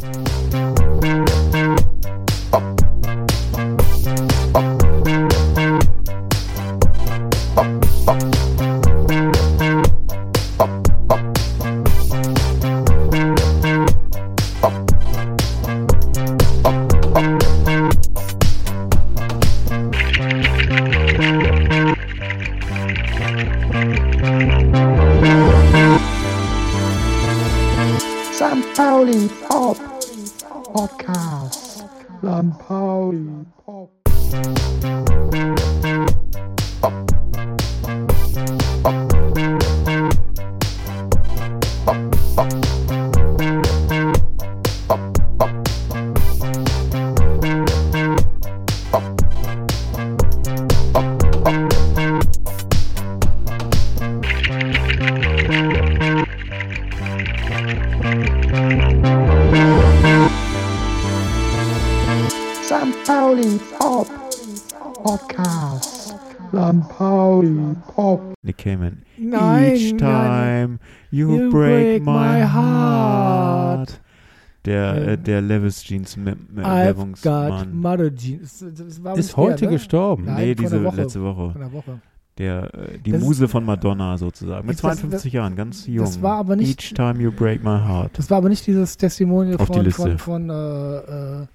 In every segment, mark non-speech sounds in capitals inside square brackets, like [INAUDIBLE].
St. Werbungsmann. Mother Jeans. Das, das war Ist nicht heute der, ne? gestorben. Nein, nee, diese Woche. letzte Woche. Von der Woche. Der, äh, die Das ist- Muse von Madonna sozusagen. Mit Ist das- 52 Jahren, ganz jung. das war aber nicht- Each time you break my heart. Das war aber nicht dieses Testimonial Auf die von, Liste. von, von äh, äh,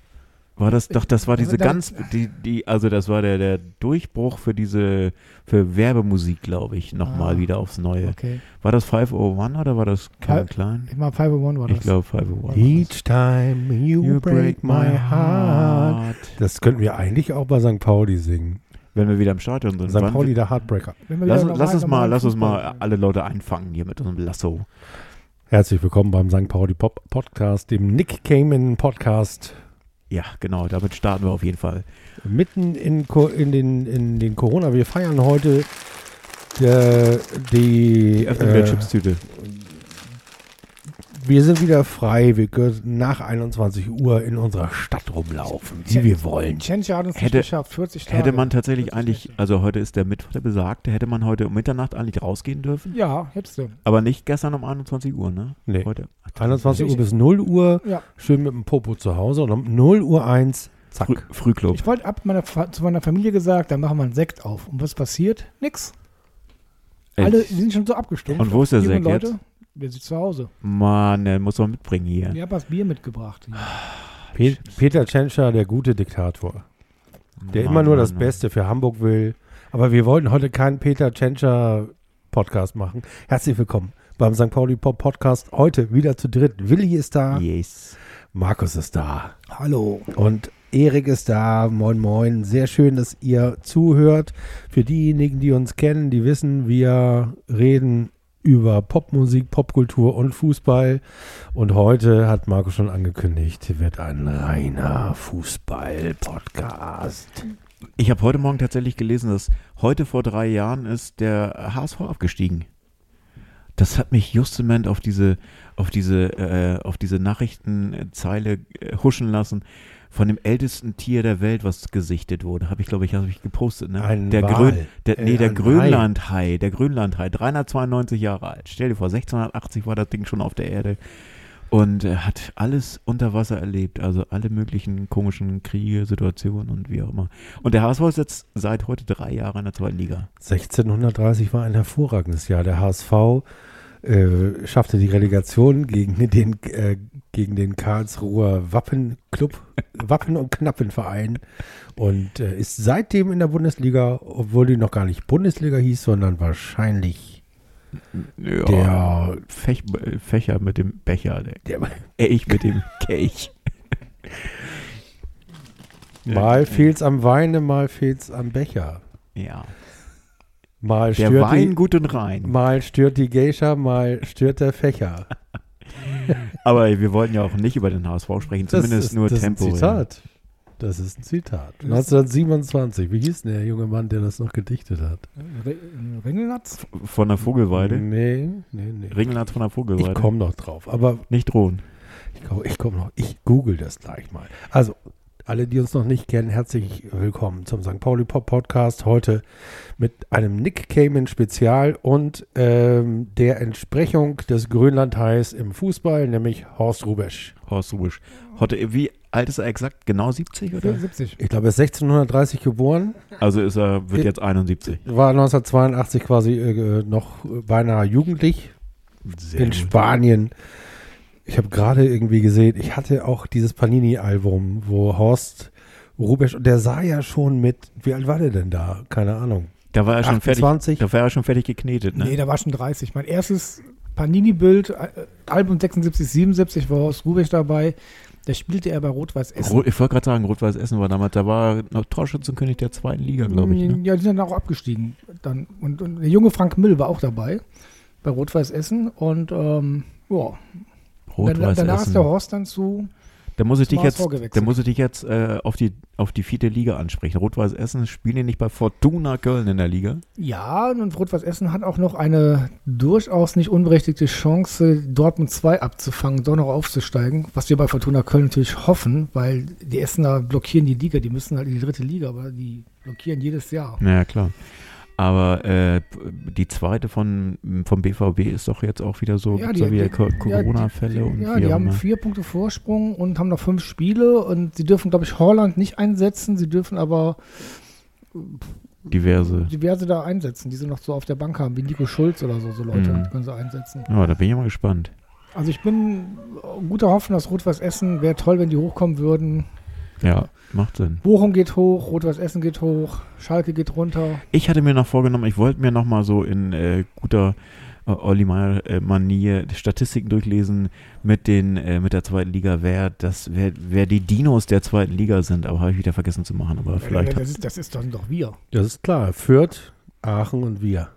War das, doch, das war diese Da- ganz, die, die, also das war der, der Durchbruch für diese, für Werbemusik, glaube ich, nochmal Ah. wieder aufs Neue. okay. War das 501 oder war das Kevin Klein? Ich meine, 501 war das. Ich glaube 501. Each time you, break, my heart. Das könnten wir eigentlich auch bei St. Pauli singen. Wenn wir wieder im Stadion sind. St. Pauli, der Heartbreaker. Lass, lass uns mal, lass uns mal alle Leute einfangen hier mit unserem Lasso. Herzlich willkommen beim St. Pauli Pop Podcast, dem Nick Cayman Podcast. Ja, genau, damit starten wir auf jeden Fall. Mitten in, Co- in, den, in den Corona. Wir feiern heute der, die. Die Öffnung der äh, Chipstüte. Wir sind wieder frei. Wir können nach 21 Uhr in unserer Stadt rumlaufen, wie wir wollen. Tschentscher hat uns Hätte- geschafft, 40 Tage. Hätte man tatsächlich 40 eigentlich, also heute ist der Mittwoch, der besagte, hätte man heute um Mitternacht eigentlich rausgehen dürfen? Ja, hättest du. Aber nicht gestern um 21 Uhr, ne? Nee. Heute. 21 Uhr bis 0 Uhr, Ja. schön mit dem Popo zu Hause und um 0 Uhr 1, zack. Früh, Frühclub. Ich wollte ab meiner, zu meiner Familie gesagt, dann machen wir einen Sekt auf. Und was passiert? Nix. Ey, Alle sind schon so abgestumpft. Und wo ist der Sekt Leute, jetzt? Wir sind zu Hause. Mann, der muss doch mitbringen hier. Ich habe das Bier mitgebracht. Hier. Pe Peter Tschentscher, der gute Diktator, der Mann, immer nur das Mann. Beste für Hamburg will. Aber wir wollten heute keinen Peter Tschentscher Podcast machen. Herzlich willkommen beim St. Pauli Pop Podcast. Heute wieder zu dritt. Willi ist da, Yes. Markus ist da Hallo. und Erik ist da. Moin, moin. Sehr schön, dass ihr zuhört. Für diejenigen, die uns kennen, die wissen, wir reden über Popmusik, Popkultur und Fußball. Und heute hat Markus schon angekündigt, wird ein reiner Fußball-Podcast. Ich habe heute Morgen tatsächlich gelesen, dass heute vor drei Jahren ist der HSV abgestiegen. Das hat mich justement auf diese, auf diese, äh, auf diese Nachrichtenzeile äh, huschen lassen von dem ältesten Tier der Welt, was gesichtet wurde. Habe ich, glaube ich, habe ich gepostet. Ne? Ein der Wal. Grön, der, nee, Äh, der Grönlandhai, der Grönlandhai, 392 Jahre alt. Stell dir vor, 1680 war das Ding schon auf der Erde und äh, hat alles unter Wasser erlebt, also alle möglichen komischen Kriege, Situationen und wie auch immer. Und der HSV ist jetzt seit heute drei Jahre in der zweiten Liga. 1630 war ein hervorragendes Jahr. Der HSV äh, schaffte die Relegation gegen den, äh, gegen den Karlsruher Wappenclub, [LAUGHS] Wappen- und Knappenverein und äh, ist seitdem in der Bundesliga, obwohl die noch gar nicht Bundesliga hieß, sondern wahrscheinlich Ja, der, Fech, Fächer mit dem Becher, der, der ich mit dem [LAUGHS] Kelch. mal fehlt's am Weine, mal fehlt's am Becher. Ja. Mal Der stört, Wein die, gut und rein. mal stört die Geisha, mal stört der Fächer. [LAUGHS] Aber wir wollten ja auch nicht über den HSV sprechen, zumindest ist, nur das Tempo. Ist ein Zitat. Das ist ein Zitat. 1927. Wie hieß denn der junge Mann, der das noch gedichtet hat? Ringelnatz? Von der Vogelweide. Nee, nee, nee. Ringelnatz von der Ich Vogelweide. komme noch drauf. Aber Nicht drohen. ich komme ich komm noch. Ich google das gleich mal. Also, Alle, die uns noch nicht kennen, herzlich willkommen zum St. Pauli Pop Podcast. Heute mit einem Nick Cayman Spezial und ähm, der Entsprechung des Grönlandhais im Fußball, nämlich Horst Rubesch. Horst Rubisch. Heute, wie alt ist er exakt? Genau 70 oder? 74. Ich glaube, er ist 1630 geboren, Also ist er, wird jetzt 71. war 1982 quasi äh, noch beinahe jugendlich Sehr in gut. Spanien. Ich habe gerade irgendwie gesehen, ich hatte auch dieses Panini-Album, wo Horst Rubesch, und der sah ja schon mit, wie alt war der denn da? Keine Ahnung. Da war er schon 28? fertig. Da war er schon fertig geknetet, ne? Nee, da war schon 30. Mein erstes Panini-Bild, äh, Album 76, 77, war Horst Rubisch dabei. Da spielte er bei Rot-Weiß Essen. Ich wollte gerade sagen, Rot-Weiß Essen war damals, da war noch Torschützenkönig der zweiten Liga, glaube ich. Ne? Ja, die sind dann auch abgestiegen. Dann, und, und der junge Frank Mill war auch dabei bei Rot-Weiß Essen. Und ähm, ja, dann, Rot-Weiß danach ist Essen. der Horst dann zu. Da muss ich dich jetzt, da muss ich dich jetzt äh, auf, die, auf die vierte Liga ansprechen. Rot-Weiß Essen spielen die nicht bei Fortuna Köln in der Liga? Ja, und Rot-Weiß Essen hat auch noch eine durchaus nicht unberechtigte Chance, Dortmund 2 abzufangen, doch noch aufzusteigen. Was wir bei Fortuna Köln natürlich hoffen, weil die Essener blockieren die Liga, die müssen halt in die dritte Liga, aber die blockieren jedes Jahr. Naja, klar. Aber äh, die zweite von, vom BVB ist doch jetzt auch wieder so, Ja, die- da wieder die- Co- ja, die- Corona-Fälle und Ja, die haben vier Punkte Vorsprung und haben noch fünf Spiele und sie dürfen, glaube ich, Holland nicht einsetzen, sie dürfen aber diverse. diverse da einsetzen, die sie noch so auf der Bank haben, wie Nico Schulz oder so, so Leute, Mhm. können sie einsetzen. Ja, da bin ich mal gespannt. Also ich bin guter Hoffnung, dass Rot-Weiß Essen, wäre toll, wenn die hochkommen würden. Ja, macht Sinn. Bochum geht hoch, Rot-Weiß Essen geht hoch, Schalke geht runter. Ich hatte mir noch vorgenommen, ich wollte mir noch mal so in äh, guter äh, Olli Meier äh, Manier die Statistiken durchlesen mit den äh, mit der zweiten Liga, wer das wer, wer die Dinos der zweiten Liga sind, aber habe ich wieder vergessen zu machen, aber vielleicht das, ist, das ist doch, sind doch wir. Das ist klar. Fürth, Aachen und wir.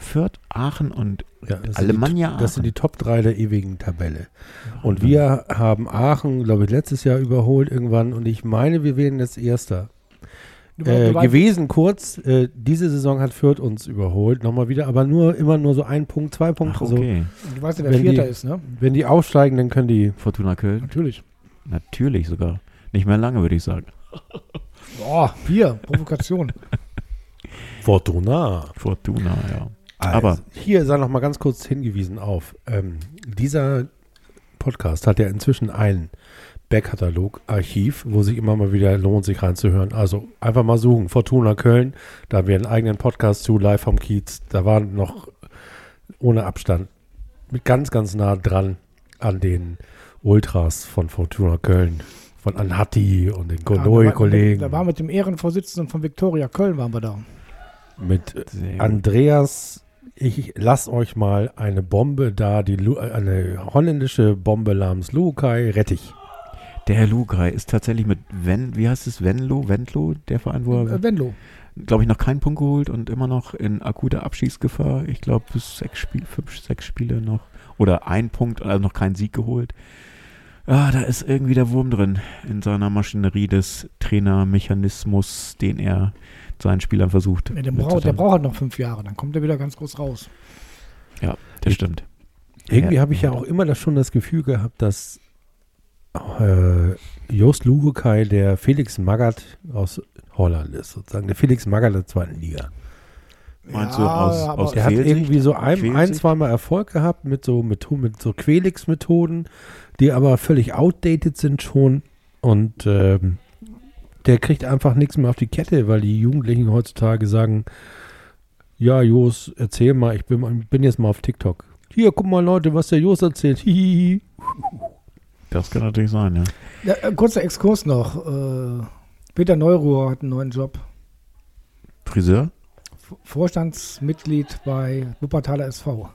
Fürth, Aachen und Ja, das Alemannia sind die, Das sind die Top 3 der ewigen Tabelle. Und wir haben Aachen, glaube ich, letztes Jahr überholt irgendwann. Und ich meine, wir werden jetzt Erster. Du, Äh, gewesen kurz. Äh, diese Saison hat Fürth uns überholt. Nochmal wieder. Aber nur immer nur so ein Punkt, zwei Punkte. Ach, So, okay. du weißt ja, wer wenn Vierter die- ist, ne? wenn die aufsteigen, dann können die. Fortuna Köln, Natürlich. natürlich sogar. Nicht mehr lange, würde ich sagen. Boah, hier, Provokation. Fortuna. Fortuna, ja. Also, Aber- hier sei noch mal ganz kurz hingewiesen auf. Ähm, dieser Podcast hat ja inzwischen ein Backkatalog-Archiv, wo sich immer mal wieder lohnt, sich reinzuhören. Also einfach mal suchen. Fortuna Köln, da haben wir einen eigenen Podcast zu, live vom Kiez. Da waren noch ohne Abstand mit ganz, ganz nah dran an den Ultras von Fortuna Köln. Von Anhatti und den Ja, da war- Godoy-Kollegen. Da war mit dem Ehrenvorsitzenden von Viktoria Köln waren wir da. mit. Andreas, ich lass euch mal eine Bombe da, die Lu äh, eine holländische Bombe namens Lukai Rettich. Der Herr Lukai ist tatsächlich mit Ven, wie heißt es, Venlo, Wendlo, der Verein, wo er, Venlo. glaube ich, noch keinen Punkt geholt und immer noch in akuter Abschießgefahr. Ich glaube, bis sechs Spiele, fünf, sechs Spiele noch. Oder ein Punkt, also noch keinen Sieg geholt. Ah, da ist irgendwie der Wurm drin in seiner Maschinerie des Trainermechanismus, den er seinen Spielern versucht. Ja, der, braucht, der braucht halt noch fünf Jahre, dann kommt er wieder ganz groß raus. Ja, das stimmt. Irgendwie Ja. habe ich ja auch immer das schon das Gefühl gehabt, dass äh, Joost Lukai der Felix Magath aus Holland ist, sozusagen der Felix Magath der zweiten Liga. Meinst du aus- aus Er hat irgendwie so ein, ein zweimal Erfolg gehabt mit so, mit, mit so Quelix-Methoden, die aber völlig outdated sind schon. Und ähm, der kriegt einfach nichts mehr auf die Kette, weil die Jugendlichen heutzutage sagen, ja, Jos, erzähl mal, ich bin, bin jetzt mal auf TikTok. Hier, guck mal Leute, was der Jos erzählt. Hihihi. Das kann natürlich sein, ja. Ja, äh, kurzer Exkurs noch. Äh, Peter Neuruhr hat einen neuen Job. Friseur? Vorstandsmitglied bei Wuppertaler SV.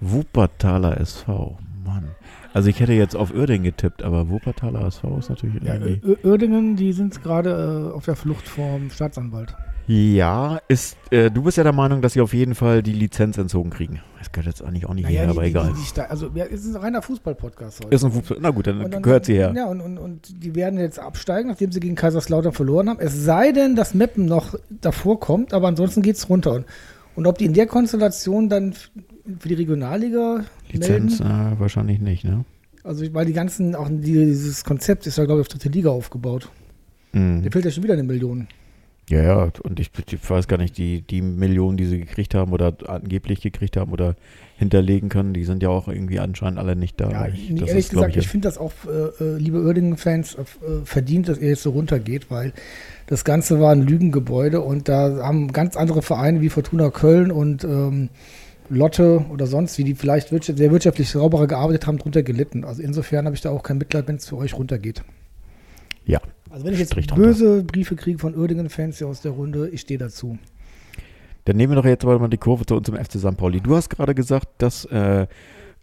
Wuppertaler SV. Mann. Also ich hätte jetzt auf Uerdingen getippt, aber Wuppertaler SV ist natürlich Ja, irgendwie... Ö- Uerdingen, die sind gerade äh, auf der Flucht vom Staatsanwalt. Ja, ist, äh, du bist ja der Meinung, dass sie auf jeden Fall die Lizenz entzogen kriegen. Das gehört jetzt eigentlich auch nicht Naja, her, die- aber die- egal. Die, die, also, ja, es ist ein reiner Fußball-Podcast heute. ist ein Fußball. Na gut, dann, Und gehört sie her. Ja, und, und, und die werden jetzt absteigen, nachdem sie gegen Kaiserslautern verloren haben. Es sei denn, dass Meppen noch davor kommt, aber ansonsten geht es runter. Und, und ob die in der Konstellation dann für die Regionalliga Lizenz melden, äh, wahrscheinlich nicht, ne? also weil die ganzen, auch die, dieses Konzept ist ja, glaube ich, auf dritte Liga aufgebaut. Mhm. Der fehlt ja schon wieder eine Million. Ja, ja, und ich, ich weiß gar nicht, die, die Millionen, die sie gekriegt haben oder angeblich gekriegt haben oder hinterlegen können, die sind ja auch irgendwie anscheinend alle nicht da. Ja, ich, ehrlich ist, gesagt, ich, finde das auch, äh, äh, liebe Uerdingen-Fans, äh, verdient, dass er jetzt so runtergeht, weil das Ganze war ein Lügengebäude und da haben ganz andere Vereine wie Fortuna Köln und ähm, Lotte oder sonst wie, die vielleicht sehr wirtschaftlich sauberer gearbeitet haben, drunter gelitten. Also insofern habe ich da auch kein Mitleid, wenn es für euch runtergeht. Ja. Also wenn ich jetzt Strich böse Briefe kriege von Uerdingen-Fans hier aus der Runde, ich stehe dazu. Dann nehmen wir doch jetzt mal die Kurve zu unserem FC St. Pauli. Du hast gerade gesagt, dass äh,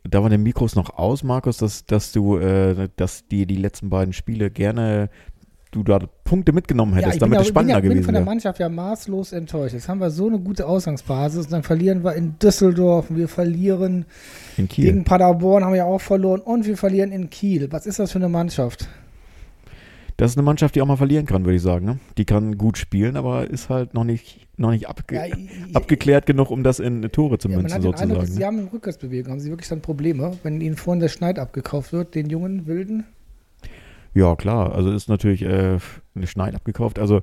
da waren die Mikros noch aus, Markus, dass, dass du, äh, dass die die letzten beiden Spiele gerne du da Punkte mitgenommen hättest, ich damit bin, es ja- spannender bin, ja, bin gewesen von der wäre. Mannschaft ja maßlos enttäuscht. Jetzt haben wir so eine gute Ausgangsbasis und dann verlieren wir in Düsseldorf, wir verlieren In Kiel. gegen Paderborn, haben wir ja auch verloren und wir verlieren in Kiel. Was ist das für eine Mannschaft? Das ist eine Mannschaft, die auch mal verlieren kann, würde ich sagen. Ne? Die kann gut spielen, aber ist halt noch nicht, noch nicht abge Ja, ich- abgeklärt genug, um das in Tore zu Ja, münzen, den Eindruck, sozusagen. sie Ne? haben eine Rückwärtsbewegung. Haben sie wirklich dann Probleme, wenn ihnen vorhin der Schneid abgekauft wird, den jungen Wilden? Ja, klar. Also ist natürlich äh, eine Schneid abgekauft. Also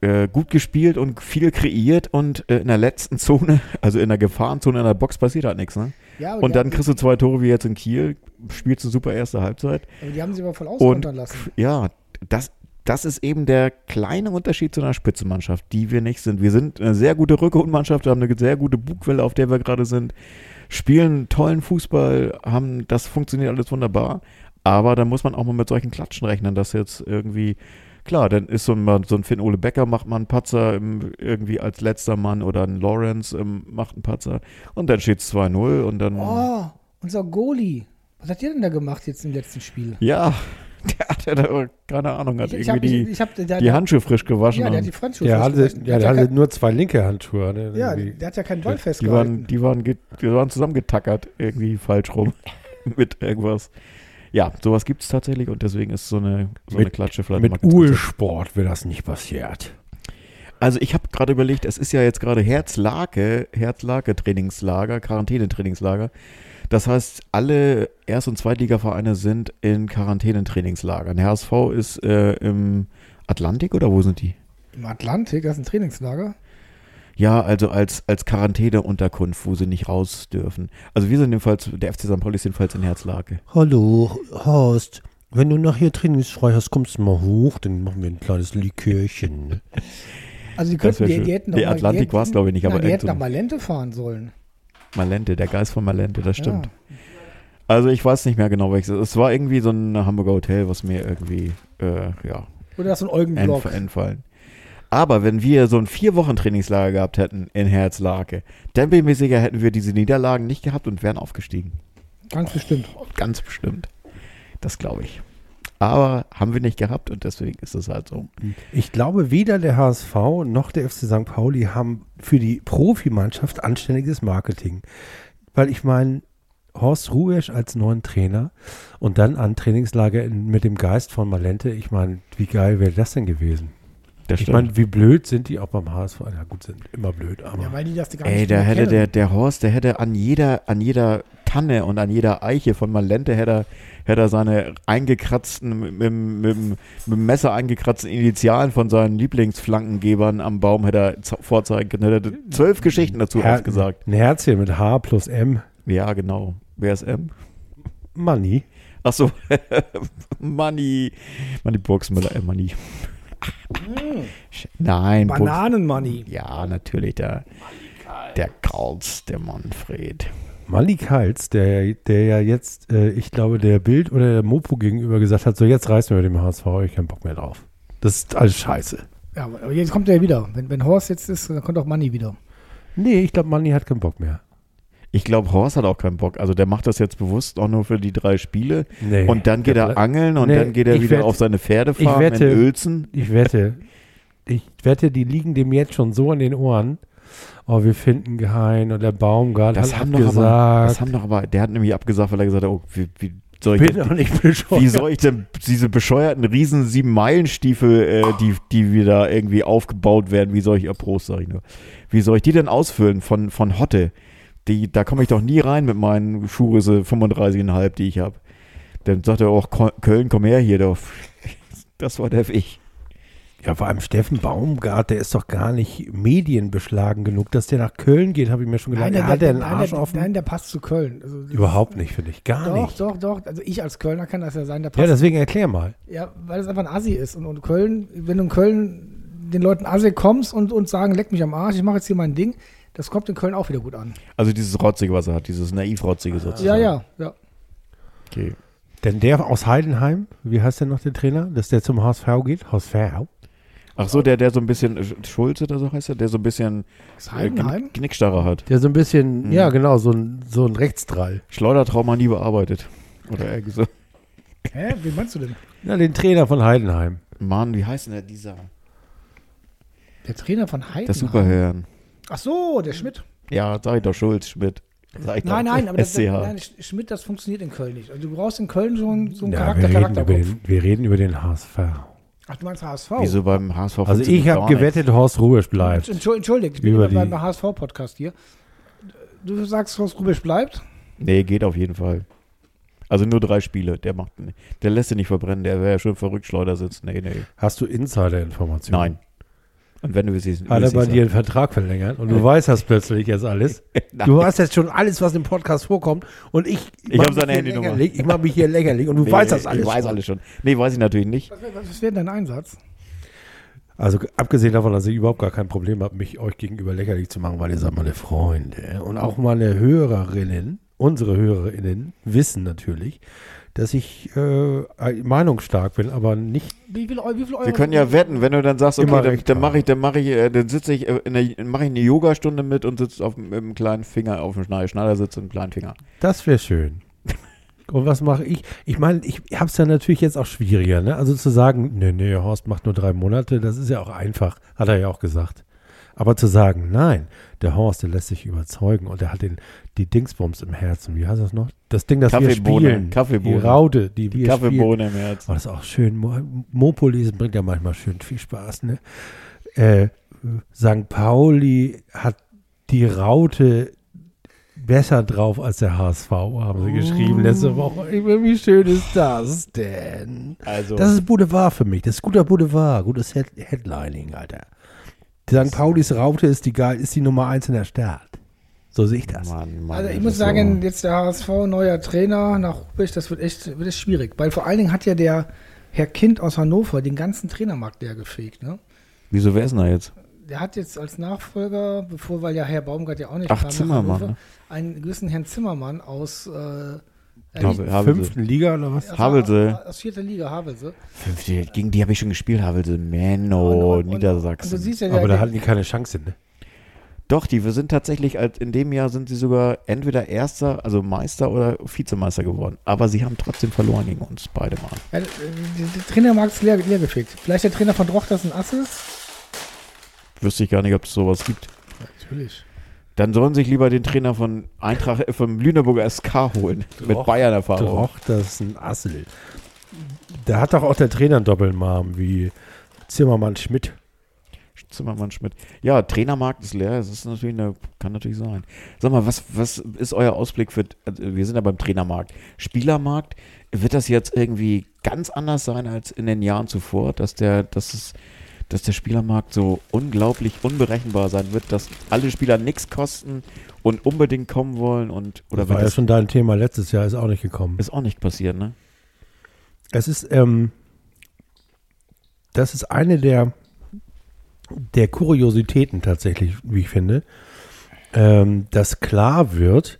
äh, gut gespielt und viel kreiert und äh, in der letzten Zone, [LAUGHS] also in der Gefahrenzone in der Box passiert halt nichts. Ne? Ja, Und dann kriegst du zwei Tore wie jetzt in Kiel, spielst eine super erste Halbzeit. aber die haben sie aber voll Und auskontern lassen. ja, das, das ist eben der kleine Unterschied zu einer Spitzenmannschaft, die wir nicht sind. Wir sind eine sehr gute Rückrundmannschaft, wir haben eine sehr gute Bugwelle, auf der wir gerade sind, spielen tollen Fußball, haben, das funktioniert alles wunderbar. Aber da muss man auch mal mit solchen Klatschen rechnen, dass jetzt irgendwie, klar, dann ist so ein, so ein Finn Ole Becker macht mal einen Patzer im, irgendwie als letzter Mann oder ein Lawrence ähm, macht einen Patzer und dann steht es 2-0 und dann. Oh, unser Goalie. Was hat ihr denn da gemacht jetzt im letzten Spiel? [LAUGHS] Ja, der hat ja da, keine Ahnung, hat Ich, ich hab, irgendwie ich, die, ich hab, der, die Handschuhe frisch gewaschen. Ja, der hat die Franzose. Der hatte, festgehalten. ja, der hat hatte kein- nur zwei linke Handschuhe. Ne? ja, Irgendwie. der hat ja kein Ball Die festgehalten. waren, die waren, die waren zusammengetackert, irgendwie falsch rum [LAUGHS] mit irgendwas. Ja, sowas gibt es tatsächlich und deswegen ist so eine, so eine Mit- Klatsche vielleicht mal Mit. Ursport wäre das nicht passiert. Also ich habe gerade überlegt, es ist ja jetzt gerade Herzlake, Herzlake-Trainingslager, Quarantänetrainingslager. Das heißt, alle Erst- und Zweitligavereine sind in Quarantänetrainingslagern. Der HSV ist äh, im Atlantik oder wo sind die? Im Atlantik, das ist ein Trainingslager. Ja, also als, als Quarantäneunterkunft, wo sie nicht raus dürfen. Also wir sind jedenfalls, der FC St. Pauli ist jedenfalls in Herzlake. Hallo, Horst. Wenn du nachher trainingsfrei hast, kommst du mal hoch, dann machen wir ein kleines Likörchen. ne? [LAUGHS] Also die könnten, die, die hätten mal- Atlantik die hätten- war's, glaub ich, nicht, aber Nein, die hätten so nach Malente fahren sollen. Malente, der Geist von Malente, das stimmt. Ja. Also ich weiß nicht mehr genau, welches. Es war irgendwie so ein Hamburger Hotel, was mir irgendwie, äh, ja, Oder das ist ein Eugenblock. entf entfallen. Aber wenn wir so ein vier Wochen Trainingslager gehabt hätten in Herzlake, dann bin ich mir sicher, hätten wir diese Niederlagen nicht gehabt und wären aufgestiegen. Ganz bestimmt. Ganz bestimmt. Das glaube ich. Aber haben wir nicht gehabt und deswegen ist es halt so. Ich glaube, weder der HSV noch der FC St. Pauli haben für die Profimannschaft anständiges Marketing. Weil ich meine, Horst Ruesch als neuen Trainer und dann an Trainingslager in, mit dem Geist von Malente, ich meine, wie geil wäre das denn gewesen? Das Ich meine, wie blöd sind die auch beim HSV? Ja gut, sind immer blöd, aber Ja, weil die das gar Ey, nicht da hätte kennen. der, der Horst, der hätte an jeder, an jeder Tanne und an jeder Eiche von Malente hätte er, hätte er seine eingekratzten, mit, mit, mit, mit dem Messer eingekratzten Initialen von seinen Lieblingsflankengebern am Baum hätte er vorzeigen können. Hätte er zwölf Geschichten dazu Her- aufgesagt. ein Herzchen mit H plus M, Ja, genau. Wer ist M? Money. Ach so. [LAUGHS] Money. Money Burgsmüller, äh, Money. Nein, Burgs- Bananenmoney. Ja, natürlich, der, der Karls, der Manfred. Malik Hals, der, der ja jetzt, äh, ich glaube, der Bild oder der Mopo gegenüber gesagt hat, so jetzt reißen wir mit dem HSV, ich keinen Bock mehr drauf. Das ist alles scheiße. Ja, aber jetzt kommt er wieder. Wenn, wenn Horst jetzt ist, dann kommt auch Money wieder. Nee, ich glaube, Manni hat keinen Bock mehr. Ich glaube, Horst hat auch keinen Bock. Also der macht das jetzt bewusst auch nur für die drei Spiele. Nee. Und dann geht er angeln und Nee, dann geht er wieder wette- auf seine Pferdefarm ich wette- in Uelzen. Ich wette, ich wette, die liegen dem jetzt schon so an den Ohren. Oh, wir finden geheim und der Baumgart Das hat haben, doch aber, abgesagt. das haben doch aber, der hat nämlich abgesagt, weil er gesagt hat, oh, wie, wie soll ich bin denn, doch nicht bescheuert. wie soll ich denn diese bescheuerten riesen sieben Meilenstiefel, äh, die, die wieder irgendwie aufgebaut werden, wie soll ich, ja, Prost, sag ich nur, wie soll ich die denn ausfüllen von, von Hotte? Die, da komme ich doch nie rein mit meinen Schuhgröße 35,5, die ich habe. Dann sagt er auch, Köln, komm her hier, doch. [LAUGHS] Das war der Weg. Ja, vor allem Steffen Baumgart, der ist doch gar nicht medienbeschlagen genug, dass der nach Köln geht, habe ich mir schon gedacht. der, hat der einen nein, Arsch der, offen? nein, der passt zu Köln. Also, das- Überhaupt nicht, finde ich. Gar Doch, nicht. doch, doch. Also ich als Kölner kann das ja sein, der Ja, passt. deswegen erklär mal. Ja, weil es einfach ein Assi ist. Und, und Köln, wenn du in Köln den Leuten Assi kommst und, und sagen, leck mich am Arsch, ich mache jetzt hier mein Ding, das kommt in Köln auch wieder gut an. Also dieses Rotzige, was er hat, dieses naiv-Rotzige sozusagen. Ja, ja, ja. Okay. Denn der aus Heidenheim, wie heißt der noch, der Trainer, dass der zum HSV geht? HSV? Ach so, der, der so ein bisschen, äh, Schulze oder so heißt er, der so ein bisschen äh, Heidenheim? Knick- Knickstarre hat. Der so ein bisschen, Mhm. ja genau, so ein, so ein Rechtsdrall. Schleudertrauma nie bearbeitet. Oder irgendwie so. Hä? Wie meinst du denn? Ja, den Trainer von Heidenheim. Mann, wie heißt denn der dieser? Der Trainer von Heidenheim? Der Superherrn. Ach so, der Schmidt. Ja, sag ich doch, Schulz, Schmidt. Ich Nein, nein, aber das, SCH. nein, Sch- Schmidt, das funktioniert in Köln nicht. Also du brauchst in Köln so einen, so einen Ja, Charakter, wir, reden über Charakterkopf. den, wir reden über den HSV. Ach, du meinst HSV? Wieso beim HSV Also ich habe gar nichts? gewettet, Horst Rubisch bleibt. Entschuldigt, ich bin Über beim HSV-Podcast hier. Du sagst, Horst Rubisch bleibt? Nee, geht auf jeden Fall. Also nur drei Spiele. Der macht der lässt sich nicht verbrennen. Der wäre ja schon verrückt, Schleudersitz. Nee, nee. Hast du Insider-Informationen? Nein. Und wenn du es siehst, Hat er bei dir einen Vertrag verlängert und du [LAUGHS] weißt das plötzlich jetzt alles. [LAUGHS] Du weißt jetzt schon alles, was im Podcast vorkommt und ich Ich mach hab seine mich hier Handynummer. lächerlich. Ich mache mich hier lächerlich und du [LAUGHS] weißt das alles. Ich weiß schon. alles schon. Nee, weiß ich natürlich nicht. Was, wär- was wäre dein Einsatz? Also abgesehen davon, dass ich überhaupt gar kein Problem habe, mich euch gegenüber lächerlich zu machen, weil ihr seid meine Freunde und auch meine Hörerinnen, unsere Hörerinnen wissen natürlich, dass ich äh, meinungsstark bin, aber nicht Wie viel, wie viel Euro? Wir können ja wetten, wenn du dann sagst, okay, dann, dann mache ich, dann mache ich, äh, dann sitze ich, äh, in der, mache ich eine Yogastunde mit und sitze auf dem- mit dem kleinen Finger auf dem Schneider, Schneidersitz und dem kleinen Finger. Das wäre schön. [LAUGHS] Und was mache ich? Ich meine, ich habe es ja natürlich jetzt auch schwieriger, ne? Also zu sagen, nee, nee, Horst macht nur drei Monate, das ist ja auch einfach, hat er ja auch gesagt. Aber zu sagen, nein, der Horst, der lässt sich überzeugen und der hat den, die Dingsbums im Herzen. Wie heißt das noch? Das Ding, das wir spielen. Kaffeebohne. Die Raute, die, Die wir spielen. Kaffeebohne im Herzen. Oh, das ist auch schön. Mo- Mopo lesen bringt ja manchmal schön viel Spaß, ne? Äh, St. Pauli hat die Raute besser drauf als der HSV, haben sie geschrieben letzte Woche. Wie schön ist das denn? Also, Das ist Boulevard für mich. Das ist guter Boulevard, gutes Head Headlining, Alter. St. Paulis Raute ist die geil, ist die Nummer eins in der Stadt. So sehe ich das. Mann, Mann, Also ich muss sagen, so. jetzt der HSV, neuer Trainer nach Rubisch, das wird echt, wird echt schwierig. Weil vor allen Dingen hat ja der Herr Kind aus Hannover den ganzen Trainermarkt leer gefegt. Ne? Wieso wer ist denn da jetzt? Der hat jetzt als Nachfolger, bevor, weil ja Herr Baumgart ja auch nicht Ach, kam, Zimmermann, Hannover, ne? einen gewissen Herrn Zimmermann aus äh, Havelse. Fünften Liga oder was? aus- Havelse. Aus vierter Liga, Havelse. Fünfte, gegen die habe ich schon gespielt, Havelse, Menno, Niedersachsen. du siehst ja, Aber da hatten die keine Chance, ne? Doch, die wir sind tatsächlich, in dem Jahr sind sie sogar entweder Erster, also Meister oder Vizemeister geworden. Aber sie haben trotzdem verloren gegen uns beide mal. ja, der, der, der Trainermarkt ist leer, leer gefegt. Vielleicht der Trainer von Drochters ein Ass ist? Wüsste ich gar nicht, ob es sowas gibt. Natürlich. Dann sollen sich lieber den Trainer von Eintracht, äh, vom Lüneburger SK holen. mit Doch, Bayern-Erfahrung. Doch, das ist ein Assel. Da hat doch auch der Trainer einen Doppelnamen wie Zimmermann Schmidt. Zimmermann Schmidt. Ja, Trainermarkt ist leer. Das ist natürlich eine, kann natürlich sein. Sag mal, was, was ist euer Ausblick für, also wir sind ja beim Trainermarkt. Spielermarkt, wird das jetzt irgendwie ganz anders sein als in den Jahren zuvor, dass der, dass es, dass der Spielermarkt so unglaublich unberechenbar sein wird, dass alle Spieler nichts kosten und unbedingt kommen wollen und, oder war ja das, schon dein Thema letztes Jahr, ist auch nicht gekommen. ist auch nicht passiert, ne? Es ist, ähm, das ist eine der, der Kuriositäten tatsächlich, wie ich finde, ähm, dass klar wird,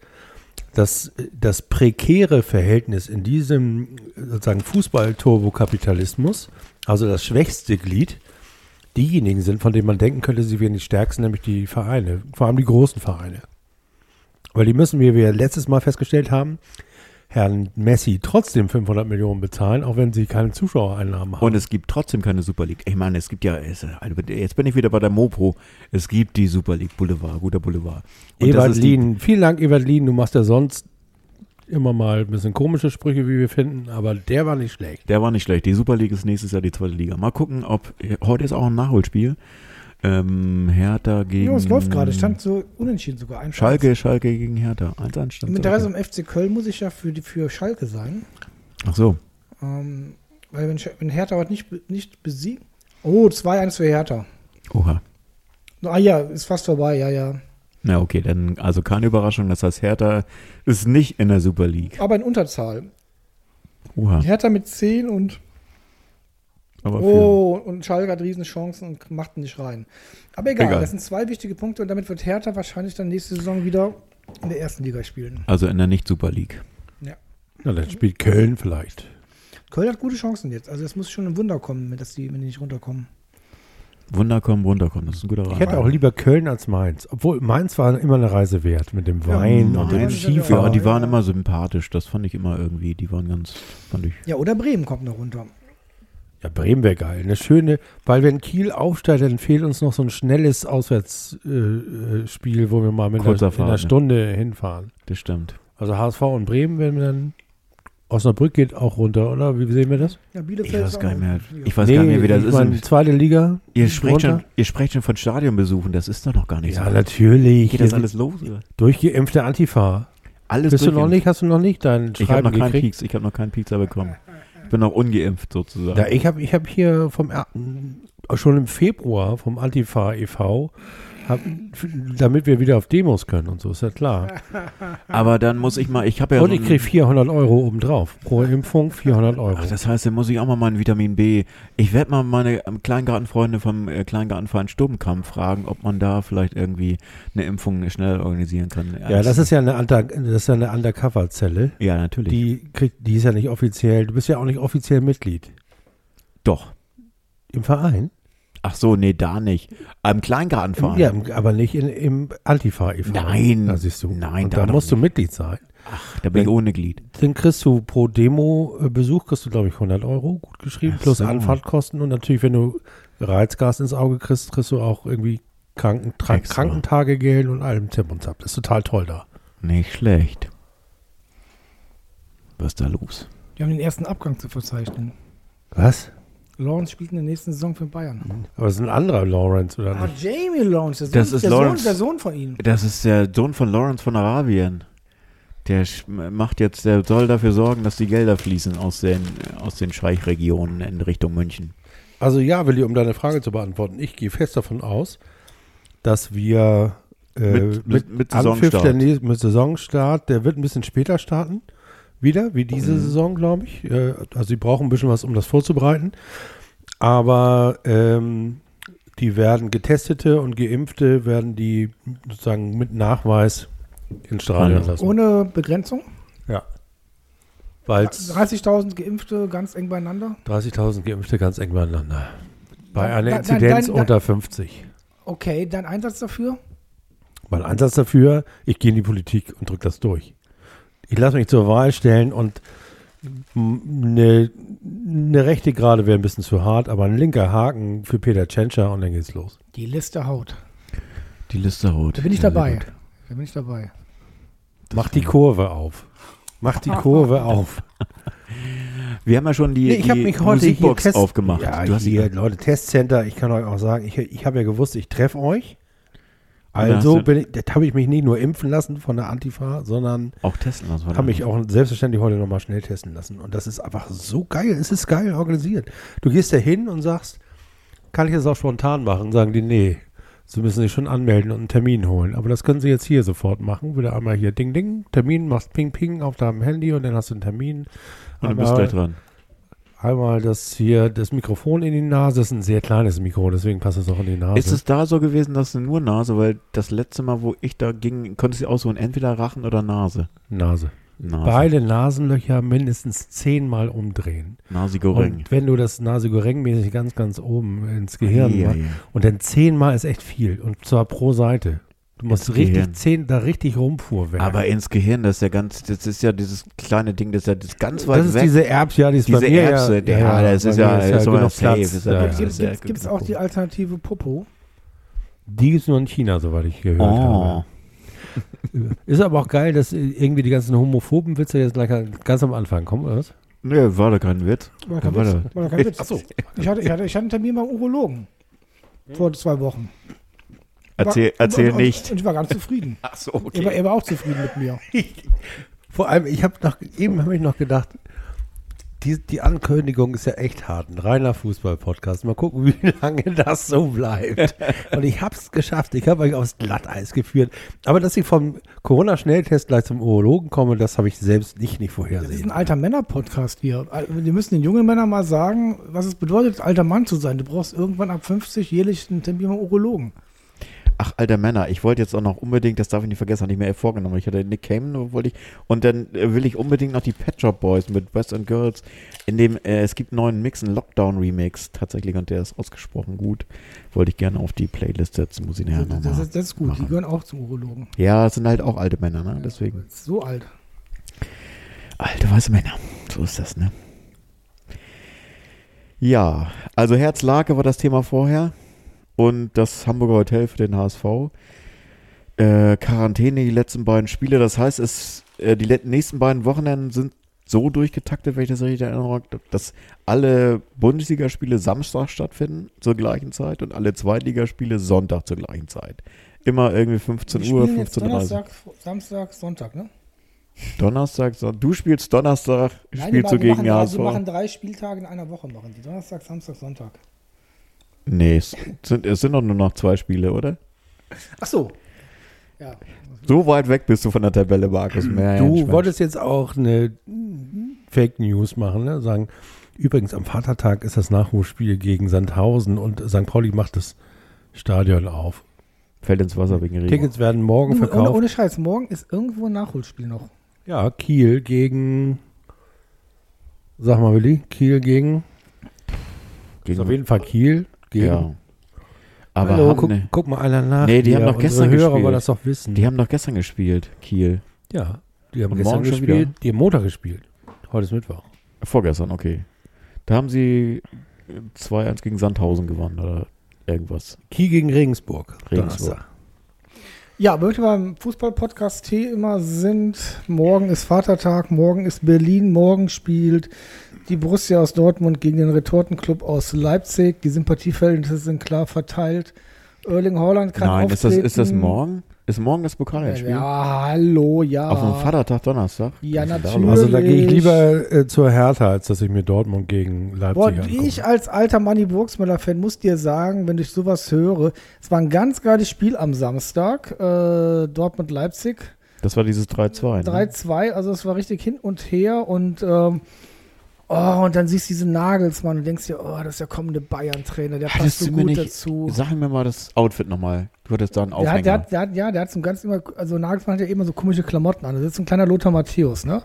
dass das prekäre Verhältnis in diesem sozusagen Fußball-Turbokapitalismus, also das schwächste Glied, diejenigen sind, von denen man denken könnte, sie wären die stärksten, nämlich die Vereine, vor allem die großen Vereine. Weil die müssen, wie wir letztes Mal festgestellt haben, Herrn Messi trotzdem 500 Millionen bezahlen, auch wenn sie keine Zuschauereinnahmen haben. Und es gibt trotzdem keine Super League. Ich meine, es gibt ja, es- jetzt bin ich wieder bei der Mopo. Es gibt die Super League Boulevard, guter Boulevard. Und die- Lien, vielen Dank, Ewald Lien. Du machst ja sonst immer mal ein bisschen komische Sprüche, wie wir finden, aber der war nicht schlecht. Der war nicht schlecht. Die Super League ist nächstes Jahr die zweite Liga. Mal gucken, ob heute ist auch ein Nachholspiel. Ähm, Hertha gegen. Ja, es läuft gerade. Stand so unentschieden sogar. Ein Schalke, Schalke gegen Hertha. 1-1 stand Im Interesse am FC Köln muss ich ja für, die, für Schalke sein. Ach so. Ähm, weil wenn, wenn Hertha heute nicht, nicht besiegt, Oh, 2-1 für Hertha. Oha. Ah ja, ist fast vorbei, ja, ja. Na okay, dann also keine Überraschung, das heißt Hertha ist nicht in der Super League. Aber in Unterzahl. Oha. Hertha mit 10 und Aber Oh, und Schalke hat riesen Chancen und macht nicht rein. Aber egal, Egal. das sind zwei wichtige Punkte und damit wird Hertha wahrscheinlich dann nächste Saison wieder in der ersten Liga spielen. also in der nicht Super League. Na, dann spielt Köln vielleicht. Köln hat gute Chancen jetzt. Also es muss schon ein Wunder kommen, dass die, wenn die nicht runterkommen. Wunder kommen, runterkommen, das ist ein guter Ich Rat. hätte auch lieber Köln als Mainz. Obwohl Mainz war immer eine Reise wert mit dem Wein und dem ist ja Ja, Skifahren. die waren Ja. immer sympathisch, das fand ich immer irgendwie, die waren ganz, fand ich. Ja, oder Bremen kommt noch runter. Ja, Bremen wäre geil. Eine schöne, weil wenn Kiel aufsteigt, dann fehlt uns noch so ein schnelles Auswärtsspiel, äh, Spiel, wo wir mal mit einer, in einer Fahrt, ne? Stunde hinfahren. Das stimmt. Also HSV und Bremen, wenn wir dann Osnabrück geht auch runter, oder? Wie sehen wir das? Ja, Ich weiß ist gar nicht mehr. Ich weiß gar nicht mehr, wie das ich ist. meine, zweite Liga. ihr, sprecht schon, ihr sprecht schon von Stadionbesuchen, das ist doch noch gar nicht Ja, so. natürlich. Geht das alles los? Oder? Durchgeimpfte Antifa. Alles Bist du noch nicht? Hast du noch nicht deinen Ich habe Schreiben noch keinen gekriegt? Pieks, ich habe noch keinen Piekser bekommen. Bin noch ungeimpft sozusagen. Ja, ich habe ich hab hier vom schon im Februar vom Antifa e.V. Hab, damit wir wieder auf Demos können und so, ist ja klar. [LAUGHS] Aber dann muss ich mal, ich habe ja und so ich kriege 400 Euro obendrauf. Pro Impfung 400 Euro. Ach, das heißt, dann muss ich auch mal mein Vitamin B. Ich werde mal meine ähm, Kleingartenfreunde vom äh, Kleingartenverein Sturmkamp fragen, ob man da vielleicht irgendwie eine Impfung schnell organisieren kann. ja, das ist ja eine, Under, das ist ja eine Undercover-Zelle. Ja, natürlich. Die, kriegt, die ist ja nicht offiziell, du bist ja auch nicht offiziell Mitglied. Doch. Im Verein? Ach so, nee, da nicht. Am Kleingartenverein. Ja, aber nicht in, im Antifa e.V. Nein. Da siehst du. Nein, und da musst du nicht. Mitglied sein. da bin ich ohne Glied. Dann kriegst du pro Demo-Besuch, kriegst du, glaube ich, 100 Euro, gut geschrieben, Ach plus so. Anfahrtkosten. Und natürlich, wenn du Reizgas ins Auge kriegst, kriegst du auch irgendwie Kranken. Krankentagegeld und allem Tipp und Zap. Das ist total toll da. Nicht schlecht. Was ist da los? Die haben den ersten Abgang zu verzeichnen. Was? Lawrence spielt in der nächsten Saison für Bayern. Aber das ist ein anderer Lawrence, oder Ah, nicht? Jamie Lawrence, der, Das Sohn, ist der, Lawrence. Sohn, der Sohn von ihm. Das ist der Sohn von Lawrence von Arabien. Der macht jetzt, der soll dafür sorgen, dass die Gelder fließen aus den, aus den Scheichregionen in Richtung München. Also ja, Willi, um deine Frage zu beantworten, ich gehe fest davon aus, dass wir äh, Mit- mit- mit Anpfiff Saisonstart. Der, nächsten- mit Saisonstart, der wird ein bisschen später starten, wieder, wie diese Mhm. Saison, glaube ich. Äh, also sie brauchen ein bisschen was, um das vorzubereiten. Aber ähm, die werden Getestete und Geimpfte werden die sozusagen mit Nachweis ins Stadion lassen. Ohne Begrenzung. ja. Weil es 30.000 Geimpfte ganz eng beieinander. 30.000 Geimpfte ganz eng beieinander. Bei Dann- einer Inzidenz dann- dann- unter 50. Okay, dein Einsatz dafür? Mein Ansatz dafür, ich gehe in die Politik und drücke das durch. Ich lasse mich zur Wahl stellen und eine, eine rechte Gerade wäre ein bisschen zu hart, aber ein linker Haken für Peter Tschentscher und dann geht's los. Die Liste haut. Die Liste rot. Da bin ich Ja, dabei. Da bin ich dabei. Mach die Kurve auf. Mach die Kurve [LAUGHS] auf. Wir haben ja schon die, Nee, ich habe die mich heute hier Musikbox Test- aufgemacht. Ja, du hast hier, Leute, Testcenter, ich kann euch auch sagen, ich, ich habe ja gewusst, ich treffe euch. Also bin ich, das habe ich mich nicht nur impfen lassen von der Antifa, sondern auch testen lassen. habe mich auch selbstverständlich heute nochmal schnell testen lassen. Und das ist einfach so geil. Es ist geil organisiert. Du gehst da hin und sagst, kann ich das auch spontan machen? Sagen die, nee. Sie müssen sich schon anmelden und einen Termin holen. Aber das können Sie jetzt hier sofort machen. Wieder einmal hier Ding Ding, Termin, machst Ping Ping auf deinem Handy und dann hast du einen Termin. Und du bist Einmal- gleich dran. Einmal das hier, das Mikrofon in die Nase, das ist ein sehr kleines Mikro, deswegen passt es auch in die Nase. Ist es da so gewesen, dass nur Nase, weil das letzte Mal, wo ich da ging, konntest du aussuchen, entweder Rachen oder Nase. Nase. Nase. Beide Nasenlöcher mindestens zehnmal umdrehen. Nasi Goreng. Und wenn du das Nase mäßig ganz, ganz oben ins Gehirn machst, ja. und dann zehnmal ist echt viel. Und zwar pro Seite. Du musst Ins richtig Gehirn. zehn, da richtig rumfuhrwerken. Aber ins Gehirn, das ist ja ganz, das ist ja dieses kleine Ding, das ist ja das ganz weit das ist weg. diese Erbs, ja, die ist Diese bei mir Erbse, ja, der- ja, das ist mir ja- ist aber genug safe, Platz. ist ja- Ja, Gibt ist ja- es auch die alternative Popo? Die gibt es nur in China, soweit ich gehört oh. habe. Ist aber auch geil, dass irgendwie die ganzen homophoben Witze jetzt gleich ganz am Anfang kommen, oder was? Nee, war da kein Witz. War kein Warte. Witz. War kein Witz. Achso. Ich hatte, ich, hatte, ich hatte einen Termin beim Urologen. Vor zwei Wochen. Erzähl, War- erzähl und, nicht. Und, und ich war ganz zufrieden. Ach so, Er, war, er war auch zufrieden mit mir. [LAUGHS] Vor allem, ich habe noch, eben habe ich noch gedacht, die, die Ankündigung ist ja echt hart. Ein reiner Fußball-Podcast. Mal gucken, [LAUGHS] wie lange das so bleibt. Und ich habe es geschafft. Ich habe euch aufs Glatteis geführt. Aber dass ich vom Corona-Schnelltest gleich zum Urologen komme, das habe ich selbst nicht, nicht Das ist ein vorhersehen. alter Männer-Podcast hier. Wir müssen den jungen Männern mal sagen, was es bedeutet, alter Mann zu sein. Du brauchst irgendwann ab 50 jährlich einen Termin beim Urologen. Ach, alter Männer, ich wollte jetzt auch noch unbedingt, das darf ich nicht vergessen, hatte ich mir vorgenommen. Ich hatte Nick Cayman, wollte ich, und dann äh, will ich unbedingt noch die Pet Shop Boys mit West and Girls. In dem, äh, es gibt einen neuen Mix, einen Lockdown-Remix tatsächlich, und der ist ausgesprochen gut. Wollte ich gerne auf die Playlist setzen, muss ich nachher das, nochmal. ist, das ist gut. Die machen. gehören auch zum Urologen. Ja, es sind halt auch alte Männer, ne? Deswegen. So alt. Alte weiße Männer. So ist das, ne? Ja, also Herzlake war das Thema vorher. Und das Hamburger Hotel für den HSV. Äh, Quarantäne die letzten beiden Spiele. Das heißt, es, äh, die nächsten beiden Wochenenden sind so durchgetaktet, wenn ich das richtig erinnere, dass alle Bundesligaspiele Samstag stattfinden zur gleichen Zeit und alle Zweitligaspiele Sonntag zur gleichen Zeit. Immer irgendwie 15 Die Uhr, spielen jetzt 15.30 Uhr. Donnerstag, Samstag, Sonntag, ne? Donnerstag, Son du spielst Donnerstag, Nein, spielst du gegen HSV. Die machen drei Spieltage in einer Woche, machen die. Donnerstag, Samstag, Sonntag. Nee, es sind, es sind doch nur noch zwei Spiele, oder? Ach so. Ja. So weit weg bist du von der Tabelle, Markus. Mehr Du Mensch. wolltest jetzt auch eine Fake News machen, ne? Sagen, übrigens am Vatertag ist das Nachholspiel gegen Sandhausen und St. Pauli macht das Stadion auf. Fällt ins Wasser wegen Regen. Tickets werden morgen Ohne, verkauft. ohne Scheiß, morgen ist irgendwo ein Nachholspiel noch. Ja, Kiel gegen. Sag mal, Willi, Kiel gegen. Gegen, Ist auf jeden Fall Kiel gegen. ja. Aber Hallo, guck, ne, guck mal einer nach. Nee, die hier. haben doch gestern Hörer gespielt. wollen das doch wissen. die haben doch gestern gespielt, Kiel. ja, die haben Und gestern gespielt. wieder? Die haben Montag gespielt. Heute ist Mittwoch. Vorgestern, okay. Da haben sie äh, 2-1 gegen Sandhausen gewonnen oder irgendwas. Kiel gegen Regensburg. Regensburg. Ja, wenn wir beim Fußball-Podcast-Thema sind, morgen ist Vatertag, morgen ist Berlin, morgen spielt die Borussia aus Dortmund gegen den Retortenclub aus Leipzig. Die Sympathiefelder sind klar verteilt. Erling Haaland kann Nein, ist das, auftreten. ist das morgen? Ist morgen das Pokalspiel? Ja, hallo, ja. Auf dem Vatertag Donnerstag? Ja, natürlich. Also da gehe ich lieber äh, zur Hertha, als dass ich mir Dortmund gegen Leipzig Boah, angucke. ich als alter Manni Burgsmüller-Fan muss dir sagen, wenn ich sowas höre, es war ein ganz geiles Spiel am Samstag, äh, Dortmund-Leipzig. Das war dieses 3-2. Ne? 3-2, also es war richtig hin und her und ähm, oh, und dann siehst du diesen Nagelsmann und denkst dir, oh, das ist der kommende Bayern-Trainer, der passt Hattest so du mir gut nicht, dazu. sag mir mal das Outfit nochmal. Du hattest da einen Der Aufhänger. hat, der hat, der hat, ja, der hat so ein ganz immer, also Nagelsmann hat ja immer so komische Klamotten an. Das ist so ein kleiner Lothar Matthäus, ne?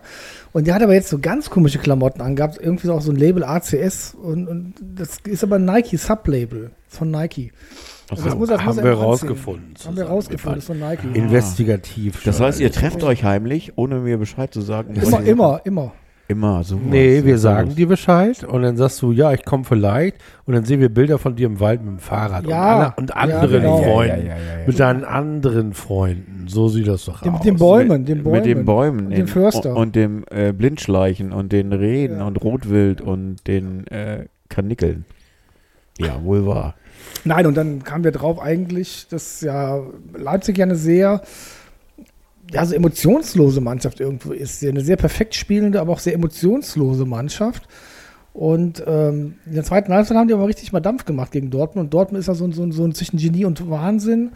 Und der hat aber jetzt so ganz komische Klamotten angehabt, irgendwie so auch so ein Label ACS und, und das ist aber ein Nike Sublabel von Nike. Ach Und so. das muss, das haben muss wir immer anziehen. rausgefunden Haben wir rausgefunden, das ist von Nike. Investigativ. Das heißt, ihr trefft euch heimlich, ohne mir Bescheid zu sagen. Immer, immer, immer. Immer, so. Nee, wir sagen dir Bescheid und dann sagst du, ja, ich komme vielleicht und dann sehen wir Bilder von dir im Wald mit dem Fahrrad Ja, und, ja, alle, und anderen genau. Freunden. Ja, ja, ja, ja. Mit deinen anderen Freunden. So sieht das doch Den, aus. den Bäumen, den Bäumen. Mit den Bäumen. Und den Förster. Und, und dem äh, Blindschleichen und den Rehen Ja. und Rotwild und den äh, Karnickeln. Ja, wohl wahr. Nein, und dann kamen wir drauf eigentlich, dass ja Leipzig ja eine sehr ja, so emotionslose Mannschaft irgendwo ist. Eine sehr perfekt spielende, aber auch sehr emotionslose Mannschaft. Und ähm, in der zweiten Halbzeit haben die aber richtig mal Dampf gemacht gegen Dortmund. Und Dortmund ist ja so, ein- so, so ein zwischen Genie und Wahnsinn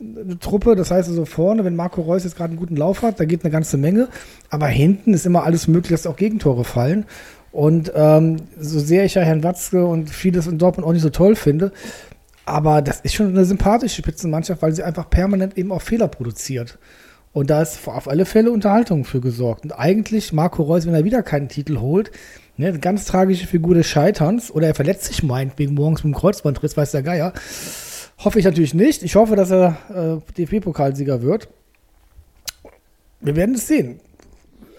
eine Truppe. Das heißt also vorne, wenn Marco Reus jetzt gerade einen guten Lauf hat, da geht eine ganze Menge. Aber hinten ist immer alles möglich, dass auch Gegentore fallen. Und ähm, so sehr ich ja Herrn Watzke und vieles in Dortmund auch nicht so toll finde, aber das ist schon eine sympathische Spitzenmannschaft, weil sie einfach permanent eben auch Fehler produziert. Und da ist auf alle Fälle Unterhaltung für gesorgt. Und eigentlich Marco Reus, wenn er wieder keinen Titel holt, ne, eine ganz tragische Figur des Scheiterns, oder er verletzt sich meinetwegen morgens mit dem Kreuzbandriss, weiß der Geier. Hoffe ich natürlich nicht. Ich hoffe, dass er äh, DFB-Pokalsieger wird. Wir werden es sehen.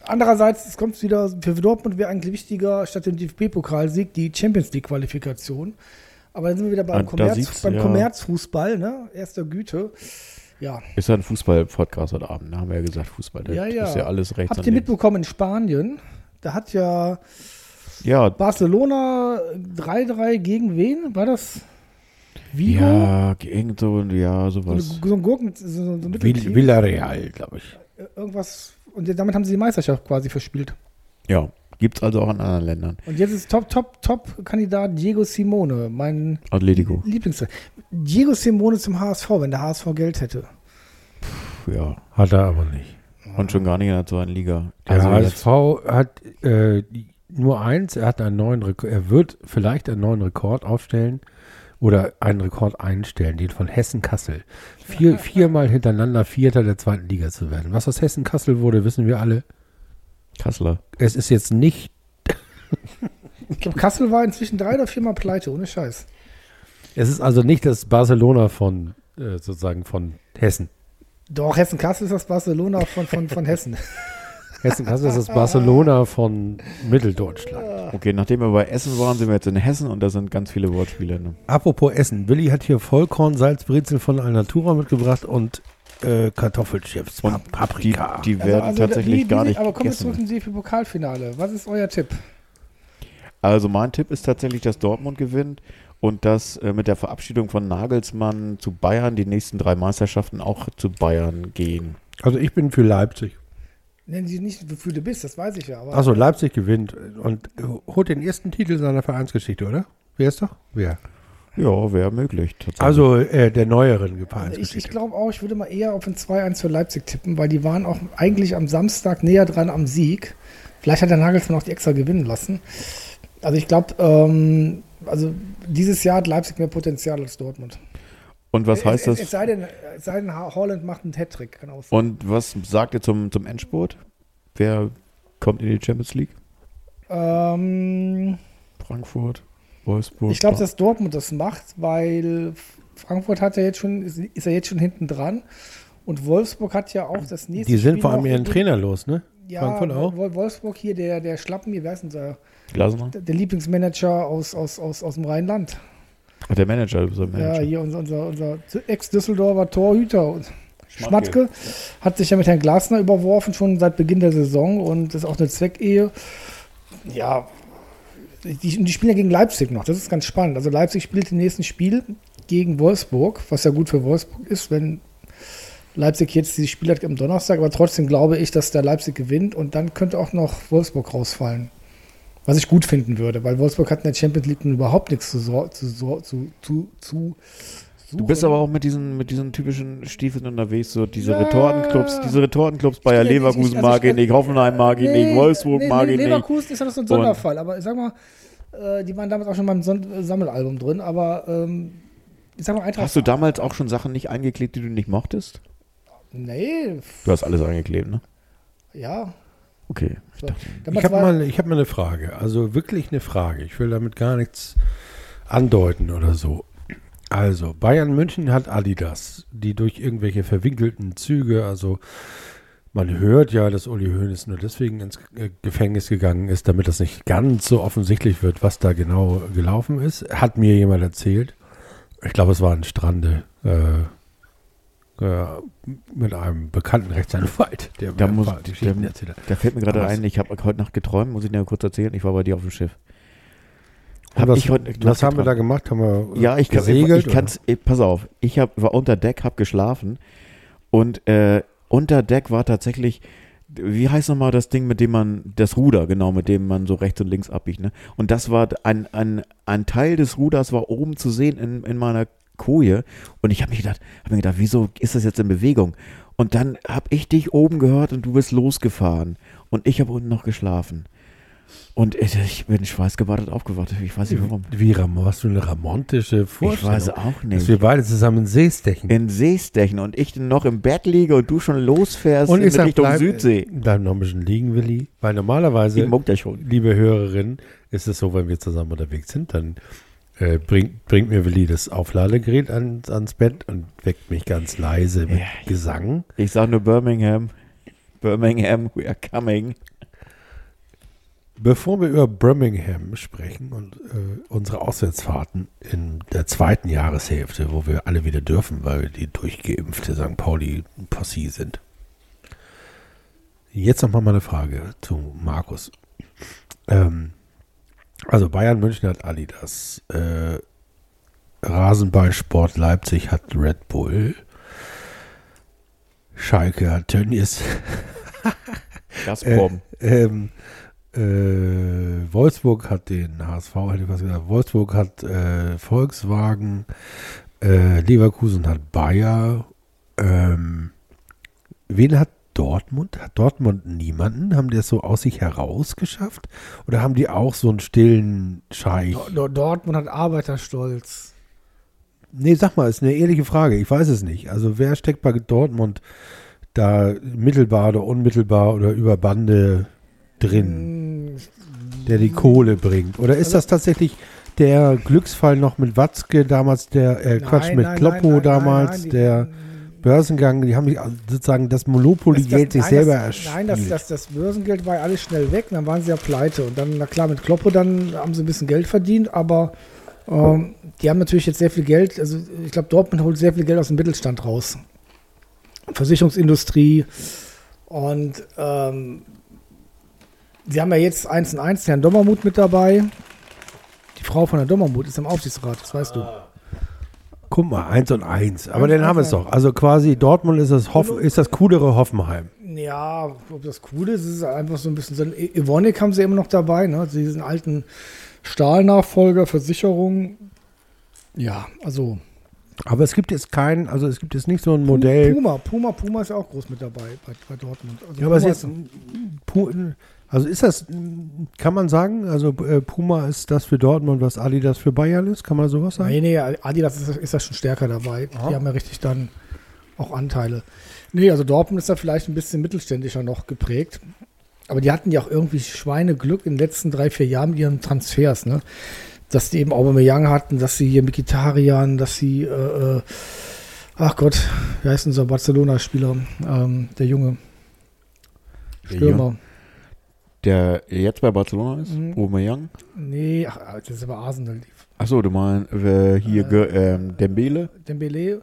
Andererseits, es kommt wieder, für Dortmund wäre eigentlich wichtiger, statt dem DFB-Pokalsieg, die Champions League-Qualifikation. Aber dann sind wir wieder beim, Ah, Kommerz, beim ja. Kommerzfußball, ne? Erster Güte. Ja. Ist ja ein Fußball-Podcast heute Abend, da haben wir ja gesagt, Fußball. Das Ja, ja. ist ja alles rechts Habt ihr mitbekommen in Spanien? Da hat ja Ja, Barcelona 3-3 gegen wen? War das Vigo? ja, irgend so, ja, So, sowas. eine, so ein Gurken, so, so ein Vill-. Villarreal, glaube ich. Irgendwas. Und damit haben sie die Meisterschaft quasi verspielt. Ja, Gibt es also auch in anderen Ländern. Und jetzt ist Top, Top, Top-Kandidat Diego Simone, mein Atletico. Lieblings. Diego Simone zum HSV, wenn der HSV Geld hätte. Ja. Hat er aber nicht. Und schon gar nicht in der zweiten Liga. Der Also jetzt- HSV hat äh, nur eins, er hat einen neuen Rekord, er wird vielleicht einen neuen Rekord aufstellen oder einen Rekord einstellen, den von Hessen-Kassel. Vier, viermal hintereinander Vierter der zweiten Liga zu werden. Was aus Hessen-Kassel wurde, wissen wir alle. Kasseler. Es ist jetzt nicht, [LAUGHS] Ich glaube, Kassel war inzwischen drei oder viermal pleite, ohne Scheiß. es ist also nicht das Barcelona von, äh, sozusagen von Hessen. Doch, Hessen-Kassel ist das Barcelona von, von, von Hessen. [LAUGHS] Hessen-Kassel ist das Barcelona von Mitteldeutschland. Okay, nachdem wir bei Essen waren, sind wir jetzt in Hessen und da sind ganz viele Wortspiele. Ne? Apropos Essen, Willi hat hier Vollkorn, Salzbrezel von Alnatura mitgebracht und äh, Kartoffelchips, Und Pap- Paprika. Die, die werden tatsächlich wie- gar wie- nicht Aber kommen wir zurück zum DFB-Pokalfinale. Was ist euer Tipp? Also mein Tipp ist tatsächlich, dass Dortmund gewinnt und dass äh, mit der Verabschiedung von Nagelsmann zu Bayern die nächsten drei Meisterschaften auch zu Bayern gehen. Also ich bin für Leipzig. Nennen Sie nicht, wofür du bist, das weiß ich ja. Aber Achso, Leipzig gewinnt und holt den ersten Titel seiner Vereinsgeschichte, oder? Wer ist doch? Wer? Ja, wäre möglich. tatsächlich. Also äh, der neueren ich, ich Vereinsgeschichte. glaube auch, ich würde mal eher auf ein 2-1 für Leipzig tippen, weil die waren auch eigentlich am Samstag näher dran am Sieg. Vielleicht hat der Nagelsmann auch die extra gewinnen lassen. Also ich glaube, ähm, also dieses Jahr hat Leipzig mehr Potenzial als Dortmund. und was heißt es, Es, es das? sei denn, es sei denn Holland macht einen Hattrick. Kann auch sein. Und was sagt ihr zum, zum Endspurt? Wer kommt in die Champions League? Ähm, Frankfurt, Wolfsburg. ich glaube, dass Dortmund das macht, weil Frankfurt hat ja jetzt schon, ist, ist ja jetzt schon hinten dran. Und Wolfsburg hat ja auch das nächste Die sind Spiel vor allem ihren Trainer los, ne? Ja, Frankfurt auch? Wol- Wolfsburg hier, der, der Schlappen, hier, wer ist denn der, Glasner? der Lieblingsmanager aus, aus, aus, aus dem Rheinland? Ach, der Manager, bist der Ja, Manager. hier unser, unser, unser Ex-Düsseldorfer Torhüter. Schmatke hat sich ja mit Herrn Glasner überworfen, schon seit Beginn der Saison und das ist auch eine Zweckehe. Ja, die, die spielen ja gegen Leipzig noch, das ist ganz spannend. Also Leipzig spielt im nächsten Spiel gegen Wolfsburg, was ja gut für Wolfsburg ist, wenn Leipzig jetzt dieses Spiel hat am Donnerstag, aber trotzdem glaube ich, dass der Leipzig gewinnt und dann könnte auch noch Wolfsburg rausfallen. Was ich gut finden würde, weil Wolfsburg hat in der Champions League nun überhaupt nichts zu, zu, zu, zu Du bist aber auch mit diesen, mit diesen typischen Stiefeln unterwegs, so diese Ja. Retortenclubs, diese Retortenclubs, Bayer Leverkusen also mag ich- ich nicht, Hoffenheim mag ich nicht, Wolfsburg mag ich nicht. Leverkusen ist ja noch so ein Sonderfall, aber ich sag mal, äh, die waren damals auch schon beim äh, Sammelalbum drin, aber ähm, ich sag mal Eintracht. Hast du damals auch schon Sachen nicht eingeklebt, die du nicht mochtest? Nee, Du hast alles eingeklebt, ne? ja. Okay. So. Ich habe mal, ich hab mal eine Frage, also wirklich eine Frage. Ich will damit gar nichts andeuten oder so. Also, Bayern München hat Adidas, die durch irgendwelche verwinkelten Züge, also man hört ja, dass Uli Hoeneß nur deswegen ins äh, Gefängnis gegangen ist, damit das nicht ganz so offensichtlich wird, was da genau gelaufen ist. Hat mir jemand erzählt. Ich glaube, es war ein Strande äh, äh, mit einem bekannten Rechtsanwalt, der Da mir muss- der- Geschichten erzählt hat. Da fällt mir gerade ein, ich habe heute Nacht geträumt, muss ich dir kurz erzählen, ich war bei dir auf dem Schiff. Hab was, ich heute was haben wir da gemacht? Haben wir äh, Ja, ich kann gesegelt? ich kann's, eh, pass auf, ich hab, war unter Deck, hab geschlafen und äh, unter Deck war tatsächlich, wie heißt nochmal das Ding, mit dem man, das Ruder, genau, mit dem man so rechts und links abbiegt, ne? Und das war ein, ein, ein Teil des Ruders war oben zu sehen in, in meiner Koje und ich habe mich gedacht, habe mir gedacht, wieso ist das jetzt in Bewegung? Und dann habe ich dich oben gehört und du bist losgefahren und ich habe unten noch geschlafen. Und ich, ich bin schweißgebadet aufgewacht. Ich weiß nicht warum. Wie hast du eine ramontische Ich Vorstellung? weiß auch Dass nicht. wir beide zusammen Seestechen. in Seestechen und ich noch im Bett liege und du schon losfährst Und in ich sag, Richtung bleib, Südsee. bleib noch ein bisschen liegen, Willi. Weil normalerweise, Ich liebe Hörerin, ist es so, wenn wir zusammen unterwegs sind, dann äh, bringt, bringt mir Willi das Aufladegerät an, ans Bett und weckt mich ganz leise mit Ja, ich- Gesang. Ich sag nur Birmingham. Birmingham, we are coming. Bevor wir über Birmingham sprechen und äh, unsere Auswärtsfahrten in der zweiten Jahreshälfte, wo wir alle wieder dürfen, weil wir die durchgeimpfte St. Pauli-Passie sind. Jetzt nochmal meine Frage zu Markus. Ähm, also Bayern München hat Adidas. Äh, Rasenballsport Leipzig hat Red Bull. Schalke hat Tönnies. [LAUGHS] Gazprom. Ähm, äh, Wolfsburg hat den HSV, hätte ich was gesagt. Wolfsburg hat äh, Volkswagen, äh, Leverkusen hat Bayer. Ähm, wen hat Dortmund? Hat Dortmund niemanden? Haben die das so aus sich heraus geschafft? Oder haben die auch so einen stillen Scheich? Dor- Dor- Dortmund hat Arbeiterstolz. Nee, sag mal, ist eine ehrliche Frage. Ich weiß es nicht. Also wer steckt bei Dortmund da mittelbar oder unmittelbar oder über Bande drin, Hm, der die Kohle bringt? Oder ist das tatsächlich der Glücksfall noch mit Watzke damals, der äh, Quatsch nein, mit nein, Kloppo nein, damals, der Börsengang, die haben sich also sozusagen das Monopoly-Geld sich nein, selber das, erspielt. Nein, das, das, das Börsengeld war ja alles schnell weg, dann waren sie ja pleite. Und dann, na klar, mit Kloppo, dann haben sie ein bisschen Geld verdient, aber ähm, die haben natürlich jetzt sehr viel Geld. Also ich glaube, Dortmund holt sehr viel Geld aus dem Mittelstand raus. Versicherungsindustrie. Und ähm, sie haben ja jetzt 1 und 1 Herrn Dommermuth mit dabei. Die Frau von Herrn Dommermuth ist im Aufsichtsrat, das weißt du. Guck mal, eins und eins. Aber Eins, dann haben wir eins, es doch. Also quasi Dortmund ist das, Hoff ist das coolere Hoffenheim. Ja, ob das cool ist, ist einfach so ein bisschen so. Evonik haben sie immer noch dabei, ne? Diesen alten Stahlnachfolger, Versicherung. Ja, also Aber es gibt jetzt kein, also es gibt jetzt nicht so ein Modell. Puma, Puma, Puma ist ja auch groß mit dabei bei, bei Dortmund. Also Ja, aber es Puma ist jetzt, also ist das, kann man sagen, also äh, Puma ist das für Dortmund, was Adidas für Bayern ist? Kann man sowas sagen? Nee, nee, Adidas ist, ist da schon stärker dabei. Die haben ja richtig dann auch Anteile. Nee, also Dortmund ist da vielleicht ein bisschen mittelständischer noch geprägt. Aber die hatten ja auch irgendwie Schweineglück in den letzten drei, vier Jahren mit ihren Transfers, ne? Dass die eben Aubameyang hatten, dass sie hier Mikitarian, dass sie, äh, äh, ach Gott, wie heißt unser Barcelona-Spieler, ähm, der Junge Stürmer. Der jetzt bei Barcelona ist, Mhm. Aubameyang. Nee, ach, das ist aber Arsenal. Achso, du meinst äh, hier Äh, Ge- ähm, Dembele? Dembele,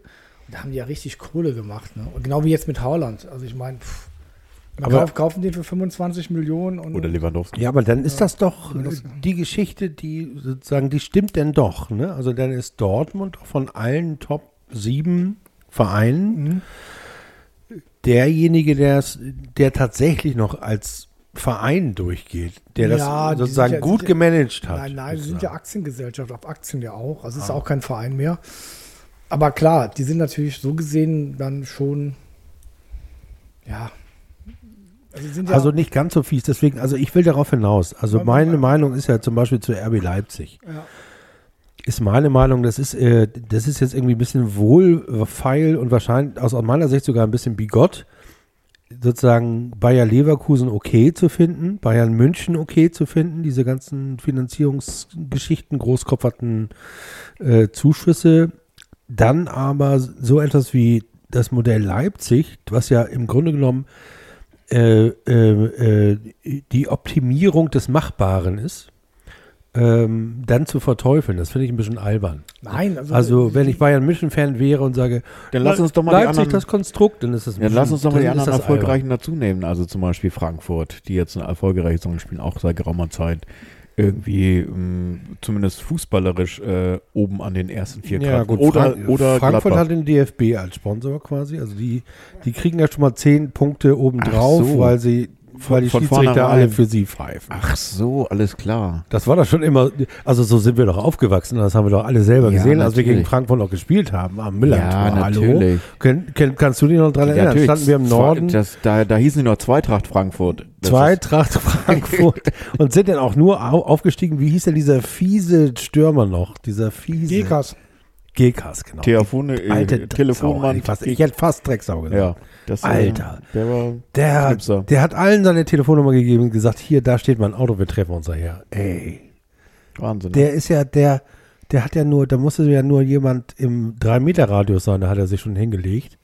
da haben die ja richtig Kohle gemacht. Ne? Und genau wie jetzt mit Haaland. Also ich meine, man Aber- kauf, kaufen den für 25 Millionen und Oder Lewandowski? Ja, aber dann ist das doch äh, die Geschichte, die sozusagen, die stimmt denn doch. Ne? Also dann ist Dortmund von allen Top 7 Vereinen Mhm. derjenige, der es, der tatsächlich noch als Verein durchgeht, der das Ja, die sozusagen ja- gut ja- gemanagt hat. Nein, nein, sie sind ja. Aktiengesellschaft, auf Aktien ja auch. Also es ist Ah. auch kein Verein mehr. Aber klar, die sind natürlich so gesehen dann schon, ja. Also, Also nicht ganz so fies, deswegen, also ich will darauf hinaus. Also meine Meinung ist ja zum Beispiel zu RB Leipzig. ja, Ist meine Meinung, das ist, äh, das ist jetzt irgendwie ein bisschen wohlfeil und wahrscheinlich aus meiner Sicht sogar ein bisschen bigott, sozusagen Bayer Leverkusen okay zu finden, Bayern München okay zu finden, diese ganzen Finanzierungsgeschichten, großkopferten äh, Zuschüsse. Dann aber so etwas wie das Modell Leipzig, was ja im Grunde genommen äh, äh, äh, die Optimierung des Machbaren ist, ähm, dann zu verteufeln, das finde ich ein bisschen albern. nein, also, Also, wenn ich Bayern München-Fan wäre und sage, Dann lass uns doch mal die Leipzig anderen, das Konstrukt, dann ist das ein dann lass uns doch mal die anderen das albern. erfolgreichen dazu nehmen. Also zum Beispiel Frankfurt, die jetzt eine erfolgreiche Saison spielen, auch seit geraumer Zeit irgendwie mh, zumindest fußballerisch äh, oben an den ersten vier Ja, Kräften. gut, oder, Frank oder Frankfurt Gladbach. hat den DFB als Sponsor quasi. Also die, die kriegen ja schon mal zehn Punkte obendrauf, so. weil sie, weil die Von Schiedsrichter alle für sie pfeifen. Ach so, alles klar. Das war doch schon immer, also so sind wir doch aufgewachsen, das haben wir doch alle selber Ja, gesehen, als wir gegen natürlich. Frankfurt noch gespielt haben, am Millantor. Ja, Hallo. natürlich. Ken, ken, kannst du dich noch dran erinnern? Natürlich. Standen wir im Norden, Das, da, da hießen die noch Zweitracht Frankfurt. Das Zweitracht [LAUGHS] Frankfurt und sind dann auch nur au aufgestiegen. Wie hieß denn dieser fiese Stürmer noch? Dieser fiese. Gekas. Gekas, genau. Telefone, äh, Alte Telefonmann. Ich, fast, ich hätte fast Drecksau gesagt. ja, das, äh, Alter. Der war Der, Knipser. der hat allen seine Telefonnummer gegeben und gesagt, hier, da steht mein Auto, wir treffen uns daher. Ey, Wahnsinn. der ist ja, der, der hat ja nur, da musste ja nur jemand im 3-Meter-Radius sein, da hat er sich schon hingelegt.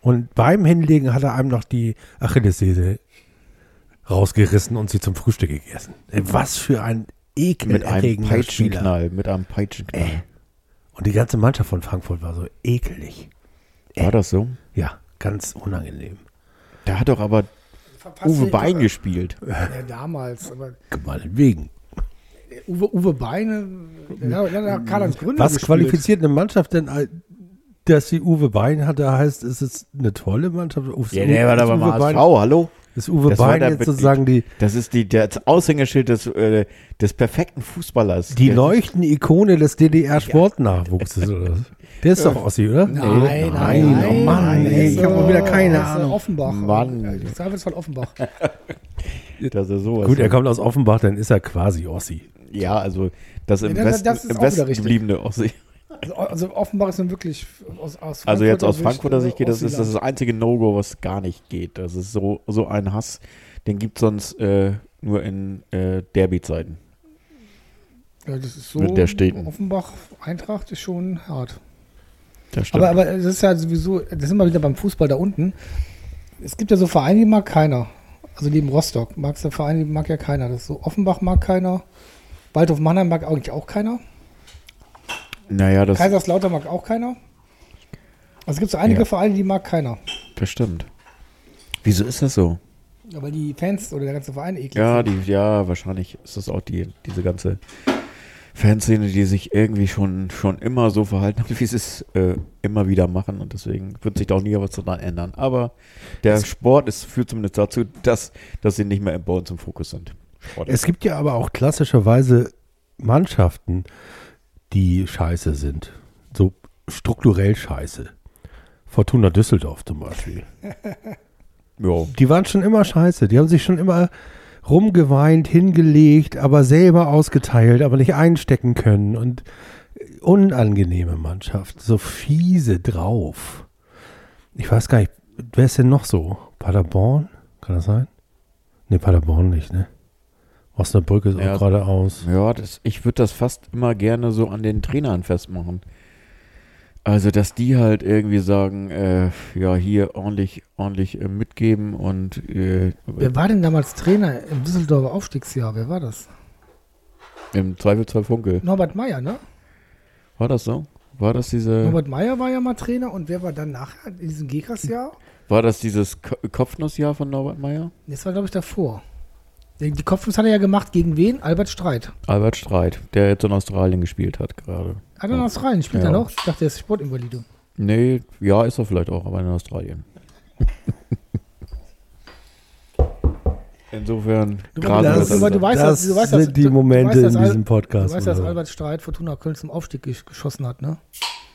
Und beim Hinlegen hat er einem noch die Achillessehne rausgerissen und sie zum Frühstück gegessen. Was für ein mit einem ekelerregender Spieler. Peitschenknall. Mit einem Peitschenknall. Ey. Und die ganze Mannschaft von Frankfurt war so ekelig. War das so? Ja, ganz unangenehm. Der hat doch aber Uwe Bein gespielt. [LAUGHS] Ja, damals. Aber Meinetwegen. Uwe, Uwe Beine, der, hat- der hat Karl-Heinz Gründer Was gespielt. qualifiziert eine Mannschaft denn, al- dass sie Uwe Bein hatte, heißt, ist es eine tolle Mannschaft? Uwe- Ja, der war ist da beim Uwe HSV, Bein- hallo? Ist Uwe Das Bein jetzt sozusagen die, Das ist die, das Aushängeschild des, äh, des perfekten Fußballers. die leuchtende Ikone des DDR-Sportnachwuchses, oder was? Der ist doch Ossi, oder? Nein, nein, nein, oh Mann, nein, ey, ich das hab mal wieder keine das ist, äh, Ahnung. Offenbach. Mann. Das ist von Offenbach. [LAUGHS] dass er sowas Gut, er kommt aus Offenbach, dann ist er quasi Ossi. Ja, also das im Ja, das- Westen, das ist im Westen gebliebene Ossi. Also, also Offenbach ist nun wirklich aus, aus Also jetzt aus Frankfurter äh, Sicht geht das, ist das einzige No-Go, was gar nicht geht. Das ist so, so ein Hass, den gibt es sonst äh, nur in äh, Derby-Zeiten. Ja, das ist so. mit der Städten. Offenbach, Eintracht ist schon hart. Aber, aber das ist ja sowieso, das sind wir wieder beim Fußball da unten. Es gibt ja so Vereine, die mag keiner. Also neben Rostock mag es der Verein, die mag ja keiner. Das ist so Offenbach mag keiner. Waldhof Mannheim mag eigentlich auch keiner. naja, das, Kaiserslautern mag auch keiner. Also es gibt so einige Ja. Vereine, die mag keiner. das stimmt. Wieso ist das so? Ja, weil die Fans oder der ganze Verein eklig Ja, sind. die, ja, wahrscheinlich ist das auch die, diese ganze Fanszene, die sich irgendwie schon, schon immer so verhalten hat, [LAUGHS] wie sie es äh, immer wieder machen und deswegen wird sich da auch nie was daran ändern. Aber der Sport ist, führt zumindest dazu, dass, dass sie nicht mehr bei uns im Fokus sind. Sport. Es gibt ja aber auch klassischerweise Mannschaften, die scheiße sind. So strukturell scheiße. Fortuna Düsseldorf zum Beispiel. [LAUGHS] Die waren schon immer scheiße. Die haben sich schon immer rumgeweint, hingelegt, aber selber ausgeteilt, aber nicht einstecken können. Und unangenehme Mannschaft. So fiese drauf. Ich weiß gar nicht, wer ist denn noch so? Paderborn? Kann das sein? Ne, Paderborn nicht, ne? Osnabrück ist auch Ja, gerade aus. Ja, das, ich würde das fast immer gerne so an den Trainern festmachen. Also, dass die halt irgendwie sagen, äh, ja, hier ordentlich, ordentlich äh, mitgeben und äh, Wer war denn damals Trainer im Düsseldorfer Aufstiegsjahr? Wer war das? im Zweifelsfall Funkel. Norbert Meyer, ne? War das so? War das diese, Norbert Meyer war ja mal Trainer und wer war dann nachher in diesem Gekas-Jahr? war das dieses Ko Kopfnussjahr von Norbert Meyer? Das war, glaube ich, davor. Die die Kopfnuss hat er ja gemacht gegen wen? Albert Streit. Albert Streit, der jetzt in Australien gespielt hat gerade. Hat er in Australien? Spielt Ja. er noch? Ich dachte, er ist Sportinvalide. Nee, ja, ist er vielleicht auch, aber in Australien. [LAUGHS] Insofern, Du, grasen das- das du- du weißt, das du weißt, sind die du- du Momente weißt, in diesem Du Podcast. weißt, dass? Albert Streit Fortuna Köln zum Aufstieg gesch- geschossen hat, ne?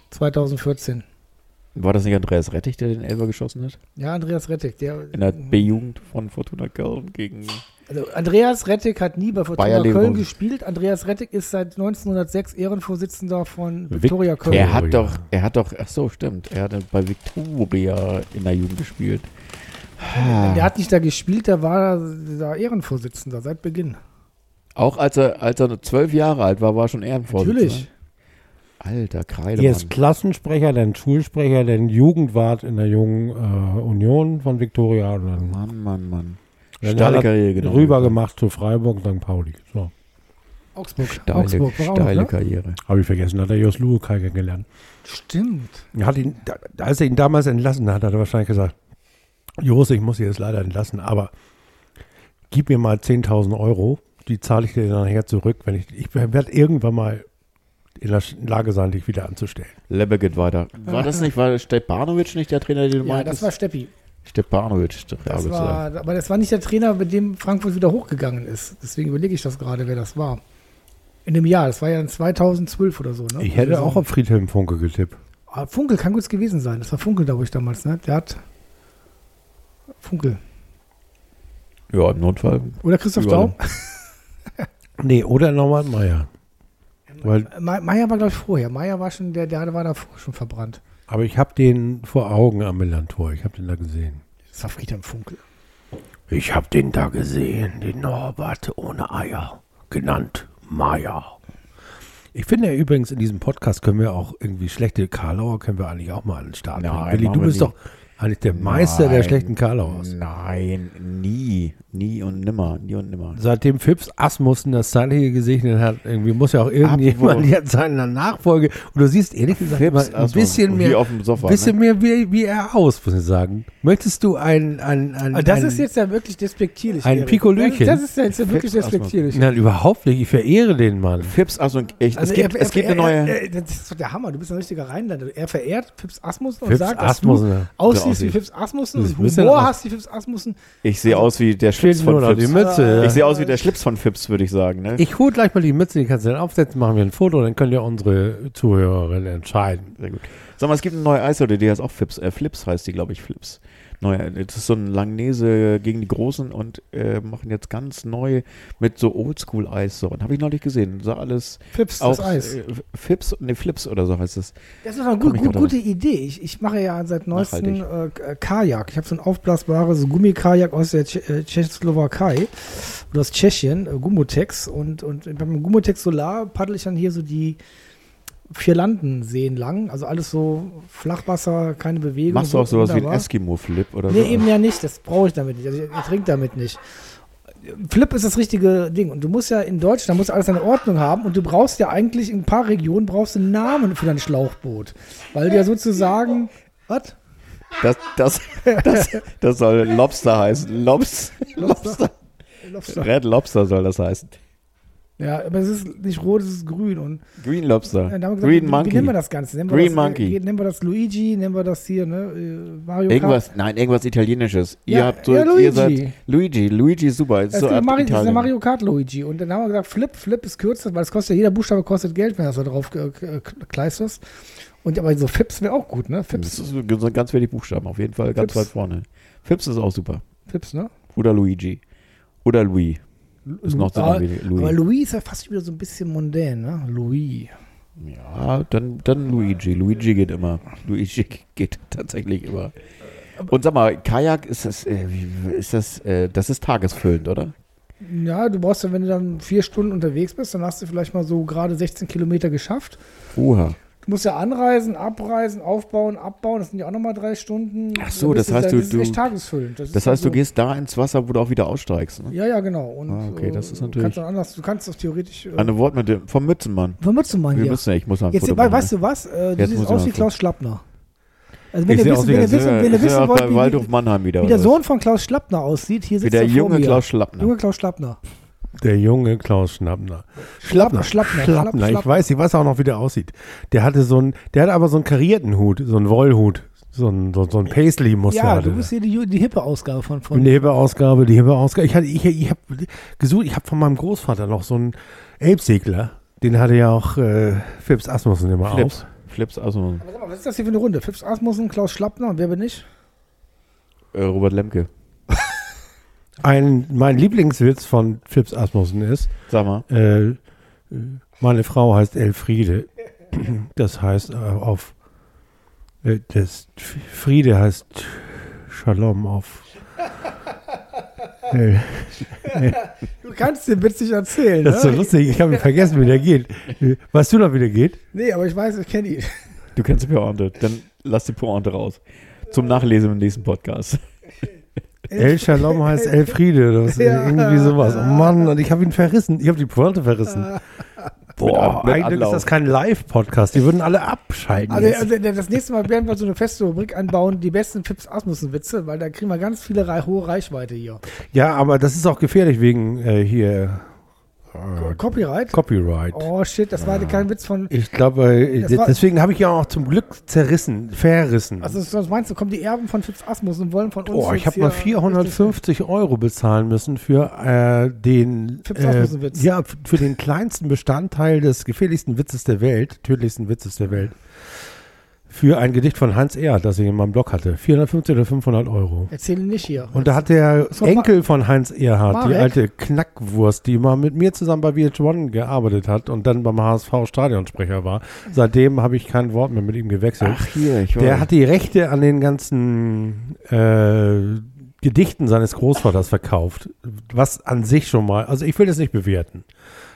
2014. War das nicht Andreas Rettich, der den Elfer geschossen hat? Ja, Andreas Rettig. Der, In der B-Jugend von Fortuna Köln gegen. Also Andreas Rettig hat nie bei Fortuna Bayer Köln gespielt. Andreas Rettig ist seit 1906 Ehrenvorsitzender von Viktoria Köln. Er hat doch, er hat doch, ach so, stimmt. Er hat bei Viktoria in der Jugend gespielt. Der hat nicht da gespielt, der war da Ehrenvorsitzender seit Beginn. Auch als er, als er zwölf Jahre alt war, war er schon Ehrenvorsitzender. Natürlich. Alter, Kreidemann. Erst Klassensprecher, dann Schulsprecher, dann Jugendwart in der jungen äh, Union von Viktoria Mann, Mann, Mann. Dann Steile er Karriere, genau. rüber gemacht zu Freiburg und St. Pauli. So, Augsburg. Steile, Augsburg war auch steile ne? Karriere. habe ich vergessen, hat er Jos Lukai kennengelernt. Stimmt. Er Hat ihn, da, als er ihn damals entlassen hat, hat er wahrscheinlich gesagt, Jos, ich muss Sie jetzt leider entlassen, aber gib mir mal 10.000 Euro, die zahle ich dir nachher zurück, wenn ich, ich werde irgendwann mal in der Lage sein, dich wieder anzustellen. Lebbe geht weiter. War das nicht, war Stepanovic nicht der Trainer, den du Ja, meintest? das war Steppi. Stepanovic. Das aber das war nicht der Trainer, mit dem Frankfurt wieder hochgegangen ist. Deswegen überlege ich das gerade, wer das war. In dem Jahr, das war ja in 2012 oder so. Ne? Ich hätte Also auch auf Friedhelm Funke getippt. Ah, Funkel kann gut gewesen sein. Das war Funkel, glaube ich, damals. Ne? Der hat Funkel. ja, im Notfall. Oder Christoph. Daum. [LAUGHS] Nee, oder Norman Meyer. Weil, Meier war, glaube ich, vorher. Meier war schon, der, der war da schon verbrannt. Aber ich habe den vor Augen am Millantor. Ich habe den da gesehen. Das war Friedhelm Funkel. Ich habe den da gesehen, den Norbert ohne Eier, genannt Meier. Ich finde ja übrigens, in diesem Podcast können wir auch irgendwie schlechte Karlauer können wir eigentlich auch mal an den Start bringen. Nein, Willi, machen du bist nie. doch eigentlich der Meister der Nein. schlechten Karlauers. Nein, nie. Nie und nimmer. Nie und nimmer. Seitdem Phipps Asmussen das Zeilige gesegnet hat, irgendwie muss ja auch irgendjemand jetzt seine Nachfolge. Und du siehst ehrlich gesagt Phipps ein Asmussen. bisschen mehr, auf dem Sofa, bisschen ne? mehr wie, wie er aus, muss ich sagen. Möchtest du ein, ein, ein, Aber das ein ist jetzt ja wirklich despektierlich. ein. Pikolöchen. Das ist ja jetzt ja wirklich erstmal. despektierlich. Nein, überhaupt nicht. Ich verehre den Mann. Fips, also ich, Also es gibt, er, es gibt er, eine neue. Er, er, das ist doch der Hammer. Du bist ein richtiger Rheinländer. Er verehrt Phipps Asmussen und Phipps sagt, dass Asmussen. du aus siehst wie aussieht. Fips Asmussen, ein bisschen Humor aus- hast wie Fips Asmussen. Ich sehe aus wie der Fehlt Schlips nur von noch die Fips. Mütze. Ich sehe aus wie der Schlips von Fips, würde ich sagen. Ne? Ich hole gleich mal die Mütze, die kannst du dann aufsetzen, machen wir ein Foto, dann könnt ihr unsere Zuhörerinnen entscheiden. Sehr gut. Sag mal, es gibt eine neue Eissorte, die heißt auch Fips. Äh, Flips heißt die, glaube ich, Flips. Neue, das ist so ein Langnese gegen die Großen und äh, machen jetzt ganz neu mit so Oldschool-Eissorten. Habe ich neulich gesehen. So alles Fips, auch das Eis. Äh, Fips, ne, Flips oder so heißt es. Das ist doch eine gut, gut, gute Idee. Ich, ich mache ja seit neuestem Nachhaltig. äh, Kajak. Ich habe so ein aufblasbares Gummikajak aus der Tsche äh, Tschechoslowakei oder aus Tschechien, äh, Gummotex. Und, und beim Gummotex Solar paddel ich dann hier so die vier Landenseen lang. Also alles so Flachwasser, keine Bewegung. Machst du auch sowas wie ein wunderbar. Eskimo-Flip oder Nee, so? eben ja nicht. Das brauche ich damit nicht. Also ich, ich trinke damit nicht. Flip ist das richtige Ding. Und du musst ja in Deutschland, musst alles eine Ordnung haben. Und du brauchst ja eigentlich in ein paar Regionen brauchst du einen Namen für dein Schlauchboot. Weil du ja sozusagen. Was? Das, das, das, das soll Lobster heißen. Lobs, Lobster. Lobster. Red Lobster soll das heißen. Ja, aber es ist nicht rot, es ist grün. Und Green Lobster. wir gesagt, Green wie, Monkey. Wie nennen wir das Ganze? Nennen wir Green das, Monkey. Äh, nennen wir das Luigi, nennen wir das hier, ne? Äh, Mario Irgendwas, nein, irgendwas Italienisches. Ihr Ja, habt so, ja, ihr Luigi. seid Luigi. Luigi ist super. Ist Das so ist, Mario, das ist der. Mario Kart Luigi. Und dann haben wir gesagt, Flip, Flip ist kürzer, weil es kostet ja, jeder Buchstabe kostet Geld, wenn du das da drauf äh, äh, kleisterst. Und aber so Fips wäre auch gut, ne? Das Fips, so so ganz wenig Buchstaben, auf jeden Fall ganz Fips. weit vorne. Fips ist auch super. Fips, ne? Oder Luigi. Oder Louis. Ist noch so aber, wie aber Louis. Louis ist ja fast wieder so ein bisschen mondän, ne? Louis. Ja, dann, dann Luigi. Luigi geht immer. Luigi [LAUGHS] geht tatsächlich immer. Und sag mal, Kajak, ist das, äh, ist das, äh, das ist tagesfüllend, oder? Ja, du brauchst ja, wenn du dann vier Stunden unterwegs bist, dann hast du vielleicht mal so gerade 16 Kilometer geschafft. Uha. Du musst ja anreisen, abreisen, aufbauen, abbauen. Das sind ja auch nochmal drei Stunden. Ach so, das heißt, da- du- das ist du- echt tagesfüllend. Das ist heißt, du also- gehst da ins Wasser, wo du auch wieder aussteigst. Ne? Ja, ja, genau. Und, Ah, okay, das ist äh, natürlich- Kannst du, anders, du kannst das theoretisch. Äh, Eine Wort mit dem, vom Mützenmann. du mal Wir hier? müssen, ich muss Jetzt, Foto machen, weißt ne? du was? Äh, du siehst aus wie Klaus Schlappner. Also wenn Ich ihr wissen, wie wenn der ihr wissen, wenn ihr wissen wollt, wie, wie, wie der Sohn von Klaus Schlappner aussieht, hier? Wie sitzt der er vor junge mir. Klaus Schlappner. Junge Klaus Schlappner. Der junge Klaus Schnappner. Schlappner, Schlappner. Schlappner, ich weiß, ich weiß auch noch, wie der aussieht. Der hatte so einen, der hatte aber so einen karierten Hut, so einen Wollhut, so einen, so, so einen Paisley-Muster. Ja, hatte du bist hier die, die hippe Ausgabe von. von die Hebe-Ausgabe, die Hebe-Ausgabe. Ich, hatte- ich, ich habe gesucht, ich habe von meinem Großvater noch so einen Elbsegler. Den hatte ja auch äh, Phipps Asmussen immer Flips. auf. Flips, also Aber sag mal, was ist das hier für eine Runde? Fips Asmussen, Klaus Schlappner wer bin ich? äh, Robert Lemke. Ein, mein Lieblingswitz von Phipps Asmussen ist, Sag mal. äh, meine Frau heißt Elfriede. Das heißt äh, auf, äh, das Friede heißt Shalom auf. Äh, Du kannst den Witz nicht erzählen, das ist so ne? lustig, ich habe vergessen, wie der geht. Weißt du noch, wie der geht? Nee, aber ich weiß, ich kenne ihn. Du kennst die Pointe. Dann lass die Pointe raus. Zum Nachlesen im nächsten Podcast. El Shalom heißt Elfriede, das ist Ja. irgendwie sowas. Oh Mann, und ich habe ihn verrissen. Ich habe die Pointe verrissen. Boah, mit eigentlich Anlauf. ist das kein Live-Podcast. Die würden alle abschalten. Also, also das nächste Mal werden wir so eine feste Rubrik anbauen, die besten Fips Asmussen-Witze, weil da kriegen wir ganz viele hohe Reichweite hier. Ja, aber das ist auch gefährlich wegen äh, hier äh, Copyright? Copyright. Oh shit, das war kein Witz von. Ich glaube, äh, deswegen habe ich ja auch zum Glück zerrissen, verrissen. Also, was meinst du, kommen die Erben von Fips Asmussen und wollen von uns. Oh, ich habe mal hier 450 Euro bezahlen müssen für äh, den Fips äh, Asmussen-Witz. ja f- für den kleinsten Bestandteil des gefährlichsten Witzes der Welt, tödlichsten Witzes der Welt, für ein Gedicht von Hans Erhardt, das ich in meinem Blog hatte, 450 oder 500 Euro. Erzähle nicht hier. Und da hat der Enkel von Heinz Erhardt, die alte Knackwurst, die mal mit mir zusammen bei VH1 gearbeitet hat und dann beim HSV Stadionsprecher war. Seitdem habe ich kein Wort mehr mit ihm gewechselt. Ach hier, ich Der hat die Rechte an den ganzen äh, Gedichten seines Großvaters verkauft, was an sich schon mal, also ich will das nicht bewerten.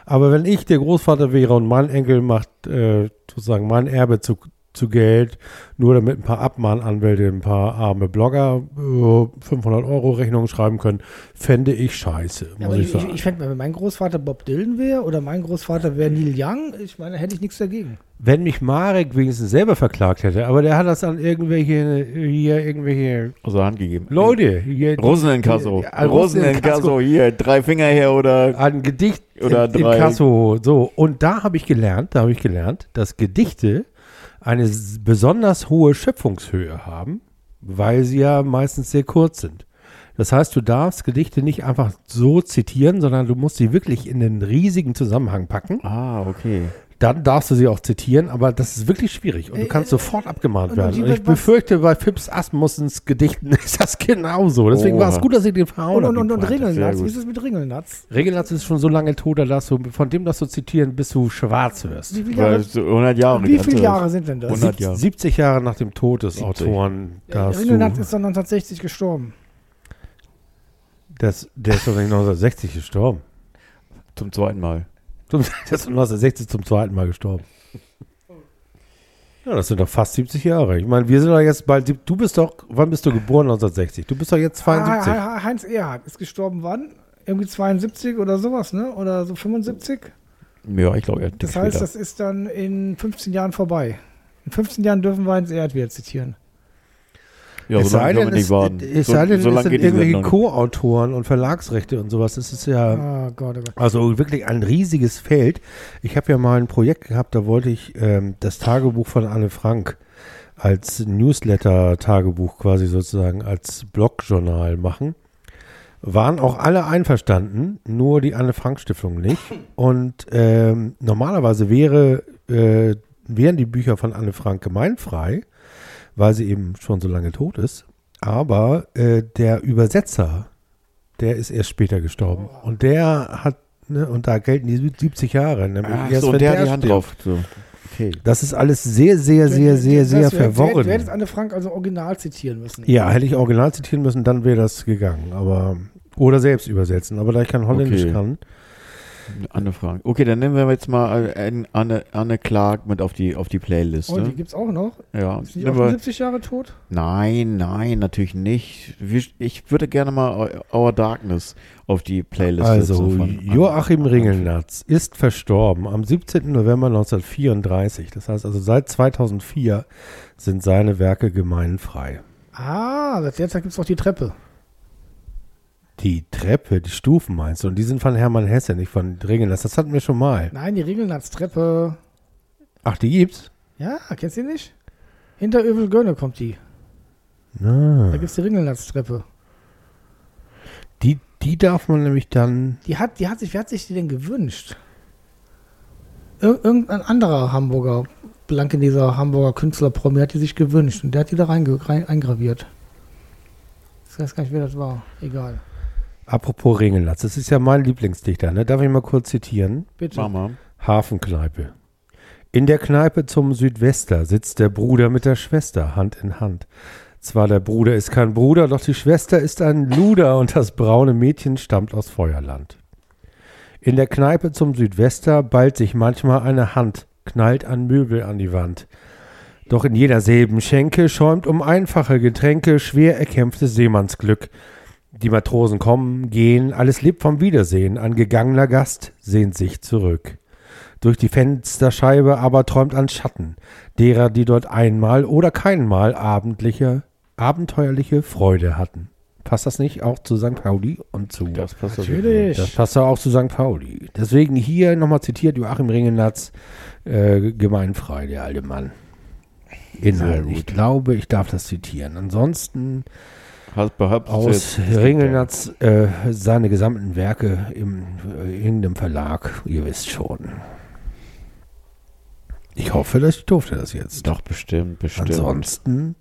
Aber wenn ich der Großvater wäre und mein Enkel macht äh, sozusagen mein Erbe zu, zu Geld, nur damit ein paar Abmahnanwälte, ein paar arme Blogger äh, 500 Euro Rechnungen schreiben können, fände ich scheiße, Ja, muss ich ich, ich, sagen. ich fände, wenn mein Großvater Bob Dylan wäre oder mein Großvater wäre Neil Young, ich meine, hätte ich nichts dagegen. wenn mich Marek wenigstens selber verklagt hätte, aber der hat das an irgendwelche, hier, irgendwelche aus der Hand gegeben. Leute, hier, Rosenenkasso. Ja, Rosenenkasso, hier, drei Finger her oder. ein Gedicht Oder in, in drei- Kasso. So, und da habe ich gelernt, da habe ich gelernt, dass Gedichte eine besonders hohe Schöpfungshöhe haben. weil sie ja meistens sehr kurz sind. Das heißt, du darfst Gedichte nicht einfach so zitieren, sondern du musst sie wirklich in den riesigen Zusammenhang packen. Ah, okay. Dann darfst du sie auch zitieren, aber das ist wirklich schwierig und du Äh, kannst äh, sofort abgemahnt und werden. Und ich befürchte, bei Phipps Asmussens Gedichten [LAUGHS] ist das genauso. Deswegen war es Oha. gut, dass ich den verhauen Und, und, und, die und. Ringelnatz, wie ist es mit Ringelnatz? Regelnatz ist schon so lange tot, da darfst du, von dem das du zitieren, bis du schwarz wirst. Wie, viele Jahre, so 100 Jahre. wie viele. Jahre sind denn das? 100 Jahre. 70 Jahre nach dem Tod des 70. Autoren, Ja, Ringelnatz ist dann 1960 gestorben. das, der ist doch nicht 1960 gestorben. Zum zweiten Mal. Zum- [LAUGHS] Der ist 1960 zum zweiten Mal gestorben. Ja, das sind doch fast 70 Jahre. Ich meine, wir sind doch jetzt bald, du bist doch, wann bist du geboren? 1960. Du bist doch jetzt 72. Ah, He- Heinz Erhardt ist gestorben wann? Irgendwie 72 oder sowas, ne? Oder so 75? Ja, ich glaube, er Das heißt, das ist dann in 15 Jahren vorbei. In 15 Jahren dürfen wir Heinz Erhardt wieder zitieren. Ja, es so sei denn, es, warten. es So- sei denn, so es sind irgendwelche. Co-Autoren und Verlagsrechte und sowas. Das ist ja, Ah Gott, oh Gott. also wirklich ein riesiges Feld. Ich habe ja mal ein Projekt gehabt, da wollte ich ähm, das Tagebuch von Anne Frank als Newsletter-Tagebuch quasi sozusagen als Blogjournal machen. Waren auch alle einverstanden, nur die Anne Frank Stiftung nicht. [LAUGHS] Und ähm, normalerweise wäre, äh, wären die Bücher von Anne Frank gemeinfrei, weil sie eben schon so lange tot ist. Aber äh, der Übersetzer, der ist erst später gestorben. Und der hat, ne, und da gelten die 70 Jahre. Nämlich Ach erst, so, der hat die Hand stirbt. drauf. So. Okay. Das ist alles sehr, sehr, sehr, sehr, sehr Das verworren. Du hättest Anne Frank also original zitieren müssen. Ja, hätte ich original zitieren müssen, dann wäre das gegangen. Aber oder selbst übersetzen. Aber da ich kein Holländisch Okay. kann, Anne Frank. Okay, dann nehmen wir jetzt mal Anne, Anne Clark mit auf die, auf die Playlist. Oh, die ne? gibt's auch noch. Ja. Ist wir, 70 Jahre tot? nein, nein, natürlich nicht. Ich würde gerne mal Our Darkness auf die Playlist also setzen von Anne- Joachim Anne- Ringelnatz ist verstorben am 17. November 1934. Das heißt also seit 2004 sind seine Werke gemeinfrei. Ah, seit der Zeit gibt's auch die Treppe. Die Treppe, die Stufen meinst du? Und die sind von Hermann Hesse, nicht von Ringelnatz. Das hatten wir schon mal. Nein, die Ringelnatz-Treppe. Ach, die gibt's? Ja, kennst du die nicht? Hinter Övelgönne kommt die. Ah, Da gibt's die Ringelnatz-Treppe. die, die darf man nämlich dann Die hat, die hat sich, wer hat sich die denn gewünscht? Ir irgendein anderer Hamburger, blank dieser Hamburger Künstler-Promi hat die sich gewünscht und der hat die da reinge rein, eingraviert. Ich weiß gar nicht, wer das war. Egal. Apropos Ringelnatz, das ist ja mein Lieblingsdichter, ne? Darf ich mal kurz zitieren? Bitte. Mama. Hafenkneipe. In der Kneipe zum Südwester sitzt der Bruder mit der Schwester Hand in Hand. Zwar der Bruder ist kein Bruder, doch die Schwester ist ein Luder und das braune Mädchen stammt aus Feuerland. In der Kneipe zum Südwester ballt sich manchmal eine Hand, knallt ein Möbel an die Wand. Doch in jeder selben Schenke schäumt um einfache Getränke schwer erkämpftes Seemannsglück. Die Matrosen kommen, gehen, alles lebt vom Wiedersehen, ein gegangener Gast sehnt sich zurück. Durch die Fensterscheibe aber träumt ein Schatten derer, die dort einmal oder keinmal abendliche, abenteuerliche Freude hatten. Passt das nicht auch zu St. Pauli und zu Das passt Natürlich. das passt auch zu St. Pauli. Deswegen hier nochmal zitiert Joachim Ringenatz, äh, gemeinfrei, der alte Mann. Inhalt. Ich glaube, ich darf das zitieren. Ansonsten aus Ringelnatz äh, seine gesamten Werke im, äh, in dem Verlag, ihr wisst schon. Ich hoffe, dass ich durfte das jetzt. Doch, bestimmt, bestimmt. Ansonsten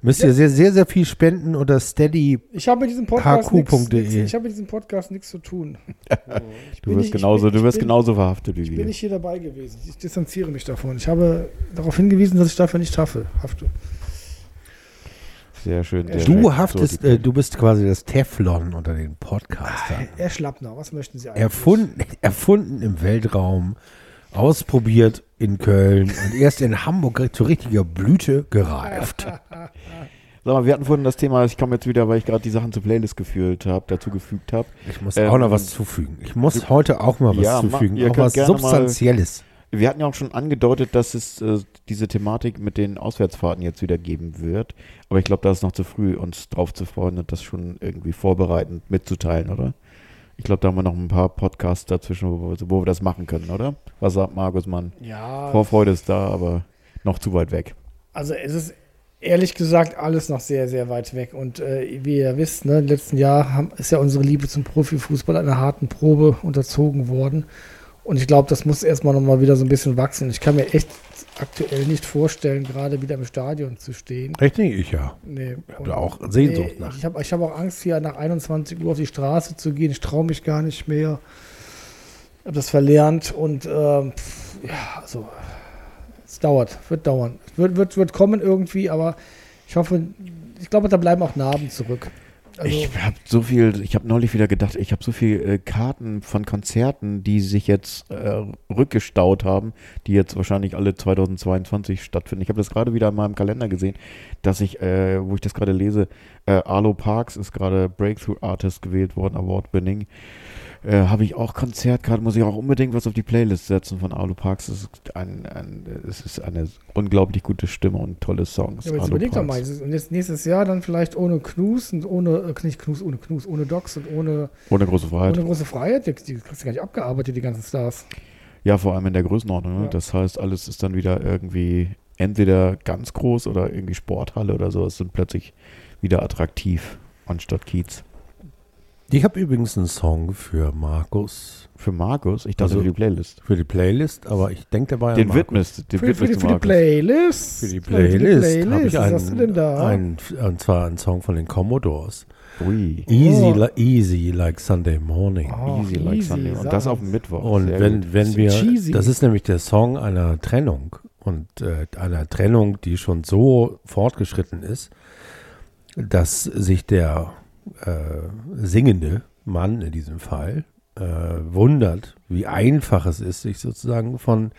müsst ihr sehr, sehr, sehr viel spenden unter Steady. Ich habe mit diesem Podcast nichts- Ich habe mit diesem Podcast nichts zu tun. [LAUGHS] Du wirst nicht- ich genauso, bin- du wirst bin- genauso verhaftet wie Ich bin wir. nicht hier dabei gewesen. Ich distanziere mich davon. Ich habe darauf hingewiesen, dass ich dafür nicht hafte. hafte. Sehr schön. Du direkt Du haftest, so äh, du bist quasi das Teflon unter den Podcastern. Herr Schlappner, was möchten Sie eigentlich? Erfunden, [LAUGHS] erfunden im Weltraum, ausprobiert in Köln und erst in Hamburg [LAUGHS] zur richtiger Blüte gereift. [LAUGHS] Sag mal, wir hatten vorhin das Thema, ich komme jetzt wieder, weil ich gerade die Sachen zur Playlist gefühlt habe, dazu gefügt habe. Ich muss Ähm, auch noch was zufügen. Ich muss heute auch mal was Ja, zufügen. ihr auch könnt was gerne mal- Substanzielles. Wir hatten ja auch schon angedeutet, dass es äh, diese Thematik mit den Auswärtsfahrten jetzt wieder geben wird. Aber ich glaube, da ist noch zu früh, uns drauf zu freuen und das schon irgendwie vorbereitend mitzuteilen, oder? Ich glaube, da haben wir noch ein paar Podcasts dazwischen, wo wir, wo wir das machen können, oder? Was sagt Markus Mann? Ja, Vorfreude ist da, aber noch zu weit weg. also es ist Ehrlich gesagt, alles noch sehr, sehr weit weg. Und äh, wie ihr wisst, ne, im letzten Jahr haben, ist ja unsere Liebe zum Profifußball einer harten Probe unterzogen worden. Und ich glaube, das muss erstmal nochmal wieder so ein bisschen wachsen. Ich kann mir echt aktuell nicht vorstellen, gerade wieder im Stadion zu stehen. Echt nicht, ich ja. Nee. Ich habe auch Sehnsucht nee, nach. Ich habe ich hab auch Angst, hier nach 21 Uhr auf die Straße zu gehen. Ich traue mich gar nicht mehr. Ich habe das verlernt und ähm, pff, ja, also es dauert, wird dauern. Wird, wird, wird kommen irgendwie, aber ich hoffe, ich glaube, da bleiben auch Narben zurück. Also, ich habe so viel, ich habe neulich wieder gedacht, ich habe so viel äh, Karten von Konzerten, die sich jetzt äh, rückgestaut haben, die jetzt wahrscheinlich alle 2022 stattfinden. Ich habe das gerade wieder in meinem Kalender gesehen, dass ich, äh, wo ich das gerade lese, äh, Arlo Parks ist gerade Breakthrough Artist gewählt worden, Award-winning. Äh, habe ich auch Konzertkarten, muss ich auch unbedingt was auf die Playlist setzen von Arlo Parks. Es ist, ein, ein, es ist eine unglaublich gute Stimme und tolle Songs. ja, aber jetzt überleg doch mal, und jetzt nächstes Jahr dann vielleicht ohne Knus und ohne, äh, nicht Knus, ohne Knus, ohne Docs und ohne, Ohne große Freiheit. ohne große Freiheit. Die, die kriegst du gar nicht abgearbeitet, die ganzen Stars. Ja, vor allem in der Größenordnung. Ne? Ja. Das heißt, alles ist dann wieder irgendwie entweder ganz groß oder irgendwie Sporthalle oder so. Es sind plötzlich wieder attraktiv anstatt Kiez. Ich habe übrigens einen Song für Markus, Für Markus, ich dachte Also- für die Playlist. für die Playlist, aber ich denke dabei Den an Markus. widmest, den Für, für, die, widmest du für die. Playlist. Für die Playlist habe ich Was hast du denn einen, da? einen, und zwar einen Song von den Commodores. Ui, Easy, Oh. li easy like Sunday morning. Oh, easy like easy, Sunday. Und das auf dem Mittwoch. Und Sehr wenn, gut. wenn wir, cheesy. das ist nämlich der Song einer Trennung und äh, einer Trennung, die schon so fortgeschritten ist, dass sich der äh, singende Mann in diesem Fall äh, wundert, wie einfach es ist, sich sozusagen von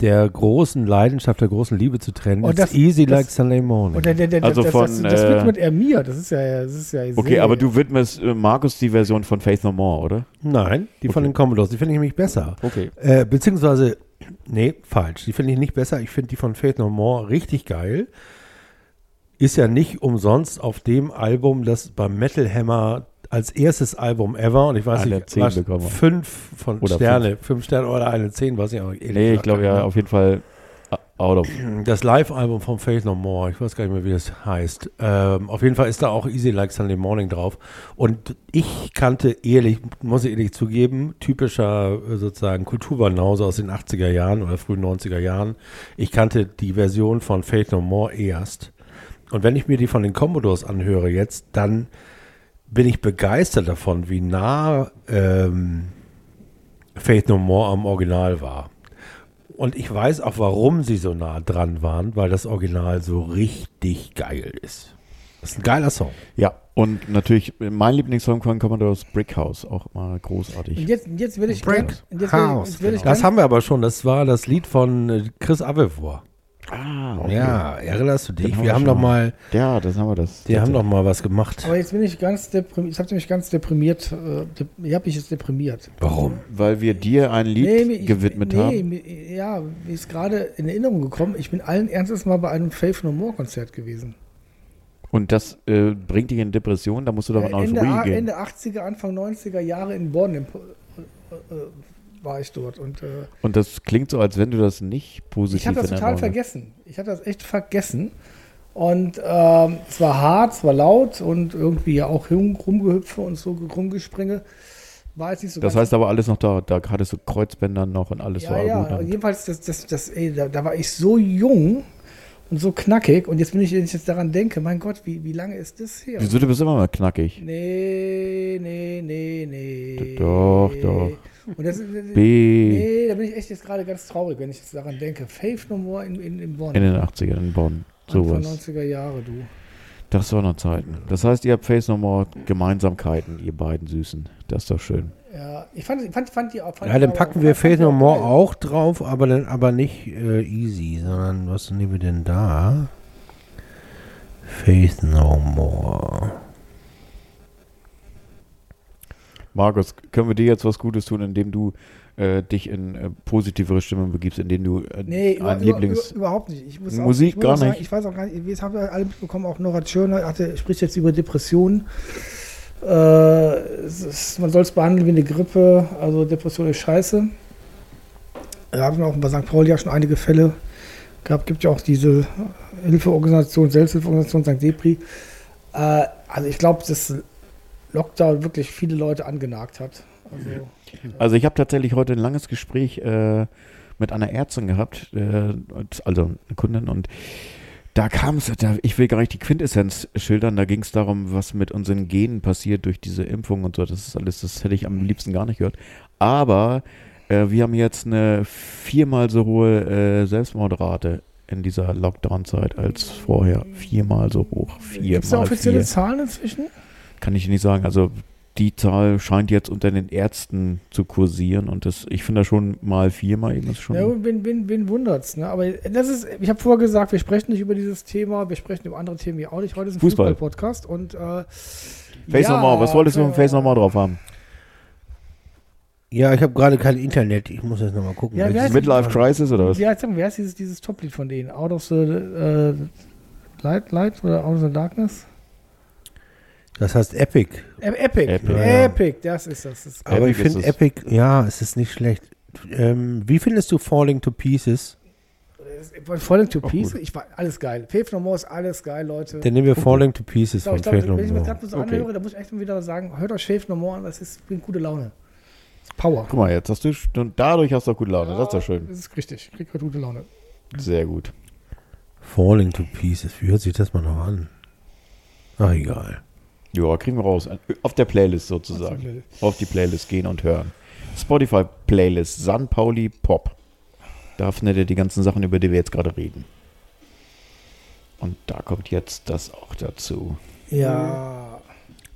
der großen Leidenschaft, der großen Liebe zu trennen. Und It's das- easy das- like Sunday morning. Und der, der, der, Also das, von, das, das äh, widmet er mir. Das ist ja, das ist ja Okay, sehr- aber du widmest äh, Markus die Version von Faith No More, oder? Nein, die von Okay. den Commodores, die finde ich nämlich besser. Okay. Äh, beziehungsweise, nee, falsch. Die finde ich nicht besser. Ich finde die von Faith No More richtig geil. Ist ja nicht umsonst auf dem Album, das beim Metal Hammer als erstes Album ever, und ich weiß Eine nicht, 10 was, fünf von Oder Sterne, fünf. Sterne oder eine zehn, weiß ich auch ehrlich Nee, ich glaube ja, auf jeden Fall äh, out of. Das Live-Album von Faith No More, ich weiß gar nicht mehr, wie das heißt. Ähm, auf jeden Fall ist da auch Easy Like Sunday Morning drauf. Und ich kannte ehrlich, muss ich ehrlich zugeben, typischer äh, sozusagen Kulturbanause aus den 80er Jahren oder frühen 90er Jahren. Ich kannte die Version von Faith No More erst. Und wenn ich mir die von den Commodores anhöre jetzt, dann bin ich begeistert davon, wie nah ähm, Faith No More am Original war. Und ich weiß auch, warum sie so nah dran waren, weil das Original so richtig geil ist. Das ist ein geiler Song. Ja, und natürlich mein Lieblingssong von Commodores Brick House, auch mal Und großartig. jetzt, jetzt will ich Break gern- jetzt will, House, jetzt will ich Das ganz- haben wir aber schon. Das war das Lied von äh, Chris Avevor. Ah, okay. Ja, erinnerst du dich? Haben wir wir haben noch mal. Ja, das haben wir das. die haben noch mal was gemacht. Aber jetzt bin ich ganz deprimiert. Jetzt habt ihr mich ganz deprimiert. Äh, ich habe mich jetzt deprimiert. Warum? Weil wir dir ein Lied Nee, mir- ich- gewidmet nee, haben. mir- Ja, mir ist gerade in Erinnerung gekommen. Ich bin allen Ernstes mal bei einem Faith No More Konzert gewesen. Und das äh, bringt dich in Depression, da musst du doch Äh, in Ende, gehen. Ende 80er, Anfang 90er Jahre in Bonn im, äh, äh, war ich dort. Und äh, Und das klingt so, als wenn du das nicht positiv ich habe das total vergessen. Ich habe das echt vergessen. Und ähm, es war hart, es war laut und irgendwie ja auch rum, rumgehüpfe und so rumgespringe. War jetzt nicht so Das heißt aber alles noch da. Da hattest du Kreuzbänder noch und alles Ja, war ja, gut. Und jedenfalls, das, das, das, ey, da, da war ich so jung und so knackig. Und jetzt bin ich, wenn ich jetzt daran denke, mein Gott, wie, wie lange ist das her? Wieso, du bist immer mal knackig. Nee, nee, nee, nee. Doch, doch. Und das, B nee, da bin ich echt jetzt gerade ganz traurig, wenn ich jetzt daran denke. Faith No More in, in, in Bonn. in den 80ern in Bonn. Anfang Sowas. 90er Jahre, du. Das war noch Zeiten. Das heißt, ihr habt Face No More Gemeinsamkeiten, ihr beiden Süßen. Das ist doch schön. Ja, ich fand, fand, fand die auch. Fand Ja, dann packen wir die No More geil. auch drauf, aber dann aber nicht äh, easy, sondern was nehmen wir denn da? Faith No More. Markus, können wir dir jetzt was Gutes tun, indem du äh, dich in äh, positivere Stimmung begibst, indem du äh, Nee, über, Lieblings... über, überhaupt nicht. Ich muss Musik auch, ich muss gar sagen, nicht. Ich weiß auch gar nicht, jetzt haben wir alle mitbekommen, auch Nora Tschirner hatte, spricht jetzt über Depressionen. Äh, ist, man soll es behandeln wie eine Grippe, also Depression ist scheiße. Wir haben auch bei St. Pauli ja schon einige Fälle gab, gibt ja auch diese Hilfeorganisation, Selbsthilfeorganisation St. Depri. Äh, also ich glaube, dass Lockdown wirklich viele Leute angenagt hat. Also, Also ich habe tatsächlich heute ein langes Gespräch äh, mit einer Ärztin gehabt, äh, also eine Kundin und da kam es, ich will gar nicht die Quintessenz schildern, da ging es darum, was mit unseren Genen passiert durch diese Impfung und so. Das ist alles, das hätte ich am liebsten gar nicht gehört. Aber äh, wir haben jetzt eine viermal so hohe äh, Selbstmordrate in dieser Lockdown-Zeit als vorher. Viermal so hoch. Gibt es da Viermal offizielle vier. Zahlen inzwischen? Kann ich nicht sagen. Also die Zahl scheint jetzt unter den Ärzten zu kursieren und das, ich finde das schon mal viermal eben ist schon. Ja, wen, wen, wen wundert's, ne? Aber das ist, ich habe vorher gesagt, wir sprechen nicht über dieses Thema, wir sprechen über andere Themen hier auch nicht. Heute ist ein Fußball. Fußball-Podcast und äh, Face ja, nochmal, was wolltest du äh, im Face nochmal drauf haben? Ja, ich habe gerade kein Internet. Ich muss jetzt nochmal gucken. Ja, ist- Midlife Crisis oder was? Wie heißt, wie heißt dieses, dieses Top-Lied von denen? Out of the äh, Light, Light oder Out of the Darkness? Das heißt Epic. Äh, Epic. Epic. Epic, das ist das. das ist Aber ich finde. Epic, ja, es ist nicht schlecht. Ähm, wie findest du Falling to Pieces? Falling to gut. ich war alles geil. Faith No More ist alles geil, Leute. Dann nehmen wir Falling to Pieces von ich glaub, Faith No wenn ich mir das More. gerade so Okay. anhöre, da muss ich echt mal wieder sagen, hört euch Faith No More an, das ist, bringt gute Laune. Das ist Power. Guck mal, jetzt hast du, und dadurch hast du auch gute Laune, das ist doch schön. Das ist richtig, ich krieg gerade gute Laune. Sehr gut. Falling to Pieces, wie hört sich das mal noch an? Ach, egal. Ja, kriegen wir raus. Auf der Playlist sozusagen. Auf die Playlist gehen und hören. Spotify Playlist San Pauli Pop. Da findet ihr die ganzen Sachen, über die wir jetzt gerade reden. Und da kommt jetzt das auch dazu. Ja.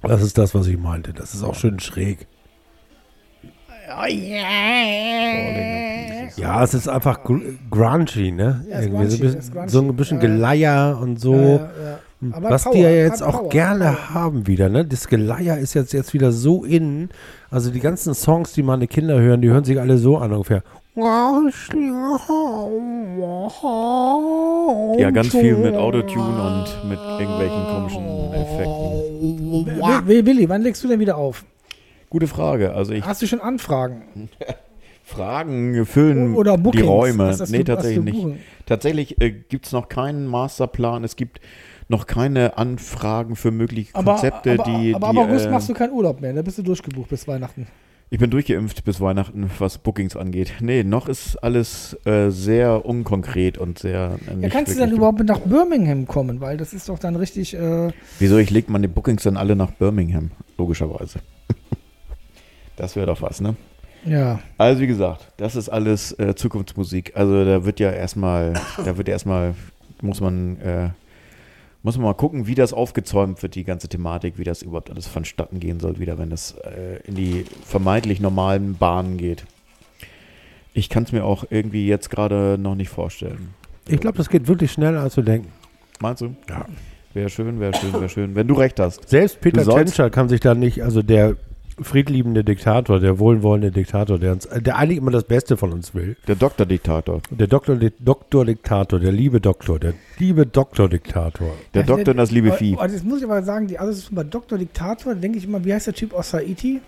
Das ist das, was ich meinte. Das ist auch schön schräg. Ja, es ist einfach gr grungy, ne? Ja, Irgendwie so, ein grungy, bisschen, grungy. so ein bisschen. Geleier und so. Ja, ja, ja. Aber Was Power, die ja jetzt auch Power, gerne Power. haben wieder, ne? Das Geleier ist jetzt, jetzt wieder so in. Also die ganzen Songs, die meine Kinder hören, die hören sich alle so an ungefähr. Ja, ganz viel mit Autotune und mit irgendwelchen komischen Effekten. Wi- Willi, wann legst du denn wieder auf? Gute Frage. Also ich Hast du schon Anfragen? [LAUGHS] Fragen füllen Oder die? Räume. Nee, du- tatsächlich nicht. Tatsächlich äh, gibt es noch keinen Masterplan. Es gibt noch keine Anfragen für mögliche Aber, Konzepte, aber, die. aber die ab August äh, machst du keinen Urlaub mehr, da bist du durchgebucht bis Weihnachten. Ich bin durchgeimpft bis Weihnachten, was Bookings angeht. Nee, noch ist alles äh, sehr unkonkret und sehr. Äh, Ja, kannst du dann überhaupt nach Birmingham kommen? Weil das ist doch dann richtig. Äh, Wieso? Ich leg meine Bookings dann alle nach Birmingham, logischerweise. [LAUGHS] das wäre doch was, ne? ja. Also wie gesagt, das ist alles äh, Zukunftsmusik. Also da wird ja erstmal, da wird erstmal, muss man, äh, muss man mal gucken, wie das aufgezäumt wird, die ganze Thematik, wie das überhaupt alles vonstatten gehen soll, wieder, wenn das äh, in die vermeintlich normalen Bahnen geht. Ich kann es mir auch irgendwie jetzt gerade noch nicht vorstellen. Ich glaube, das geht wirklich schneller, als wir denken. Meinst du? Ja. Wäre schön, wäre schön, wäre schön. Wenn du recht hast. Selbst Peter Tschentscher kann sich da nicht, also der friedliebende Diktator, der wohlwollende Diktator, der, uns, der eigentlich immer das Beste von uns will. Der Doktor-Diktator. Der Doktor, Doktor-Diktator, der liebe Doktor, der liebe Doktor-Diktator. Der Doktor und das liebe Oh, Vieh. oh, das muss ich aber sagen, die also bei Dr. Diktator, da denke ich immer, wie heißt der Typ aus Haiti?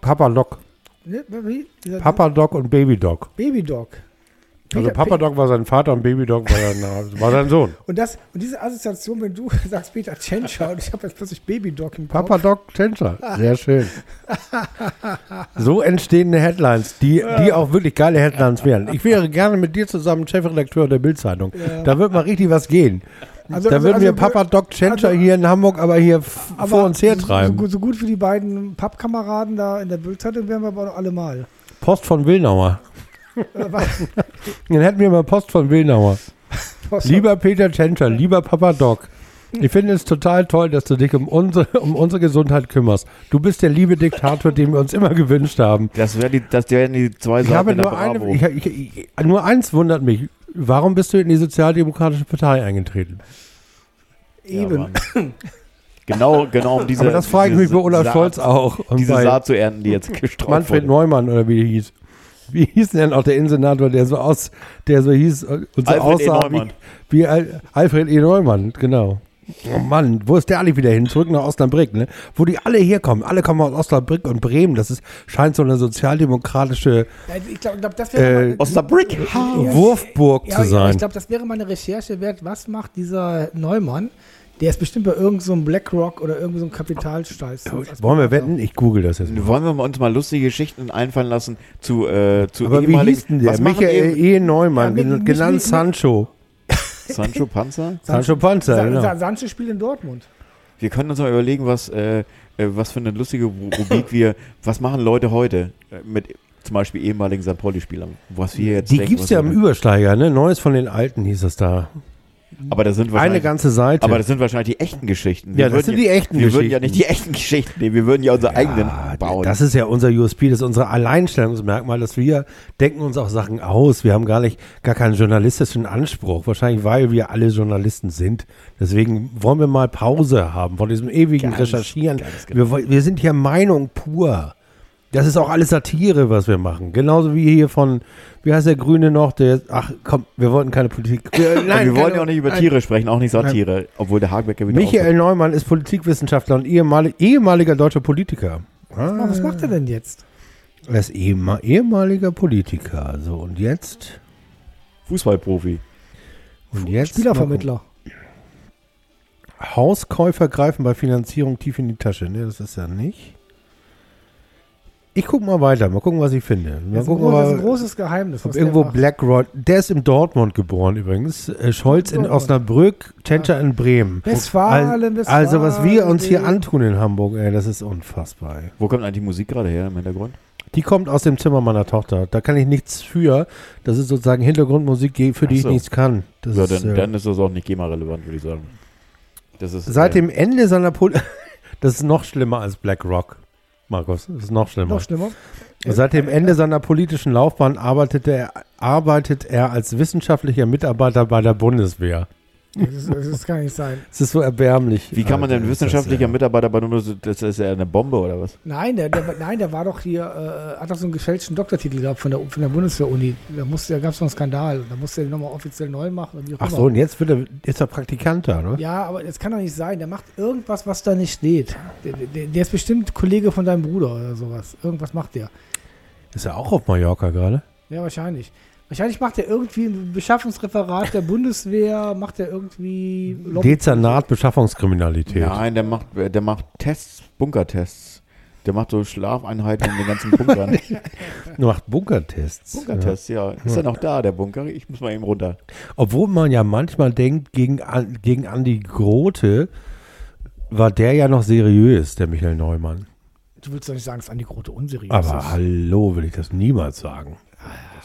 Papa Doc. ne, wie? Dieser Papa Doc und Baby Doc. Baby Doc. Also Papa Doc war sein Vater und Baby Doc war sein, [LAUGHS] war sein Sohn. Und, das, und diese Assoziation, wenn du [LAUGHS] sagst Peter Tschentscher und ich habe jetzt plötzlich Baby Doc im Kopf. Papa Doc Tschentscher. Sehr schön. So entstehen Headlines, die, die auch wirklich geile Headlines wären. Ich wäre gerne mit dir zusammen Chefredakteur der Bildzeitung. Ja. Da wird mal richtig was gehen. Also- da also- würden also- wir Papa Doc Tschentscher also- hier in Hamburg aber hier Aber vor uns So, hertreiben. gut- so gut für die beiden Pappkameraden da in der Bildzeitung wären wir aber doch alle mal. Post von Wilnauer. Äh? [LAUGHS] Dann hätten wir mal Post von Wilnauer. Lieber Peter Tschentscher, lieber Papa Doc. Ich finde es total toll, dass du dich um unsere, um unsere Gesundheit kümmerst. Du bist der liebe Diktator, den wir uns immer gewünscht haben. Das, wär die, das wären die zwei Ich Seiten habe nur, eine, ich, ich, ich, nur eins wundert mich. Warum bist du in die Sozialdemokratische Partei eingetreten? Ja, Eben. Mann. genau, genau um diese. Aber das frage ich mich bei Olaf Saat- Scholz auch. Und Diese Saat zu ernten, die jetzt [LAUGHS] gestreut Manfred wurde. Neumann oder wie der hieß. [LAUGHS] Wie hieß denn auch der Innensenator, der so aus, der so hieß und so Alfred E. aussah wie, Neumann. wie Al Alfred E. Neumann, genau. Oh Mann, wo ist der alle wieder hin? Zurück nach Osnabrück, ne? Wo die alle herkommen. Alle kommen aus Osnabrück und Bremen. Das ist, scheint so eine sozialdemokratische Ja, ich glaube, glaub, das wäre Äh, Osnabrück. Wurfburg ja, zu ja, sein. ich glaube, das wäre mal eine Recherche wert. Was macht dieser Neumann? Der ist bestimmt bei irgendeinem so BlackRock oder irgendwie so Kapitalsteiß. Wollen wir wetten? Ich google das jetzt mal. Wollen wir uns mal lustige Geschichten einfallen lassen zu, äh, zu Aber wie ehemaligen- hieß denn der? Michael E. Neumann, Ja, genannt Sancho. Sancho [LAUGHS] Panzer? Sancho Panza, Sa genau. Sa Sancho spielt in Dortmund. Wir können uns mal überlegen, was, äh, äh, was für eine lustige Ru- Rubrik [LAUGHS] wir, was machen Leute heute äh, mit zum Beispiel ehemaligen St. Pauli-Spielern, was wir jetzt Die gibt's was ja im Übersteiger, ne? Neues von den Alten hieß das da. Aber das sind Eine wahrscheinlich, ganze Seite. aber das sind wahrscheinlich die echten Geschichten. Ja, das sind die echten Wir würden ja Geschichten. nicht die echten Geschichten nehmen, wir würden ja unsere eigenen Ja, bauen. Das ist ja unser USP, das ist unser Alleinstellungsmerkmal, dass wir denken uns auch Sachen aus. Wir haben gar nicht, gar keinen journalistischen Anspruch. Wahrscheinlich, weil wir alle Journalisten sind. Deswegen wollen wir mal Pause haben von diesem ewigen Ganz, Recherchieren. ganz genau. Wir, wir sind hier Meinung pur. Das ist auch alles Satire, was wir machen. Genauso wie hier von, wie heißt der Grüne noch, der, ach komm, wir wollten keine Politik. Wir, Und wir wollen keine- ja auch nicht über nein. Tiere sprechen, auch nicht Satire, obwohl der Hagebecker wieder Michael Neumann ist Politikwissenschaftler und ehemalig, ehemaliger deutscher Politiker. Ah, was macht er denn jetzt? Er ist ehema- ehemaliger Politiker. So, und jetzt? Fußballprofi. Und jetzt Spielervermittler. Hauskäufer greifen bei Finanzierung tief in die Tasche. Ne, das ist ja nicht. Ich guck mal weiter. Mal gucken, was ich finde. Mal Das ist, ein, gucken, gro- das ist ein großes Geheimnis. ob irgendwo. BlackRock. Der ist in Dortmund geboren übrigens. Äh, Scholz in. Osnabrück, Tschentscher in Bremen. Westfalen, Westfalen. Also, was wir uns hier antun in Hamburg, ey, das ist unfassbar. Ey. Wo kommt eigentlich die Musik gerade her im Hintergrund? Die kommt aus dem Zimmer meiner Tochter. Da kann ich nichts für. Das ist sozusagen Hintergrundmusik, für die Ach ich so. nichts kann. Das ja, ist, dann, äh, dann ist das auch nicht GEMA-relevant, würde ich sagen. Das ist, seit äh, dem Ende seiner Pol [LAUGHS] Das ist noch schlimmer als BlackRock, Markus. Das ist noch schlimmer. Noch schlimmer. Seit dem Ende seiner politischen Laufbahn arbeitete er, arbeitet er als wissenschaftlicher Mitarbeiter bei der Bundeswehr. Das, ist, das ist- kann nicht sein. Es ist so erbärmlich. Wie kann man denn Alter, ist das, wissenschaftlicher äh, Mitarbeiter bei nur das ist ja eine Bombe oder was? Nein, der, der, nein, der war doch hier, äh, hat doch so einen gefälschten Doktortitel gehabt von der, von der Bundeswehr-Uni. Da, musste- da gab es noch einen Skandal. Da musste er den nochmal offiziell neu machen. Ach so, und jetzt wird er, ist er Praktikant da, ne? Ja, aber das kann doch nicht sein. Der macht irgendwas, was da nicht steht. Der, der, der ist bestimmt Kollege von deinem Bruder oder sowas. Irgendwas macht der. Ist er auch auf Mallorca gerade? Ja, wahrscheinlich. Wahrscheinlich macht er irgendwie ein Beschaffungsreferat der Bundeswehr, macht er irgendwie Lobby- Dezernat Beschaffungskriminalität. Nein, der macht, der macht Tests, Bunkertests. Der macht so Schlafeinheiten in den ganzen Bunkern. Er [LAUGHS] macht Bunkertests. Bunkertests, ja. Ist er noch da, der Bunker? Ich muss mal eben runter. Obwohl man ja manchmal denkt, gegen, An- gegen Andi Grote war der ja noch seriös, der Michael Neumann. Du willst doch nicht sagen, dass Andi Grote unseriös Aber ist. hallo, will ich das niemals sagen.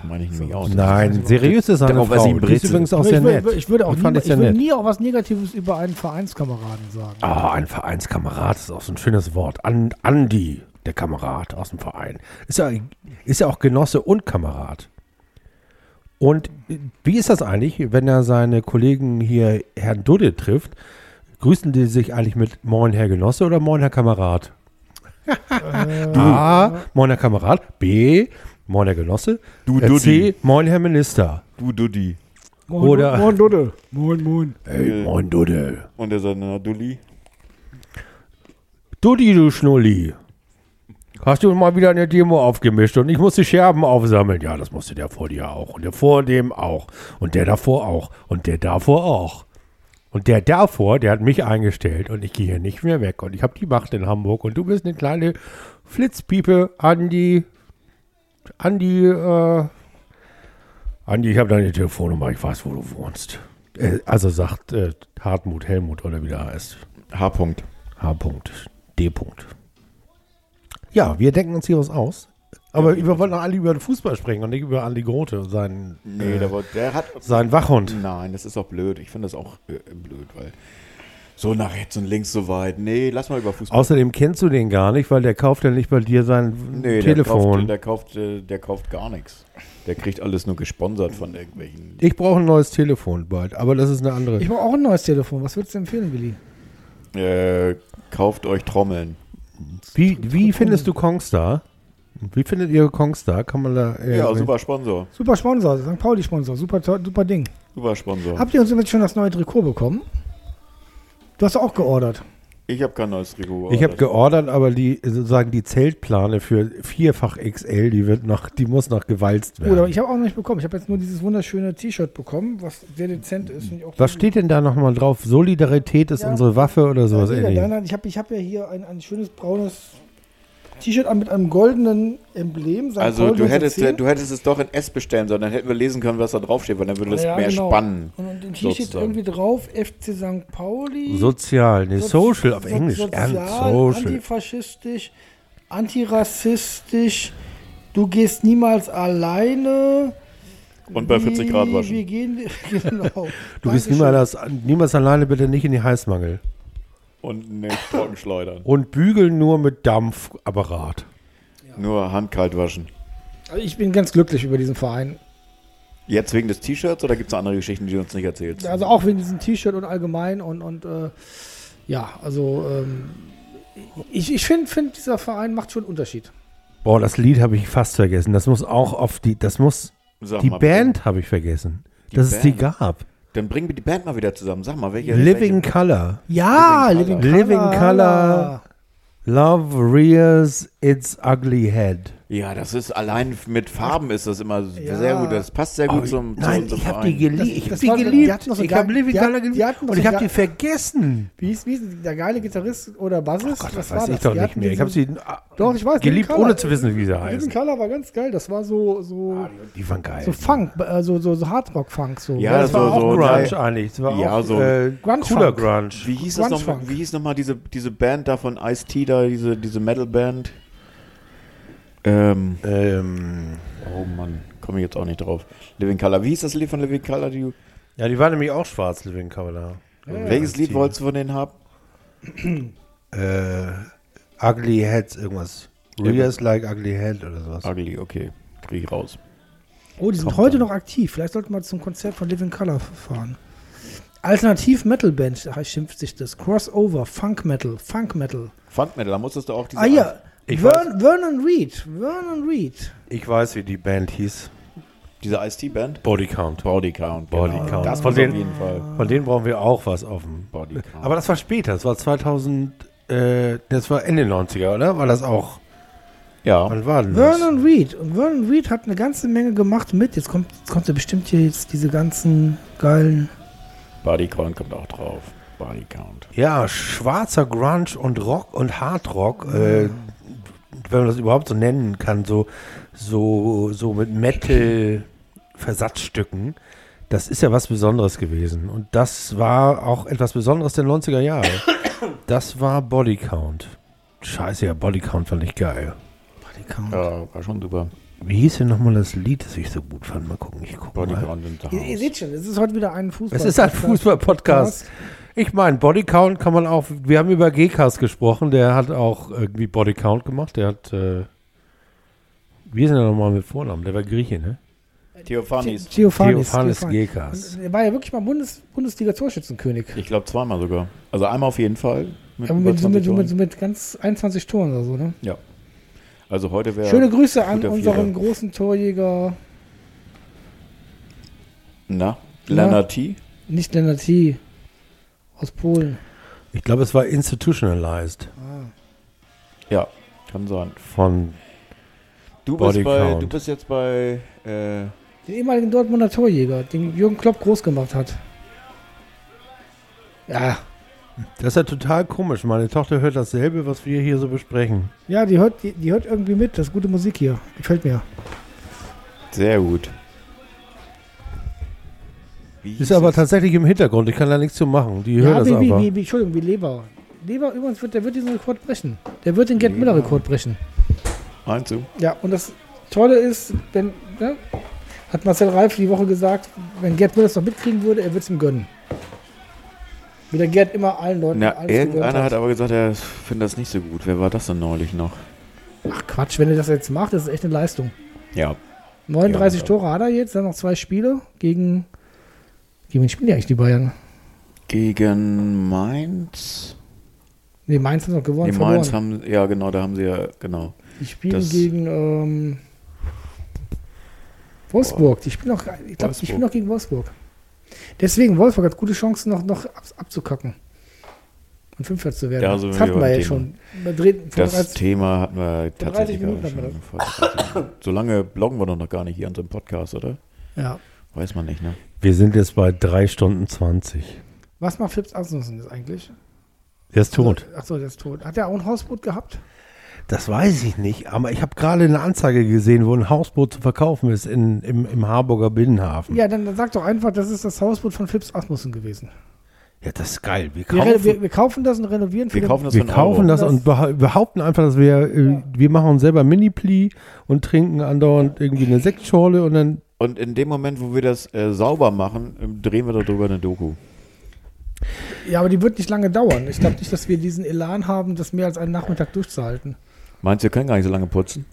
Meine ich nämlich auch. Nein, seriös ist seine Darauf Frau. sie ein Die ist übrigens auch sehr ich, würde, nett. ich würde auch nie, ich ich nie auch was Negatives über einen Vereinskameraden sagen. Ah, ein Vereinskamerad ist auch so ein schönes Wort. An, Andi, der Kamerad aus dem Verein. Ist ja, ist ja auch Genosse und Kamerad. Und wie ist das eigentlich, wenn er seine Kollegen hier, Herrn Dudde, trifft? Grüßen die sich eigentlich mit Moin, Herr Genosse oder Moin, Herr Kamerad? [LAUGHS] A, Moin, Herr Kamerad. B, Moin, Herr Genosse. Du Äh, Duddi. C, Moin, Herr Minister. Du Duddi. moin, oder- Moin, Dudde. Moin, moin. Hey, Moin, Dudde. Und der sagt, na, Dulli. Duddi, du Schnulli. Hast du mal wieder eine Demo aufgemischt und ich musste Scherben aufsammeln. Ja, das musste der vor dir auch. Und der vor dem auch. Und der davor auch. Und der davor auch. Und der davor, der hat mich eingestellt und ich gehe hier nicht mehr weg. Und ich habe die Macht in Hamburg. Und du bist eine kleine Flitzpiepe, Andi. Andi, äh. Andi, ich habe deine Telefonnummer, ich weiß, wo du wohnst. Äh, also sagt äh, Hartmut, Helmut oder wie der heißt. H-Punkt. H. D. Ja, wir denken uns hier was aus. Aber wir wollten doch alle über den Fußball sprechen und nicht über Andi Grote, seinen, Nee, äh, der, war- der hat. seinen Wachhund. Nein, das ist auch blöd. Ich finde das auch äh, blöd, weil. So nach rechts und links so weit. Nee, lass mal über Fußball. Außerdem kennst du den gar nicht, weil der kauft ja nicht bei dir sein nee, Telefon. Der kauft, der, kauft, äh, der kauft gar nichts. Der kriegt alles nur gesponsert von irgendwelchen. ich brauche ein neues Telefon bald, aber das ist eine andere. Ich brauche auch ein neues Telefon. Was würdest du empfehlen, Willi? Äh, kauft euch Trommeln. Wie, wie findest du Kongstar? Wie findet ihr Kongstar? Kann man da. äh, Ja, super Sponsor. Super Sponsor, St. Pauli-Sponsor. Super, super Ding. Super Sponsor. Habt ihr uns jetzt schon das neue Trikot bekommen? Du hast auch geordert. Ich habe kein neues Trikot. Ich habe geordert, aber die sozusagen die Zeltplane für vierfach XL, die wird noch, die muss noch gewalzt werden. ich habe auch noch nicht bekommen. Ich habe jetzt nur dieses wunderschöne T-Shirt bekommen, was sehr dezent ist. Finde ich auch Was sehr steht denn da nochmal drauf? Solidarität ist Ja. unsere Waffe oder sowas ähnliches? nein, nein, ich habe ich hab ja hier ein, ein schönes braunes T-Shirt an mit einem goldenen Emblem. St. Also Paul du hättest, 1910. du hättest es doch in S bestellen sollen, dann hätten wir lesen können, was da draufsteht, weil dann würde das Ja, mehr genau. spannen. Und und im T steht sozusagen. irgendwie drauf FC St. Pauli. Sozial, nee, So- Social auf so- Englisch. Sozial, Ernst, Social. antifaschistisch, antirassistisch. Du gehst niemals alleine. Und bei 40 Grad waschen. Wir gehen, [LAUGHS] genau. Du bist Dankeschön. niemals, niemals alleine, bitte nicht in die Heißmangel. Und nicht trocken schleudern. Und bügeln nur mit Dampfapparat. Nur handkalt waschen. Also ich bin ganz glücklich über diesen Verein. Jetzt wegen des T-Shirts oder gibt es andere Geschichten, die du uns nicht erzählst? Also auch wegen diesem T-Shirt und allgemein und, und äh, ja, also ähm, ich, ich finde, find, dieser Verein macht schon einen Unterschied. Boah, das Lied habe ich fast vergessen. Das muss auch auf die, das muss, Sag die mal, Band habe ich vergessen. Die dass es die Band. gab. Dann bringen wir die Band mal wieder zusammen. Sag mal, welche. Living welche? Color. Ja, Living Living Color. Color. Living Color. Love rears its ugly head. Ja, das ist allein mit Farben ist das immer Ja. sehr gut. Das passt sehr gut Oh, zum, Nein, zum ich habe die geliebt. Das- Ich habe das die geliebt. so ich habe Living Color geliebt. Und ich habe die vergessen. Wie hieß, wie hieß der geile Gitarrist oder Bassist? Gott, das weiß ich doch Die nicht mehr. Ich habe sie Doch, ich weiß. geliebt, Living Colour. ohne zu wissen, wie sie Living heißen. Color war ganz geil. Das war so, so, Die waren geil. so Funk, äh, so, so, so Hardrock-Funk. So. Ja, das so- war auch so- Grunge ja, eigentlich. Das war ja, auch so äh, Grunge cooler Funk. Grunge. Wie hieß das noch, Grunge-Funk. wie hieß noch mal diese, diese Band da von Ice-T da, diese, diese Metal-Band? Ähm, Ähm, oh Mann, komme ich jetzt auch nicht drauf. Living Color. Wie hieß das Lied von Living Color? Die, ja, die waren nämlich auch schwarz, Living Color. welches Lied wolltest du von denen haben? Äh, ugly Heads, irgendwas. Rears like ugly head oder sowas. Ugly, okay. Krieg ich raus. Oh, die sind Kommt heute dann. noch aktiv. Vielleicht sollten wir zum Konzert von Living Color fahren. Alternativ Metal Band, da schimpft sich das. Crossover, Funk Metal, Funk Metal. Funk Metal, da musstest du auch diese. Ah ja, Ich Vern, Vernon Reed, Vernon Reed. Ich weiß, wie die Band hieß. Diese Ice-T-Band? Body Count. Body Count. Body genau. Count. Das Von denen- auf jeden Fall. Von denen brauchen wir auch was auf dem. Body Count. Aber das war später, das war 2000, äh, das war Ende 90er, oder? War das auch? ja. Wann war denn das? Vernon Reed. Und Vernon Reed hat eine ganze Menge gemacht mit. Jetzt kommt, jetzt kommt ja bestimmt hier jetzt diese ganzen geilen. Body Count kommt auch drauf. Body Count. Ja, schwarzer Grunge und Rock und Hardrock, äh, wenn man das überhaupt so nennen kann, so, so, so mit Metal-Versatzstücken. Das ist ja was Besonderes gewesen. Und das war auch etwas Besonderes der 90er Jahre. Das war Body Count. Scheiße, ja, Body Count fand ich geil. Body Count. Ja, war schon super. Wie hieß denn nochmal das Lied, das ich so gut fand? Mal gucken, ich gucke Body mal. Count in the Ihr, ihr seht schon, es ist heute wieder ein Fußball. Es ist ein Fußball-Podcast. Ich meine, Bodycount kann man auch, wir haben über GKs gesprochen, der hat auch irgendwie Bodycount gemacht, der hat, äh, wie ist denn der nochmal mit Vornamen? Der war Grieche, ne? Theophanis. Theophanis. Theophanis Theophanis. GKs. Er war ja wirklich mal Bundes, Bundesliga-Torschützenkönig. Ich glaube zweimal sogar. Also einmal auf jeden Fall. Mit Aber über mit, so 20 mit, so mit, ganz 21 Toren oder so, ne? Ja. Also heute wäre. Schöne Grüße an unseren Vierer. großen Torjäger, Na? Na? Lennart T. nicht Lennart T. aus Polen. Ich glaube, es war institutionalized Ja, kann sein. von, Du Body bist, bei, Count. du bist jetzt bei. Äh, Den ehemaligen Dortmunder Torjäger, den Jürgen Klopp groß gemacht hat. Ja, das ist ja total komisch. Meine Tochter hört dasselbe, was wir hier so besprechen. ja, die hört, die, die hört irgendwie mit. Das ist gute Musik hier. Gefällt mir. sehr gut. Wie Ist aber es? tatsächlich im Hintergrund, ich kann da nichts zu machen. Die hört ja, das wie, wie, aber. wie, wie, Entschuldigung, wie Lever. Lever übrigens, wird, der wird diesen Rekord brechen. Der wird den Gerd. Müller-Rekord brechen. Meinst du? Ja, und das Tolle ist, wenn, ne, hat Marcel Reif die Woche gesagt, wenn Gerd Müller das noch mitkriegen würde, er würde es ihm gönnen. Wie der Gerd immer allen Leuten Na, alles irgendeiner hat aber gesagt, er findet das nicht so gut. Wer war das denn neulich noch? Ach Quatsch, wenn er das jetzt macht, das ist echt eine Leistung. Ja. 39 Ja, ja. Tore hat er jetzt, dann noch zwei Spiele gegen. Gegen wen spielen die eigentlich die Bayern? Gegen Mainz. Ne, Mainz hat noch gewonnen. Nee, verloren. Mainz haben. Ja, genau, da haben sie ja. Genau. die spielen das- gegen ähm, Wolfsburg. Die spielen noch, ich glaube, die spielen noch gegen Wolfsburg. Deswegen, Wolfsburg hat gute Chancen, noch, noch ab, abzukacken. und 45 zu werden. Ja, also das hatten wir Thema. schon. Wir Das 30 Thema hatten wir tatsächlich gerade hatten wir schon. vor 30 Minuten. So lange bloggen wir doch noch gar nicht hier an so einem Podcast, oder? ja. Weiß man nicht, ne? Wir sind jetzt bei 3 Stunden 20. Was macht Phipps Asmussen jetzt eigentlich? Der ist tot. Achso, der ist tot. Hat er auch ein Hausboot gehabt? Das weiß ich nicht, aber ich habe gerade eine Anzeige gesehen, wo ein Hausboot zu verkaufen ist in, im, im Harburger Binnenhafen. Ja, dann, dann sag doch einfach, das ist das Hausboot von Phipps Asmussen gewesen. Ja, das ist geil. Wir Wir, kaufen, re- wir, wir kaufen das und renovieren für Wir kaufen das wir kaufen das Das- und beha- behaupten einfach, dass wir, äh, wir machen uns selber Mini-Pli und trinken andauernd irgendwie eine Sektschorle und dann, Und in dem Moment, wo wir das äh, sauber machen, ähm, drehen wir darüber eine Doku. Ja, aber die wird nicht lange dauern. Ich glaube nicht, dass wir diesen Elan haben, das mehr als einen Nachmittag durchzuhalten. Meinst du, wir können gar nicht so lange putzen?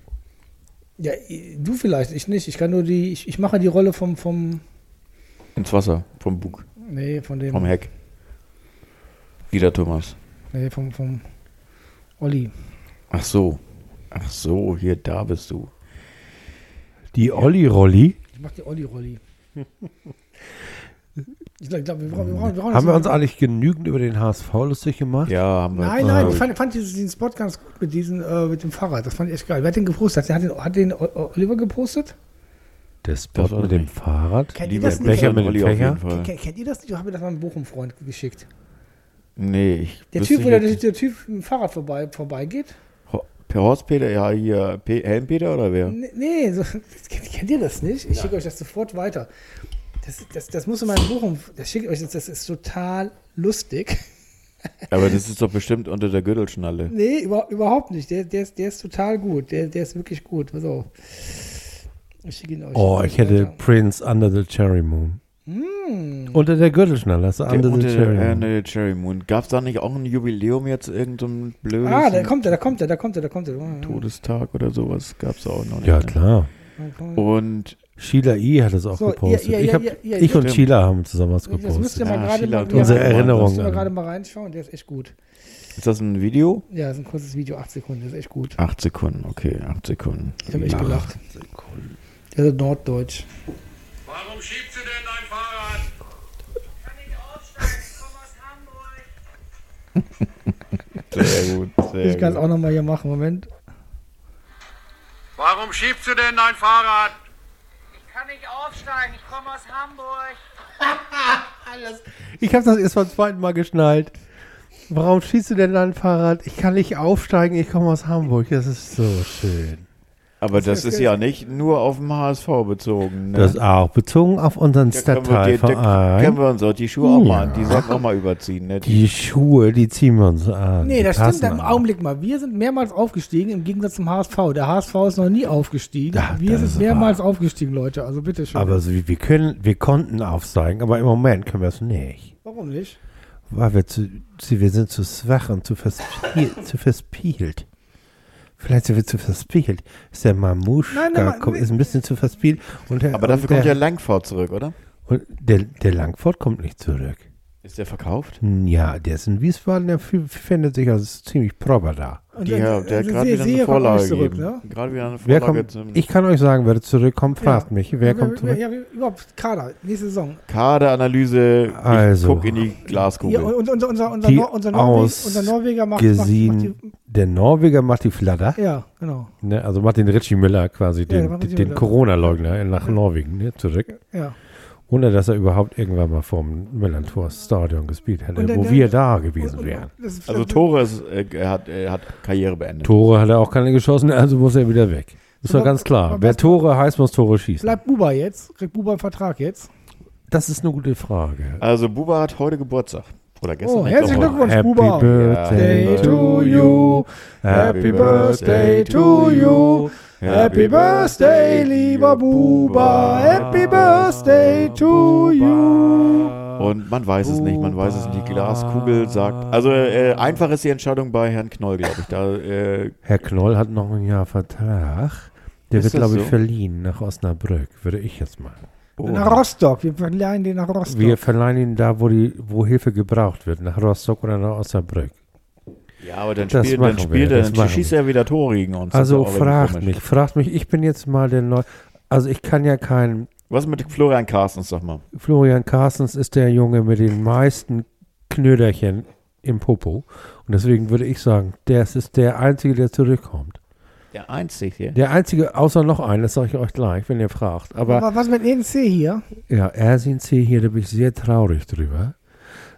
Ja, du vielleicht, ich nicht. Ich kann nur die, ich, ich mache die Rolle vom, vom, Ins Wasser, vom Bug, nee, von dem, vom Heck. Wieder Thomas. nee, vom, vom Olli. Ach so. Ach so, hier, da bist du. die Olli-Rolli. Ich mach die Olli-Rolli. Ich glaube, glaub, wir brauchen, wir brauchen, wir brauchen Haben wir uns eigentlich genügend über den HSV lustig gemacht? Ja, haben wir. Nein, nein, Ah, ich fand, fand diesen, diesen Spot ganz gut mit, diesen, äh, mit dem Fahrrad. Das fand ich echt geil. Wer hat den gepostet? Hat den, hat den Oliver gepostet? Der Spot Das mit dem. Fahrrad. Kennt ihr das nicht? Becher mit dem Fächer? Kennt, kennt ihr das nicht? Ich habe mir das mal einem Bochum-Freund geschickt. Nee, ich. Der Typ, wo der, der Typ mit dem Fahrrad vorbei, vorbeigeht? Per Horst Peter, ja, hier, P Helmpeter oder wer? Nee, nee so, [LAUGHS] kennt, kennt ihr das nicht? Ich schicke euch das sofort weiter. Das, das, das muss in meinem Bochum, das schicke ich euch, jetzt, das ist total lustig. [LAUGHS] Aber das ist doch bestimmt unter der Gürtelschnalle. Nee, über, überhaupt nicht. Der, der, ist, der ist total gut. Der, der ist wirklich gut. Pass auf. Ich schicke ihn euch. Oh, ich hätte weiter. Prince Under the Cherry Moon. Hm. Unter der Gürtelschnalle, das ist Der Under unter the der, Cherry äh, Moon. unter der Cherry Moon. Gab es da nicht auch ein Jubiläum jetzt, irgendein blödes Ah, da kommt er, da kommt er, da kommt er, da kommt er. Todestag oder sowas? Gab es auch noch nicht. Ja, ne? klar. Und Sheila E. hat es auch So, gepostet. ihr- ihr- ich hab, ihr- ich und. Sheila haben zusammen was Das müsst ihr gepostet. mal Ah, gerade mal, ja, Unsere da Erinnerung müsst ihr mal an- gerade mal reinschauen. Der ist echt gut. ist das ein Video? Ja, das ist ein kurzes Video, 8 Sekunden, das ist echt gut. Acht Sekunden, okay, acht Sekunden. Ich habe echt Ja. gelacht. Der ist norddeutsch. Warum schiebst du denn dein Sehr gut, sehr Ich kann es auch nochmal hier machen. Moment. Warum schiebst du denn dein Fahrrad? Ich kann nicht aufsteigen. Ich komme aus Hamburg. Ich habe das erst beim zweiten Mal geschnallt. Warum schießt du denn dein Fahrrad? Ich kann nicht aufsteigen, ich komme aus Hamburg. Das ist so schön. Aber das ist ist ja nicht nur auf den HSV bezogen. Ne? Das ist auch bezogen auf unseren da können wir, die, da können Stadtteilverein. wir uns auch die Schuhe auch mal, Ja. die sollten auch mal überziehen. Ne? Die Schuhe, die ziehen wir uns an. Nee, Die das stimmt im. Augenblick mal. Wir sind mehrmals aufgestiegen im Gegensatz zum HSV. Der HSV ist noch nie aufgestiegen. Ja, wir das sind mehrmals aufgestiegen, Leute. Also bitte schön. Aber so, wir, können, wir konnten aufsteigen, aber im Moment können wir es nicht. Warum nicht? Weil wir, zu, zu, wir sind zu schwach und zu, verspielt, [LAUGHS] zu verspielt. Vielleicht sind wir zu verspielt. Ist der Mamuschka Nein, nein, kommt, ist ein bisschen zu verspielt. Und der, Aber dafür und kommt ja der, Langford zurück, oder? und der, der Langford kommt nicht zurück. Ist der verkauft? Ja, der ist in Wiesbaden, der findet sich als ziemlich proper da. Und Die, ja, der hat also gerade Se- wieder eine Vorlage nicht zurück, gegeben. ne? Gerade wieder eine Wer Vorlage kommt, zum ich kann euch sagen, wer zurückkommt, fragt Ja. mich. Wer kommt zurück? Ja, überhaupt Kader, nächste Saison. Kaderanalyse. Ich Also. guck in die Glaskugel. Ja, und unser, unser, unser, Die Nor unser, Norweg, aus unser Norweger macht, macht, Gesehen, macht der Norweger macht die Fladder. die, Ja, genau. Ne, also macht den Richie Müller quasi, den, macht den. Corona-Leugner nach Norwegen ne, zurück. Ja. Ohne dass er überhaupt irgendwann mal vorm Millantor-Stadion gespielt hätte, wo wir da gewesen und- wären. ist- Also Tore, ist, äh, er, hat, er hat Karriere beendet. Tore hat er auch keine geschossen, also muss er wieder weg. Das war ganz klar. Wer Tore heißt, muss Tore schießen. Bleibt Buba jetzt? Kriegt Buba einen Vertrag jetzt? Das ist eine gute Frage. Also Buba hat heute Geburtstag. Oder gestern. Oh, ich herzlichen Glückwunsch, Happy Buba. Birthday Day to you. Happy Birthday to you. Happy Birthday, lieber Buba. Happy Birthday to you. Und man weiß es nicht, man weiß es nicht. Die Glaskugel sagt. Also äh, einfach ist die Entscheidung bei Herrn Knoll, glaube ich. Da, äh, Herr Knoll hat noch ein Jahr Vertrag. Der Ist wird, glaube ich, so? verliehen nach Osnabrück, würde ich jetzt mal. oh, Nach Rostock. Wir verleihen den nach Rostock. Wir verleihen ihn da, wo, die, wo Hilfe gebraucht wird, nach Rostock oder nach Osnabrück. Ja, aber dann Das spielt, dann, spielt er, dann schießt er wieder Tore gegen uns. Das Also fragt mich, fragt mich, ich bin jetzt mal der Neu... Also ich kann ja kein... Was mit Florian Carstens, sag mal. Florian Carstens ist der Junge mit den meisten Knöderchen im Popo. Und deswegen würde ich sagen, das ist der Einzige, der zurückkommt. Der Einzige. Der Einzige, außer noch einen, das sage ich euch gleich, wenn ihr fragt. Aber Aber was mit ENC hier? ja, Ersin C. hier, da bin ich sehr traurig drüber.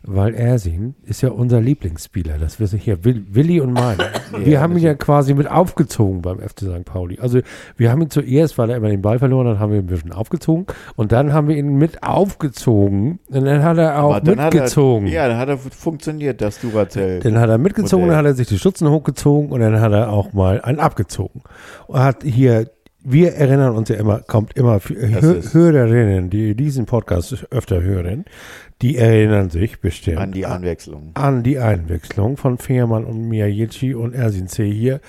Weil Ersin ist ja unser Lieblingsspieler. Das wissen hier Will, Willi und meine. wir haben ihn ja quasi mit aufgezogen beim FC St. Pauli. Also wir haben ihn zuerst, weil er immer den Ball verloren hat, haben wir ihn ein bisschen aufgezogen. Und dann haben wir ihn mit aufgezogen. Und dann hat er auch mitgezogen. Er, ja, dann hat er funktioniert, das Duracell. Dann hat er mitgezogen, Modell. dann hat er sich die Stutzen hochgezogen und dann hat er auch mal einen abgezogen. Und hat hier, wir erinnern uns ja immer, kommt immer, Hörerinnen, die diesen Podcast öfter hören, die erinnern sich bestimmt An die Einwechslung. an die Einwechslung von Fehrmann und Miyajici und Ersin C. hier,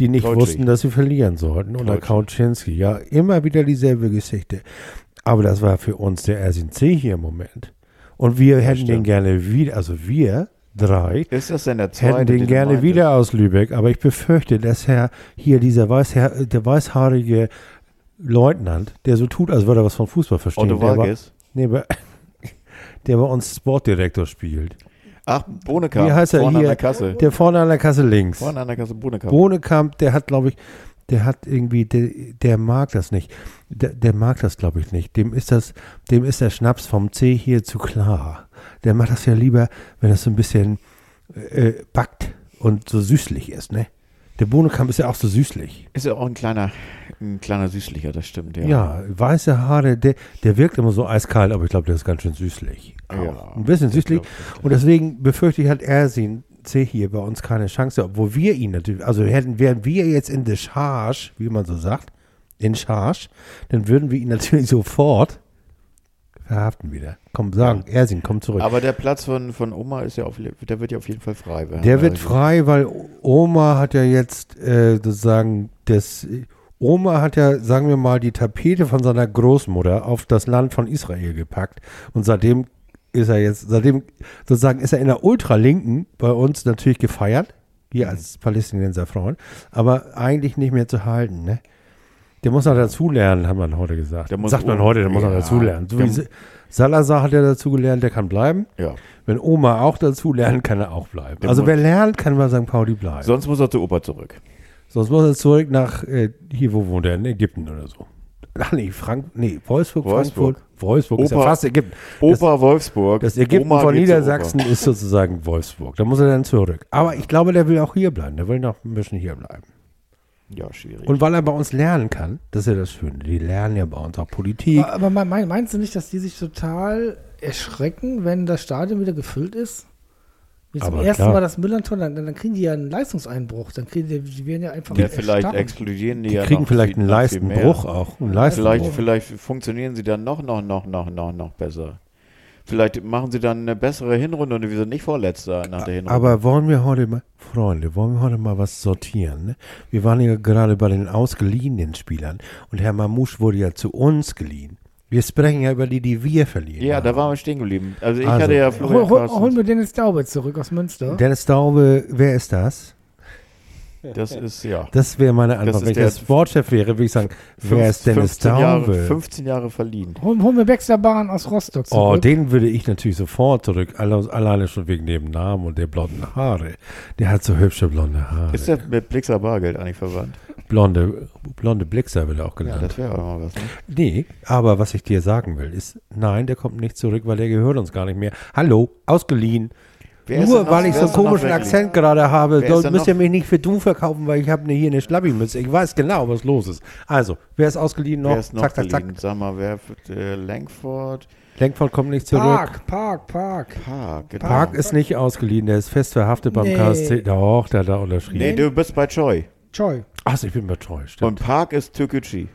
die nicht Kautschi. wussten, dass sie verlieren sollten. Oder Kautschinski. Ja, immer wieder dieselbe Geschichte. Aber das war für uns der Ersin C. hier im Moment. Und wir hätten den gerne wieder, also wir drei, Ist das denn der zweite? hätten den gerne meintest? wieder aus Lübeck, aber ich befürchte, dass Herr hier dieser weißhaar, der weißhaarige Leutnant, der so tut, als würde er was von Fußball verstehen, Otto der, war, nee, bei- [LAUGHS] der bei uns Sportdirektor spielt. Ach, Bonekamp. Wie heißt er vorne hier? an der Kasse. Der vorne an der Kasse links. vorne an der Kasse Bonekamp. Bohnekamp, der hat, glaube ich, der hat irgendwie, der, der mag das nicht. Der, der mag das, glaube ich, nicht. Dem ist das, dem ist der Schnaps vom C hier zu klar. Der macht das ja lieber, wenn das so ein bisschen äh, backt und so süßlich ist, ne? Der Bohnekamp ist ja auch so süßlich. ist ja auch ein kleiner, ein kleiner Süßlicher, das stimmt, ja. Ja, weiße Haare, der, der wirkt immer so eiskalt, aber ich glaube, der ist ganz schön süßlich. Ja, Auch. ein bisschen ich süßlich. glaub, Und deswegen befürchte ich halt, er C hier bei uns keine Chance, obwohl wir ihn natürlich, also hätten, wären wir jetzt in der Charge, wie man so sagt, in Charge, dann würden wir ihn natürlich [LAUGHS] sofort verhaften wieder. Komm, sagen, Ersin, komm zurück. Aber der Platz von, von Oma ist ja auf, der wird ja auf jeden Fall frei werden. Der wird frei, weil Oma hat ja jetzt äh, sozusagen das. Oma hat ja, sagen wir mal, die Tapete von seiner Großmutter auf das Land von Israel gepackt. Und seitdem ist er jetzt, seitdem sozusagen ist er in der Ultralinken bei uns natürlich gefeiert, hier als Palästinenser Freund, aber eigentlich nicht mehr zu halten, ne? Der muss noch dazulernen, hat man heute gesagt. Der muss Sagt man heute, der muss noch dazulernen. So wie Salazar hat ja dazugelernt, der kann bleiben. Ja. Wenn Oma auch dazu lernt, kann er auch bleiben. Der also wer lernt, kann bei St. Pauli bleiben. Sonst muss er zu Opa zurück. Sonst muss er zurück nach, äh, hier, wo wohnt er, in Ägypten oder so. Ach nee, Frank, nee, Wolfsburg, Wolfsburg. Frankfurt. Wolfsburg ist ja Opa- fast Ägypten. Opa Wolfsburg. Das Ägypten Oma von Niedersachsen Opa. ist sozusagen Wolfsburg. Da muss er dann zurück. Aber ich glaube, der will auch hier bleiben. Der will noch ein bisschen hier bleiben. Ja, schwierig. Und weil er bei uns lernen kann, das ist ja das Schöne. Die lernen ja bei uns auch Politik. Aber, aber mein- meinst du nicht, dass die sich total erschrecken, wenn das Stadion wieder gefüllt ist? Wie zum Aber ersten klar. Mal das Müllerntor, dann, dann kriegen die ja einen Leistungseinbruch. Dann kriegen die, die werden ja einfach ja, vielleicht erstarren. explodieren die, Die ja kriegen noch vielleicht viel- einen. Leistenbruch auch. Einen Vielleicht, Leistenbruch. vielleicht funktionieren sie dann noch, noch, noch, noch, noch, noch besser. Vielleicht machen sie dann eine bessere Hinrunde und wir sind nicht Vorletzter nach der Hinrunde. Aber wollen wir heute mal, Freunde, wollen wir heute mal was sortieren? Ne? Wir waren ja gerade bei den ausgeliehenen Spielern und Herr Mamouche wurde ja zu uns geliehen. Wir sprechen ja über die, die wir verlieren. ja, haben. da waren wir stehen geblieben. Also ich Also, hatte ja Florian hol, hol Carstens. mir Dennis Daube zurück aus Münster. Dennis Daube, wer ist das? Das ist, ja. Das wäre meine Antwort. Wenn ich der- der Sportchef wäre, würde ich sagen, wer ist Dennis 15 Jahre, Daube? 15 Jahre verliehen. Hol, hol mir Baxter Bahn aus Rostock zurück. Oh, den würde ich natürlich sofort zurück, alle- alleine schon wegen dem Namen und der blonden Haare. Der hat so hübsche blonde Haare. Ist der mit Blixer Bargeld eigentlich verwandt? blonde, blonde Blixer wird er auch Ja, genannt. das wäre auch mal was. Ne? Nee, aber was ich dir sagen will, ist, nein, der kommt nicht zurück, weil der gehört uns gar nicht mehr. Hallo, ausgeliehen. Wer Nur noch- weil ich so einen komischen? Akzent gerade habe, denn müsst ihr mich nicht für du verkaufen, weil ich habe eine, hier eine Schlabbi-Mütze. Ich weiß genau, was los ist. Also, wer ist ausgeliehen noch? Wer ist noch zack, zack, zack. Sag mal, wer äh, Langford? Lenkford kommt nicht zurück. Park, Park, Park. Park. genau. Park ist nicht ausgeliehen, der ist fest verhaftet beim Nee. KSC. Doch, der hat da unterschrieben. Nee, du bist bei Choi. Choi. Achso, ich bin betäuscht. Und Park ist Türkgücü.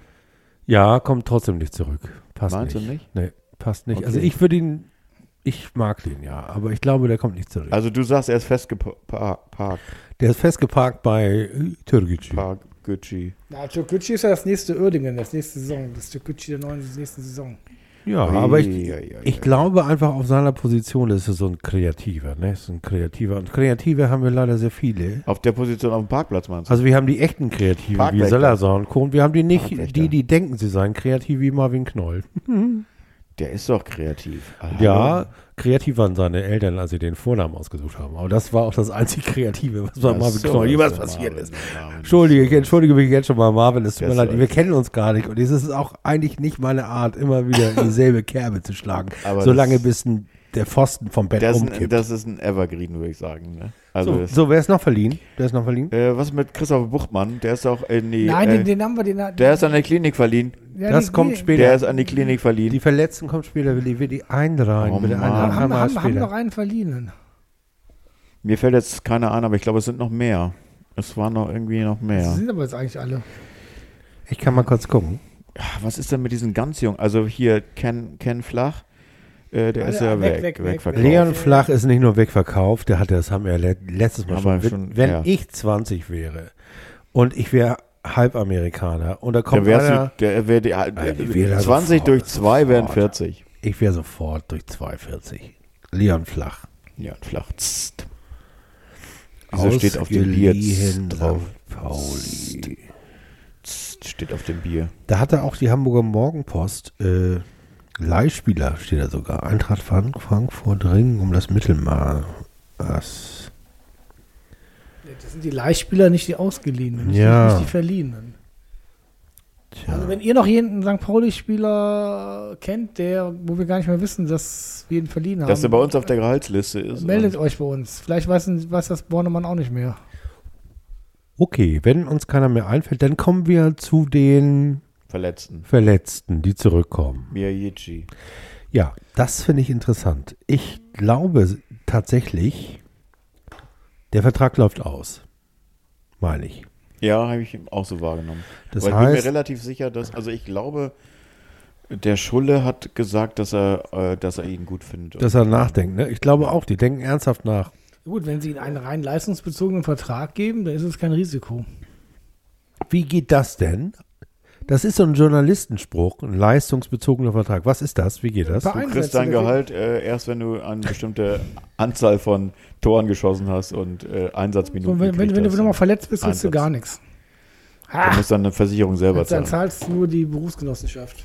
Ja, kommt trotzdem nicht zurück. Passt Meinst nicht. du nicht? Nee, passt nicht. Okay. Also ich würde ihn, ich mag den ja, aber ich glaube, der kommt nicht zurück. Also du sagst, er ist festgeparkt. der ist festgeparkt bei äh, Türkgücü. Park, Gucci. Na, Türkgücü ist ja das nächste Uerdingen, das nächste Saison. Das Türkgücü der neuen nächsten Saison. Ja, Ui, aber ich, ui, ich ui. glaube einfach auf seiner Position ist er so ein Kreativer, ne? Ist ein Kreativer. Und Kreative haben wir leider sehr viele. Auf der Position auf dem Parkplatz meinst du? Also wir haben die echten Kreativen wie. Salazar und Co. Und wir haben die nicht, die, die denken, sie seien kreativ wie Marvin Knoll. [LAUGHS] Der ist doch kreativ. Ja, kreativ waren seine Eltern, als sie den Vornamen ausgesucht haben. Aber das war auch das einzig Kreative, was bei Marvin Knoll jemals passiert ist. Entschuldige, ich entschuldige mich jetzt schon mal, Marvin, es tut mir leid, so- wir kennen uns gar nicht und es ist auch eigentlich nicht meine Art, immer wieder dieselbe [LAUGHS] Kerbe zu schlagen, Aber solange bis ein, der Pfosten vom Bett Das, ist ein, umkippt. das ist ein Evergreen, würde ich sagen. Ne? Also, so, so, wer ist noch verliehen? Wer ist noch verliehen? äh, was mit Christoph Buchtmann? Der ist auch in die. Nein, äh, den, den haben wir, den der ist an die Klinik verliehen. ja, das die- kommt später. Der ist an die Klinik verliehen. Die Verletzten kommt später, will ich will die einreihen. Oh bitte Mann. einreihen. Haben, haben, wir haben, haben später. noch einen verliehen. Mir fällt jetzt keiner an, aber ich glaube, es sind noch mehr. Es waren noch irgendwie noch mehr. sind aber jetzt eigentlich alle. Ich kann mal kurz gucken. Was ist denn mit diesen ganz jungen? Also hier Ken, Ken Flach, äh, der Ah, ist ja, weg, weg, weg, weg, wegverkauft. Leon Flach ist nicht nur wegverkauft, der hatte, das haben wir ja le- letztes Mal schon. schon, Wenn ja. ich 20 wäre und ich wäre Halbamerikaner und da Der kommt wärst einer, du, der wär die, wäre 20 sofort, durch 2 wären sofort. 40. ich wäre sofort durch 240. Leon Flach. Ja, Flach. Tst. Wieso steht auf dem Bier drauf? Pauli. Tst steht auf dem Bier. Da hatte auch die Hamburger Morgenpost äh, Leihspieler, steht da sogar. Eintracht Frank Frankfurt ringen um das Mittelmaß. Das sind die Leihspieler, nicht die Ausgeliehenen, nicht, Ja. die, nicht die Verliehenen. Tja. Also wenn ihr noch jeden St. Pauli-Spieler kennt, der, wo wir gar nicht mehr wissen, dass wir ihn verliehen haben, Dass er bei uns auf der Gehaltsliste ist. meldet und- euch bei uns. Vielleicht weiß, weiß das Bornemann auch nicht mehr. Okay, wenn uns keiner mehr einfällt, dann kommen wir zu den Verletzten. Verletzten, die zurückkommen. Miyagichi. Ja, das finde ich interessant. Ich glaube tatsächlich, der Vertrag läuft aus. Meine ich. Ja, habe ich auch so wahrgenommen. Das Aber ich bin mir heißt, relativ sicher, dass, also ich glaube, der Schulle hat gesagt, dass er, äh, dass er ihn gut findet. dass er nachdenkt. Ne? Ich glaube auch, die denken ernsthaft nach. Gut, wenn sie ihnen einen rein leistungsbezogenen Vertrag geben, dann ist es kein Risiko. Wie geht das denn? Das ist so ein Journalistenspruch, ein leistungsbezogener Vertrag. Was ist das? Wie geht das? Du kriegst dein Gehalt äh, erst, wenn du eine bestimmte [LAUGHS] Anzahl von Toren geschossen hast und äh, Einsatzminuten So, wenn, wenn, wenn du nochmal verletzt bist, kriegst du gar nichts. Dann muss dann eine Versicherung selber Dann zahlen. zahlst nur die Berufsgenossenschaft.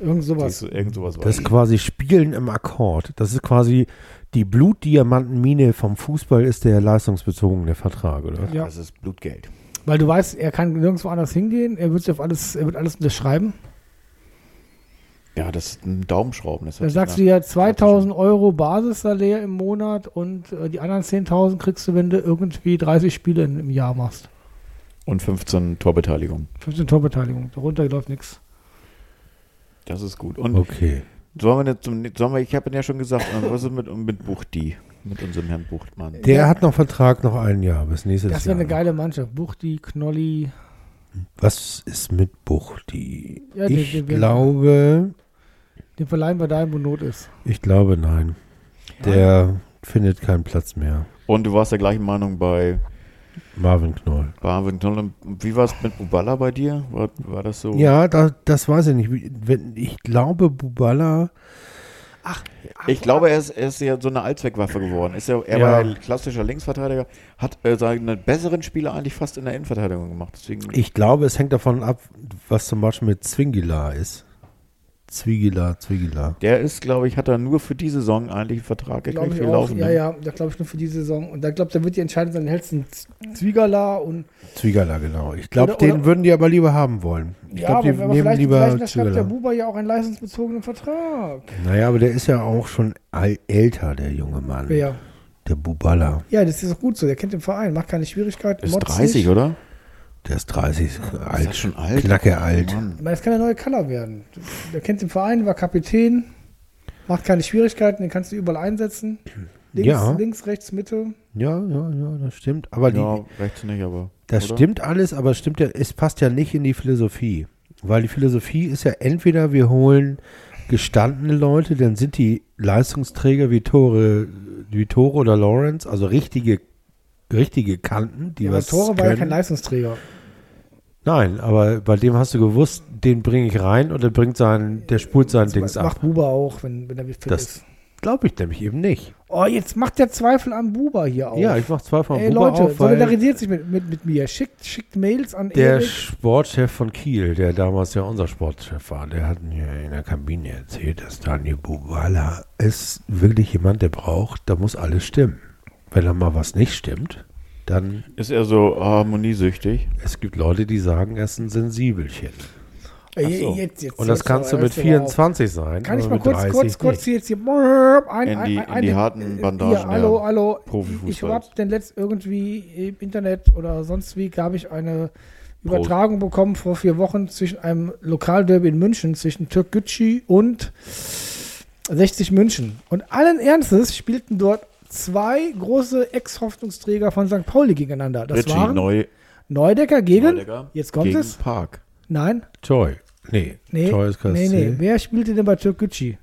Irgend sowas. Du, Irgend sowas Das ist quasi Spielen im Akkord. Das ist quasi die Blutdiamantenmine vom Fußball ist der leistungsbezogene Vertrag, oder? Ja, Das ist Blutgeld. Weil du weißt, er kann nirgendwo anders hingehen, er wird sich auf alles, er wird alles unterschreiben. Ja, das ist ein Daumenschrauben. Das Dann sagst du ja 2000 Euro Basissalär im Monat und äh, die anderen 10.000 kriegst du, wenn du irgendwie 30 Spiele in, im Jahr machst. Und 15 Torbeteiligung. 15 Torbeteiligung, darunter läuft nichts. Das ist gut. Und Okay. sollen wir, jetzt zum, sollen wir ich habe ja schon gesagt, was ist mit, mit Buchti? Mit unserem Herrn Buchtmann. Der Ja. hat noch Vertrag noch ein Jahr bis nächstes Das Jahr. wäre eine geile Mannschaft. Buchti, Knolli. Was ist mit Buchti? Ja, den- ich den wir- glaube, Den verleihen wir dahin, wo Not ist. ich glaube nein. Der findet keinen Platz mehr. Und du warst der gleichen Meinung bei Marvin Knoll. Barwin Knoll. Wie war es mit Uballa bei dir? War, war das so? Ja, da, das weiß ich nicht. Ich glaube, Bubala. Ich glaube, er ist, er ist ja so eine Allzweckwaffe geworden. Ist ja, er Ja. war ja klassischer Linksverteidiger, hat äh, seine besseren Spieler eigentlich fast in der Innenverteidigung gemacht. Deswegen, Ich glaube, es hängt davon ab, was zum Beispiel mit Zwingila ist. Zwingila, Zwingila. der ist, glaube ich, hat er nur für die Saison eigentlich einen Vertrag Glaube gekriegt. ich Wir auch. laufen Ja, ja, da glaube ich nur für die Saison. Und da glaube da wird die Entscheidung sein, hältst du einen Z- Zwiegerla und Zwingala, genau. Ich glaube, den oder- würden die aber lieber haben wollen. Ich ja, glaube, die aber, nehmen vielleicht, lieber vielleicht unterschreibt der. Buber ja auch einen leistungsbezogenen Vertrag. Naja, aber der ist ja auch schon all, älter, der junge Mann. Wer? Der Bubala. Ja, das ist auch gut so. Der kennt den Verein, macht keine Schwierigkeiten. Ist motzt 30, nicht. oder? Der ist 30, Ist alt. das schon alt? Knacke alt. Oh das kann der neue Color werden. Der kennt den Verein, war Kapitän, macht keine Schwierigkeiten, den kannst du überall einsetzen. Links, Ja. links rechts, Mitte. Ja, ja, ja, das stimmt. Aber die, Ja, rechts nicht, aber. das oder? stimmt alles, aber es stimmt ja, es passt ja nicht in die Philosophie. Weil die Philosophie ist ja entweder wir holen gestandene Leute, dann sind die Leistungsträger wie Tore, wie Tore oder Lawrence, also richtige, richtige Kanten, die Ja, aber was Tore war ja können. kein Leistungsträger. Nein, aber bei dem hast du gewusst, den bringe ich rein und der bringt sein, der spult sein Das Dings macht ab. Buber auch, wenn, wenn er fit Das- ist. glaube ich nämlich eben nicht. Oh, jetzt macht der Zweifel an Buba hier auf. Ja, ich mache zwei von Ey, Buba Leute, auf, solidarisiert sich mit, mit, mit mir. Schickt, schickt Mails an der Erik. Sportchef von Kiel, der damals ja unser Sportchef war, der hat mir in der Kabine erzählt, dass Daniel Bubala ist wirklich jemand, der braucht, da muss alles stimmen. Wenn da mal was nicht stimmt, dann Ist er so harmoniesüchtig? es gibt Leute, die sagen, er ist ein Sensibelchen. So. jetzt, jetzt, Und das jetzt, kannst du aber mit hörst aber auf. 24 sein. Kann ich mal kurz, 30 kurz, kurz hier jetzt hier ein, In die- ein, in die ein, harten äh, Bandagen Hier, hallo, hallo. Ich habe denn letzt irgendwie im Internet oder sonst wie gab ich eine Übertragung bekommen vor vier Wochen zwischen einem Lokalderby in München zwischen Türk Gücü und 60 München. Und allen Ernstes spielten dort zwei große Ex-Hoffnungsträger von St. Pauli gegeneinander. Das Richie waren Neu Neudecker gegen. Neudecker Jetzt kommt gegen es. Park. Nein, Toy. Nee, nee, Toy ist nee, nee. Wer spielte denn bei Türk Gücü?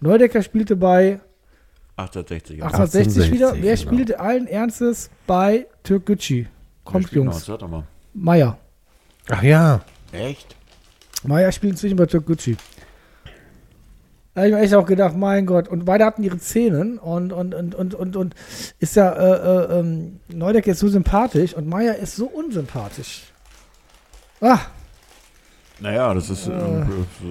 Neudecker spielte bei 1860. 1860 wieder. 1860, Wer genau. spielte allen Ernstes bei Türk Gücü? Kommt, Jungs. Meier. Ach ja. Echt? Meier spielt inzwischen bei Türk Gücü. Da habe ich mir echt auch gedacht, mein Gott. Und beide hatten ihre Szenen und, und, und, und, und, und ist ja, äh, äh, ähm, Neudecker ist so sympathisch und Meier ist so unsympathisch. Ah, Naja, das ist, äh,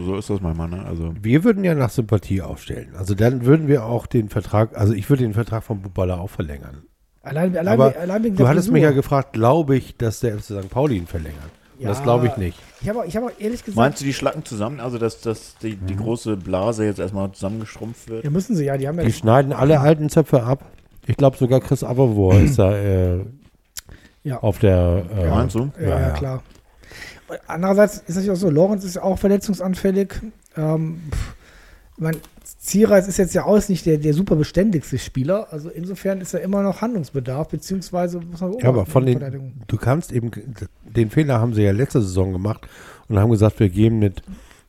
so ist das manchmal, ne? Also, Wir würden ja nach Sympathie aufstellen. Also dann würden wir auch den Vertrag, also ich würde den Vertrag von Bubala auch verlängern. allein, allein, Aber allein wegen Du der hattest Frisur. mich ja gefragt, glaube ich, dass der FC St. Pauli ihn verlängert. Ja. Das glaube ich nicht. Ich habe auch- ich habe auch ehrlich gesagt, meinst du, die schlacken zusammen? Also, dass, dass die, die große Blase jetzt erstmal zusammengeschrumpft wird? ja, müssen sie ja, die haben ja Die schneiden alle alten Zöpfe ab. Ich glaube sogar Chris Aberwohr [CLEARS THROAT] ist da äh, Ja. auf der. Äh, Meinst du? Ja, ja, Ja, ja. klar. Andererseits ist natürlich auch so, Lorenz ist ja auch verletzungsanfällig. Ähm, pff, ich mein, Zierreis ist jetzt ja auch nicht der, der super beständigste Spieler. Also insofern ist ja immer noch Handlungsbedarf, beziehungsweise muss man Ja, aber von den, du kannst eben, den Fehler haben sie ja letzte Saison gemacht und haben gesagt, wir gehen mit,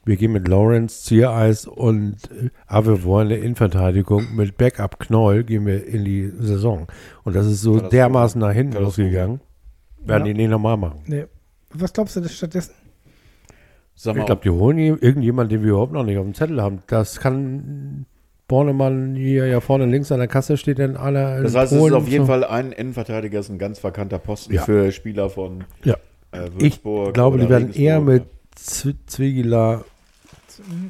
wir gehen mit Lawrence, Ziereis und äh, Avevoir in der Innenverteidigung mit Backup Knoll gehen wir in die Saison. Und das ist so dermaßen nach hinten losgegangen. Werden Ja. die nicht nochmal machen. Nee. Was glaubst du das stattdessen? Sag Ich glaube, die holen hier irgendjemanden, den wir überhaupt noch nicht auf dem Zettel haben. Das kann Bornemann hier ja vorne links an der Kasse steht in aller. das heißt, es ist Polen auf jeden so. Fall ein Innenverteidiger, ist ein ganz vakanter Posten Ja. für Spieler von Ja. äh, Ich Würzburg. glaube, die werden eher Regensburg. mit Z Zwiegeler.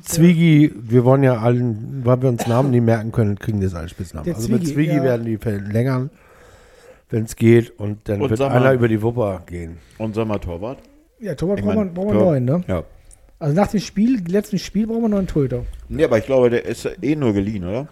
Zwiegi, wir wollen ja allen, weil wir uns Namen nicht merken können, kriegen das alle Spitznamen. Der Also mit Zwiegi, ja. werden die verlängern, wenn es geht, und dann Und wird mal- einer über die Wupper gehen. Und sag mal Torwart. Ja, Torwart Ich brauchen wir, mein, brauchen wir neun, ne? Ja. Also nach dem Spiel, letzten Spiel brauchen wir noch einen Torhüter. Nee, aber ich glaube, der ist eh nur geliehen, oder?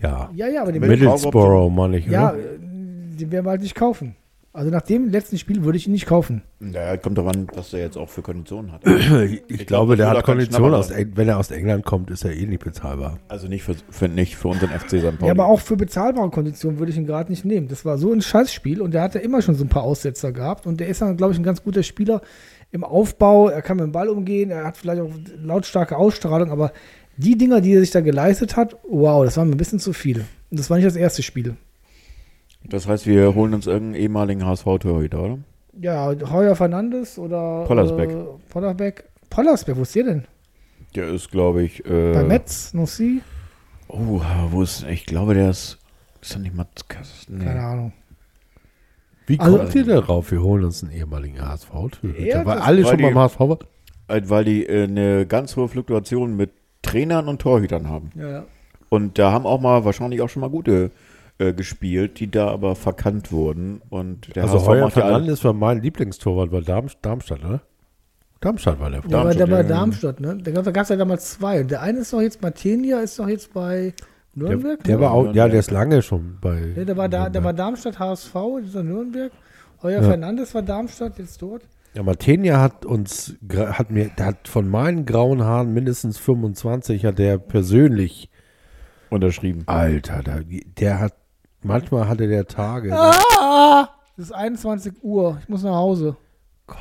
Ja. Ja, ja, aber den, Middlesbrough, meine ich, ja, oder? äh, den werden wir halt nicht kaufen. Also nach dem letzten Spiel würde ich ihn nicht kaufen. Naja, kommt doch an, was der jetzt auch für Konditionen hat. [CLEARS THROAT] Ich, glaub, glaube, der hat Konditionen aus, wenn er aus England kommt, ist er eh nicht bezahlbar. Also nicht für, für, nicht für unseren FC St. Pauli. Ja, aber auch für bezahlbare Konditionen würde ich ihn gerade nicht nehmen. Das war so ein Scheißspiel und der hatte immer schon so ein paar Aussetzer gehabt und der ist dann, glaube ich, ein ganz guter Spieler im Aufbau. Er kann mit dem Ball umgehen, er hat vielleicht auch lautstarke Ausstrahlung, aber die Dinger, die er sich da geleistet hat, wow, das war mir ein bisschen zu viel. Und das war nicht das erste Spiel. Das heißt, wir holen uns irgendeinen ehemaligen HSV-Torhüter, oder? Ja, Heuer Fernandes oder Pollersbeck. Äh, Pollersbeck. Pollersbeck, wo ist der denn? Der ist, glaube ich. Äh, Bei Metz, Nossi? Oh, wo ist. Ich glaube, der ist. Ist er nicht Matzkas? Nee. Keine Ahnung. Wie Also- kommt ihr darauf? Wir holen uns einen ehemaligen HSV-Torhüter. Ja, weil alle weil schon die- beim HSV waren. Äh, Weil die äh, eine ganz hohe Fluktuation mit Trainern und Torhütern haben. Ja, ja. Und da haben auch mal wahrscheinlich auch schon mal gute äh, gespielt, die da aber verkannt wurden. Und der Also HSV Heuer macht ja alle- Fernandes war mein Lieblingstorwart bei Darm, Darmstadt, oder? Darmstadt war der. War, Darmstadt, der war ja. Darmstadt, ne? Da gab es ja damals zwei. Und der eine ist doch jetzt, Martinia ist doch jetzt bei Nürnberg. der ne? war auch, ja, Nürnberg. der ist lange schon bei. Ja, der war da, der war. Darmstadt HSV, dieser Nürnberg. Euer Ja. Fernandes war Darmstadt, jetzt dort. Ja, Martenia hat uns, hat mir, der hat von meinen grauen Haaren mindestens 25, hat der persönlich, unterschrieben. Alter, da, der hat, manchmal hatte der Tage. Ah! Es ist 21 Uhr, ich muss nach Hause.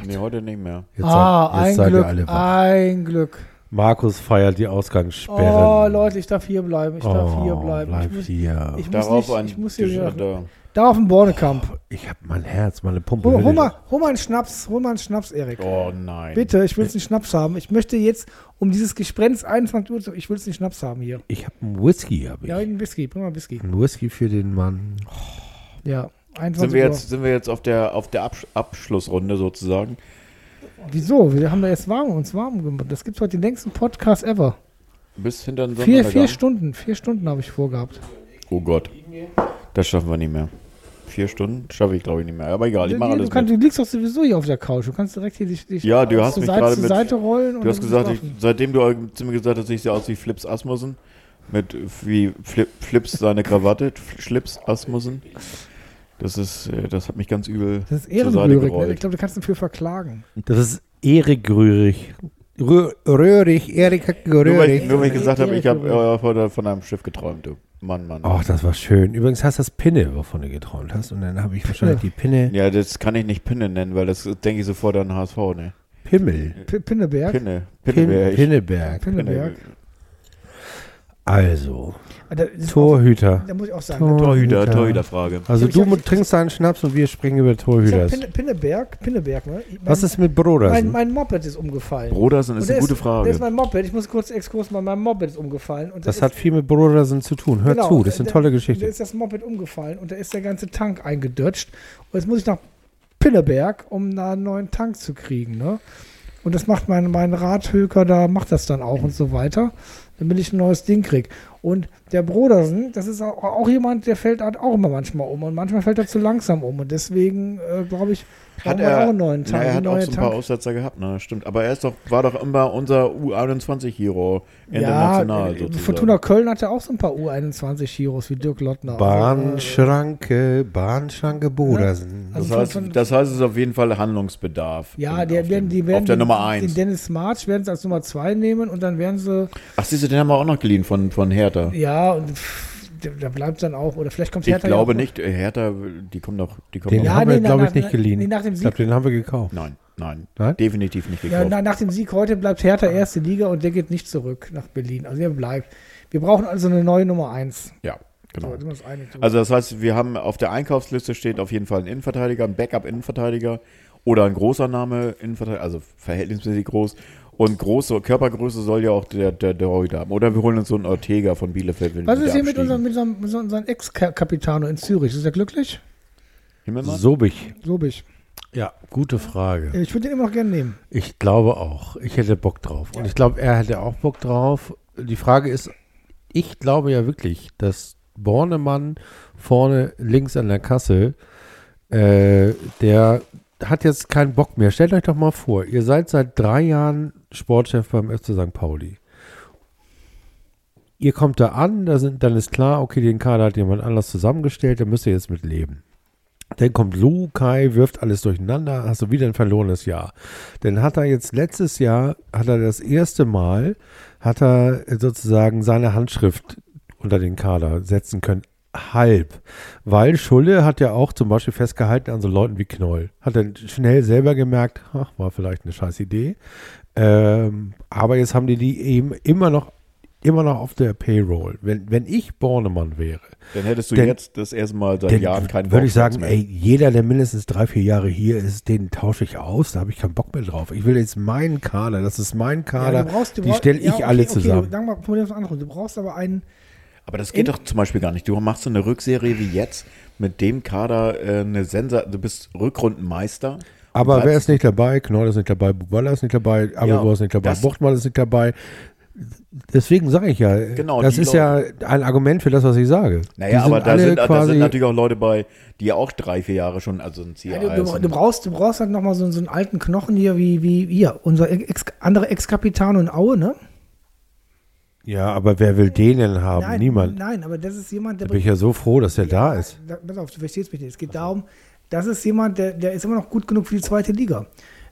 Nee, heute nicht mehr. Jetzt ah, seid, jetzt ein seid Glück, ihr alle wach. ein Glück. Markus feiert die Ausgangssperren. Oh, Leute, ich darf hier bleiben, ich darf Oh, hier bleiben. Bleib ich muss, hier. ich muss, Darauf nicht, ein ich muss hier wieder, da, Da auf dem Bornekamp. Ich habe mein Herz, meine Pumpe. Hol, hol, mal, hol mal einen Schnaps, hol mal einen Schnaps, Erik. Oh nein. Bitte, ich will jetzt einen Schnaps haben. Ich möchte jetzt um dieses Gespräch 21 Uhr, zu- ich will jetzt einen Schnaps haben hier. Ich habe einen Whisky, habe ich. Ja, einen Whisky, bring mal Whisky. Ein Whisky für den Mann. Ja, 21 Sind wir Uhr. jetzt, sind wir jetzt auf der, auf der Absch Abschlussrunde sozusagen? Wieso? Wir haben da jetzt warm, uns warm gemacht. Das gibt heute den längsten Podcast ever. Bis hinter den Vier, vier Stunden, vier Stunden habe ich vorgehabt. Oh Gott. Das schaffen wir nicht mehr. Vier Stunden schaffe ich glaube ich nicht mehr. Aber egal, ich Du, mache du, alles kannst, mit. du liegst doch sowieso hier auf der Couch. Du kannst direkt hier dich, dich Ja, du hast zur mich Seite, zur mit- Seite rollen. und Du hast gesagt, ich, seitdem du zu mir gesagt hast, ich sehe aus wie Flips Asmussen. Mit wie Flip, Flips seine Krawatte, Schlips Asmussen. Das ist, äh, das hat mich ganz übel das ist ehrenrührig. Ne? Ich glaube, du kannst dafür verklagen. Das ist Erik Röhrig. Rö Röhrig, Erik hat Nur weil, Röhrig. nur weil ich gesagt habe, ich habe äh, von, von einem Schiff geträumt, du. Mann, Mann. Ach, das war schön. Übrigens heißt das Pinne, wovon du geträumt hast. Und dann habe ich wahrscheinlich die Pinne. Ja, das kann ich nicht Pinne nennen, weil das denke ich sofort an HSV, ne? Pimmel. P Pinneberg. Pinne. Pin Pinneberg. Pinneberg. Pinneberg. Also, Torhüter. Auch, da muss ich auch sagen. Tor- Torhüter, Torhüter. Torhüterfrage. Also Ich du mu- trinkst deinen Schnaps und wir springen über ich hab Torhüters. Pinne, Pinneberg, Pinneberg, ne? Mein, Was ist mit mein, Brodersen? mein Moped ist umgefallen. Brodersen ist Und eine der gute Das ist Frage. mein Moped. Ich muss kurz Exkurs machen. Mein Moped ist umgefallen. Und Das ist- hat viel mit Brodersen zu tun. Hör Genau, zu, das ist eine da- tolle Da Geschichte. ist das Moped umgefallen und da ist der ganze Tank eingedutscht. Und jetzt muss ich nach Pinneberg, um da einen neuen Tank zu kriegen. Ne? Und das macht mein, mein Radhöker, da macht das dann auch und so weiter, damit ich ein neues Ding krieg. Und der Brodersen, das ist auch, jemand, der fällt halt auch immer manchmal um. Und manchmal fällt er zu langsam um. Und deswegen, äh, glaube ich, brauchen wir auch einen neuen na, Tank. er einen hat auch so ein paar. Aussetzer gehabt, ne? Stimmt. Aber er ist doch, war doch immer unser U21-Hero international äh, sozusagen. Fortuna Köln hatte auch so ein paar U21-Heroes wie Dirk Lottner. Also, Bahnschranke, Bahnschranke Brodersen. Also Das heißt, von- das heißt, es ist auf jeden Fall Handlungsbedarf. Ja, in- der, auf, werden, dem, die werden auf der den, Nummer den 1. Dennis March werden sie als Nummer 2 nehmen und dann werden sie, Ach, siehst du, den haben wir auch noch geliehen von, von Hertha. ja, und da- bleibt dann auch, oder vielleicht kommt Ich Hertha glaube ja auch nicht, äh, Hertha, die kommen doch, die kommen Den doch. Ja, haben wir, nee, glaube ich, nicht geliehen. nee, nach dem ich glaube, Sieg- den haben wir gekauft. Nein, nein, Nein? definitiv nicht Ja, gekauft. na, nach dem Sieg heute bleibt Hertha erste Liga und der geht nicht zurück nach Berlin. Also der bleibt. Wir brauchen also eine neue Nummer 1. ja, genau. So, wir drüber. Also das heißt, wir haben auf der Einkaufsliste steht auf jeden Fall ein Innenverteidiger, ein Backup-Innenverteidiger oder ein großer Name Innenverteidiger, also verhältnismäßig groß. Und große Körpergröße soll ja auch der, der, der Torhüter haben. Oder wir holen uns so einen Ortega von Bielefeld. Wenn Was ist hier mit unserem, mit unserem, mit unserem Ex-Capitano in Zürich? Ist er glücklich? Himmelmann? Sobich. So bin ich. Ja, gute Frage. Ich würde den immer noch gerne nehmen. Ich glaube auch. Ich hätte Bock drauf. Und ich glaube, er hätte auch Bock drauf. Die Frage ist, ich glaube ja wirklich, dass Bornemann vorne links an der Kasse, äh, der hat jetzt keinen Bock mehr. Stellt euch doch mal vor, ihr seid seit drei Jahren Sportchef beim FC St. Pauli. Ihr kommt da an, da sind, dann ist klar, okay, den Kader hat jemand anders zusammengestellt, da müsst ihr jetzt mit leben. Dann kommt Lu, Kai, wirft alles durcheinander, hast du wieder ein verlorenes Jahr. Dann hat er jetzt letztes Jahr, hat er das erste Mal, hat er sozusagen seine Handschrift unter den Kader setzen können. Halb. Weil Schulle hat ja auch zum Beispiel festgehalten an so Leuten wie Knoll. Hat dann schnell selber gemerkt, ach, war vielleicht eine scheiß Idee. Ähm, aber jetzt haben die die eben immer noch, immer noch auf der Payroll. Wenn, wenn ich Bornemann wäre, Dann hättest du Denn- jetzt das erste Mal seit Jahren keinen würde ich sagen, mehr. ey, jeder, der mindestens drei, vier Jahre hier ist, den tausche ich aus, da habe ich keinen Bock mehr drauf. Ich will jetzt meinen Kader, das ist mein Kader, du brauchst- du die stelle ich ja, okay, alle okay, zusammen. Wir mal. Du brauchst aber einen, Aber das geht In- doch zum Beispiel gar nicht. Du machst so eine Rückserie wie jetzt mit dem Kader äh, eine Sensa. Du bist Rückrundenmeister. Aber Und wer ist nicht dabei? Knoll ist nicht dabei, Bubala ist nicht dabei, Abelbo ist nicht dabei, Buchtmann ist nicht dabei. Deswegen sage ich ja, Genau, das ist ja ein Argument für das, was ich sage. Naja, aber da sind, da sind natürlich auch Leute bei, die auch drei, vier Jahre schon, also ein ja, Ziel du, du, du, brauchst, du brauchst halt nochmal so, so einen alten Knochen hier, wie, wie hier, unser Ex, andere Ex-Kapitano in Aue, ne? Ja, aber wer will den denn haben? Niemand. Nein, aber das ist jemand, der Da bin ich ja so froh, dass er da ist. Da, pass auf, du verstehst mich nicht. Es geht darum, das ist jemand, der, der ist immer noch gut genug für die zweite Liga.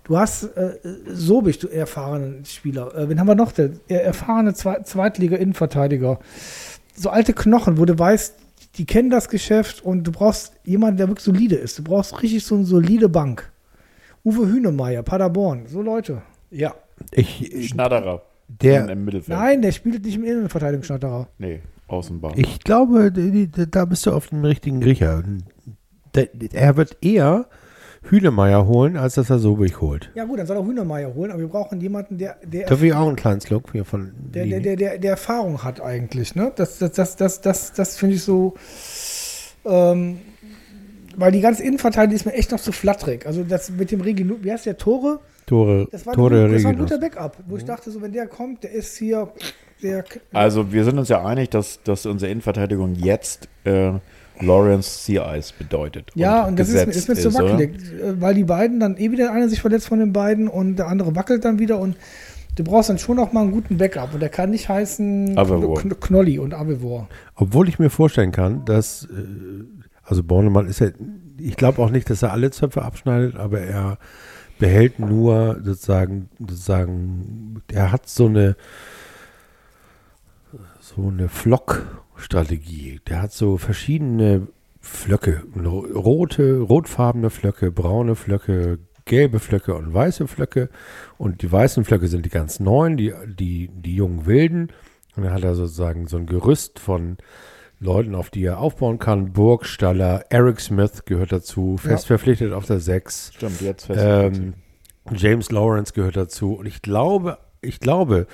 Du hast äh, Sobich, du erfahrenen Spieler. Äh, wen haben wir noch? Der er- erfahrene Zwei Zweitliga-Innenverteidiger. So alte Knochen, wo du weißt, die kennen das Geschäft und du brauchst jemanden, der wirklich solide ist. Du brauchst richtig so eine solide Bank. Uwe Hünemeyer, Paderborn, so Leute. Ja. Ich, Schnatterer. Der, im Mittelfeld. Nein, der spielt nicht im Innenverteidigungsschnatterer. Nee, Außenbahn. Ich glaube, die, die, da bist du auf dem richtigen Riecher. der, er wird eher Hühnemeier holen, als dass er Sobich holt. Ja gut, dann soll er Hühnermeier holen, aber wir brauchen jemanden, der, der, Darf ich auch einen kleinen Slug hier von der, der, der, der, der Erfahrung hat eigentlich. Ne? Das, das, das, das, das, das finde ich so. Ähm, weil die ganze Innenverteidigung ist mir echt noch zu flatterig. Also das mit dem Regi, wie heißt der Tore? Tore, Das war, Tore ein, das war ein guter Backup, wo ich dachte, so wenn der kommt, der ist hier, der Also wir sind uns ja einig, dass, dass unsere Innenverteidigung jetzt äh, Lawrence Sea Ice bedeutet. Ja, und das ist, ist mir zu oder? wackelig, äh, weil die beiden dann eh wieder einer sich verletzt von den beiden und der andere wackelt dann wieder und du brauchst dann schon noch mal einen guten Backup und der kann nicht heißen Avevor. Kn Knolli und Avevor. Obwohl ich mir vorstellen kann, dass, äh, also Bornemann ist ja, ich glaube auch nicht, dass er alle Zöpfe abschneidet, aber er behält nur sozusagen, sozusagen, er hat so eine, so eine Flock-Strategie. Der hat so verschiedene Flöcke, ro- rote, rotfarbene Flöcke, braune Flöcke, gelbe Flöcke und weiße Flöcke. Und die weißen Flöcke sind die ganz neuen, die, die, die jungen Wilden. Und dann hat er sozusagen so ein Gerüst von Leuten, auf die er aufbauen kann. Burgstaller, Eric Smith gehört dazu, fest verpflichtet auf der 6. Stimmt, jetzt fest. Ähm, James Lawrence gehört dazu. Und ich glaube, ich glaube,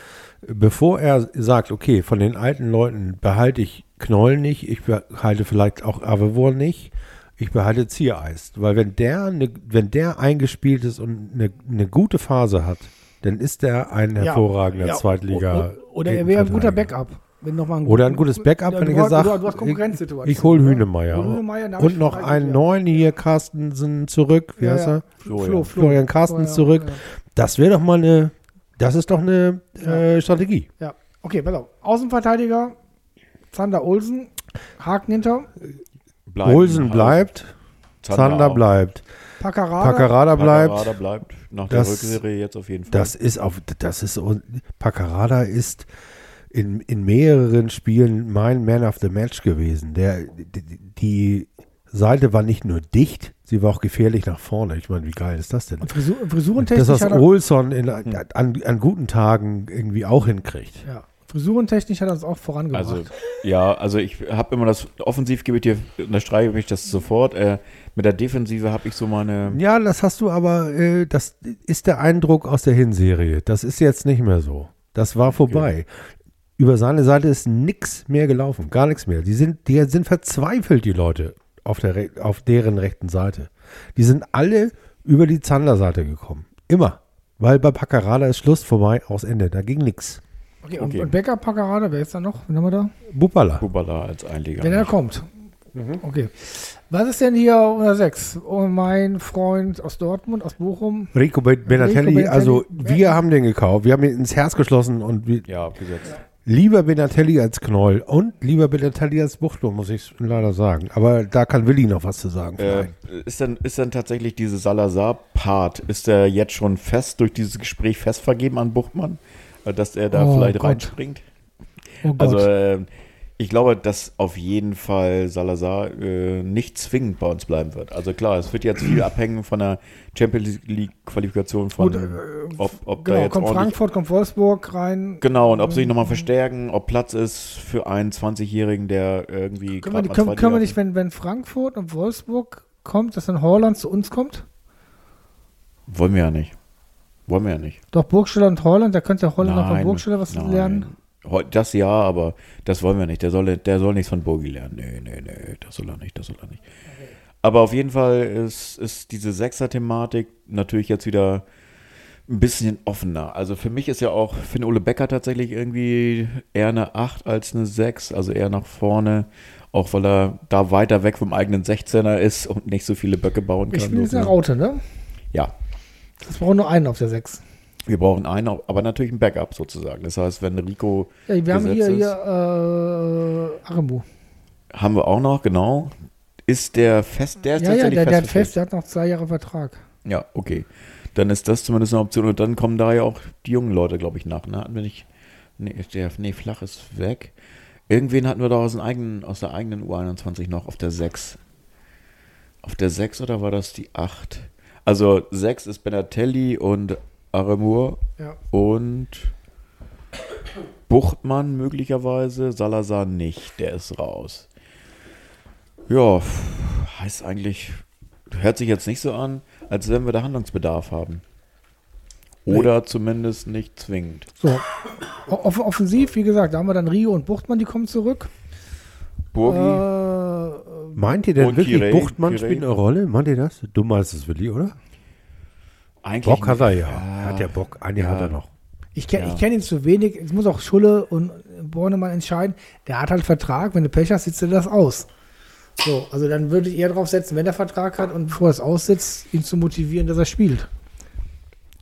bevor er sagt, okay, von den alten Leuten behalte ich Knoll nicht, ich behalte vielleicht auch Avevor nicht, ich behalte Ziereis. Weil wenn der, ne, wenn der eingespielt ist und eine ne gute Phase hat, dann ist der ein hervorragender Ja, Zweitliga. o- Oder er wäre ein guter. Backup. Wenn noch mal ein Oder ein gutes Backup, Ja, wenn du ich gesagt du, du hast ich, Konkurrenzsituation. ich hole ne? Hühnemeier. Und ich noch einen hier. neuen hier, Carstensen zurück. Wie Ja, heißt er? Florian. Flo, Flo. Florian Carstens Florian, zurück. Das wäre doch mal eine, das ist doch eine äh, Strategie. Ja. Okay, pass auf. Außenverteidiger, Zander Olsen, Haken hinter, Bleiben Olsen bleibt, Zander auch. bleibt, Paccarada. Paccarada bleibt. Paccarada bleibt nach der Das- Rückserie jetzt auf jeden Fall. Das ist auf, das ist, Paccarada ist in, in mehreren Spielen mein Man of the Match gewesen. Der, die, die Seite war nicht nur dicht, sie war auch gefährlich nach vorne. Ich meine, wie geil ist das denn? Und Frisur, Frisurentechnisch Das, was hat er, Olson in, an, an guten Tagen irgendwie auch hinkriegt. ja, Frisurentechnisch hat er uns auch vorangebracht. Also, ja, also ich habe immer das Offensivgebiet hier, unterstreiche ich das sofort. Äh, mit der Defensive habe ich so meine. Ja, das hast du aber, äh, das ist der Eindruck aus der Hinserie. Das ist jetzt nicht mehr so. Das war vorbei. Über seine Seite ist nichts mehr gelaufen, gar nichts mehr. Die sind, die sind verzweifelt, die Leute auf, der, auf deren rechten Seite. Die sind alle über die Zander-Seite gekommen. Immer. Weil bei Paccarada ist Schluss vorbei, aus Ende. Da ging nichts. okay, und, okay. und Becker, Paccarada, wer ist da noch? Wen haben wir da? Bupala. Kubala als Einleger. Wenn er kommt. Mhm. Okay. Was ist denn hier unter 6? Oh, mein Freund aus Dortmund, aus Bochum. Rico Be- Benatelli, Rico Benatelli. also wir haben den gekauft. Wir haben ihn ins Herz geschlossen und wir, Ja, abgesetzt. Lieber Benatelli als Knoll und lieber Benatelli als Buchlo, muss ich leider sagen. Aber da kann Willi noch was zu sagen. Äh, ist, dann, ist dann tatsächlich diese Salazar-Part, ist der jetzt schon fest durch dieses Gespräch fest vergeben an Buchtmann? Äh, Dass er da Oh vielleicht Gott. reinspringt? Oh Gott. Also, äh, ich glaube, dass auf jeden Fall Salazar äh, nicht zwingend bei uns bleiben wird. Also klar, es wird jetzt viel [CLEARS THROAT] abhängen von der Champions League-Qualifikation von, Gut, äh, ob, ob genau, da jetzt kommt Frankfurt, kommt Wolfsburg rein. Genau, und ob sie sich nochmal verstärken, ob Platz ist für einen 20-Jährigen, der irgendwie Können wir, mal können, können wir nicht, wenn, wenn Frankfurt und Wolfsburg kommt, dass dann Holland zu uns kommt? Wollen wir ja nicht. Wollen wir ja nicht. Doch, Burgsteller und Holland, da könnte Holland noch von Nein, Burgsteller was nein. lernen. Das ja, aber das wollen wir nicht. Der soll, der soll nichts von Bogi lernen. Nee, nee, nee, das soll er nicht, das soll er nicht. Aber auf jeden Fall ist, ist diese Sechser-Thematik natürlich jetzt wieder ein bisschen offener. Also für mich ist ja auch Finn Ole Becker tatsächlich irgendwie eher eine 8 als eine 6, also eher nach vorne, auch weil er da weiter weg vom eigenen 16er ist und nicht so viele Böcke bauen kann. Ich jetzt eine. Raute, ne? Ja, Es braucht nur einen auf der 6. wir brauchen einen, aber natürlich ein Backup sozusagen. Das heißt, wenn Rico Ja, wir haben hier, gesetzt hier äh, Aremu. Haben wir auch noch, genau. Ist der fest, der ist Ja, ja, tatsächlich der, der hat fest, der hat noch zwei Jahre Vertrag. Ja, okay. Dann ist das zumindest eine Option. Und dann kommen da ja auch die jungen Leute, glaube ich, nach. Ne? Hatten wir nicht. Nee, der, nee, flach ist weg. Irgendwen hatten wir da aus, eigenen, aus der eigenen U21 noch auf der 6. Auf der 6 oder war das die 8? Also 6 ist Benatelli und Aremur Ja. und Buchtmann möglicherweise, Salazar nicht, der ist raus. Ja, heißt eigentlich, hört sich jetzt nicht so an, als wenn wir da Handlungsbedarf haben. Oder zumindest nicht zwingend. So. Off offensiv, wie gesagt, da haben wir dann Rio und Buchtmann, die kommen zurück. Burgi, Äh, Meint ihr denn Und wirklich, Kirei- Buchtmann Kirei? spielt eine Rolle? Meint ihr das? Du meinst es wirklich, oder? Eigentlich. Bock hat er ja. Ja. Hat ja Bock. Einen Ja. hat er noch. ich kenne Ja. kenn ihn zu wenig. Es muss auch Schulle und Bornemann entscheiden. Der hat halt Vertrag. Wenn du Pech hast, sitzt er das aus. So, also dann würde ich eher drauf setzen, wenn der Vertrag hat und bevor er es aussitzt, ihn zu motivieren, dass er spielt.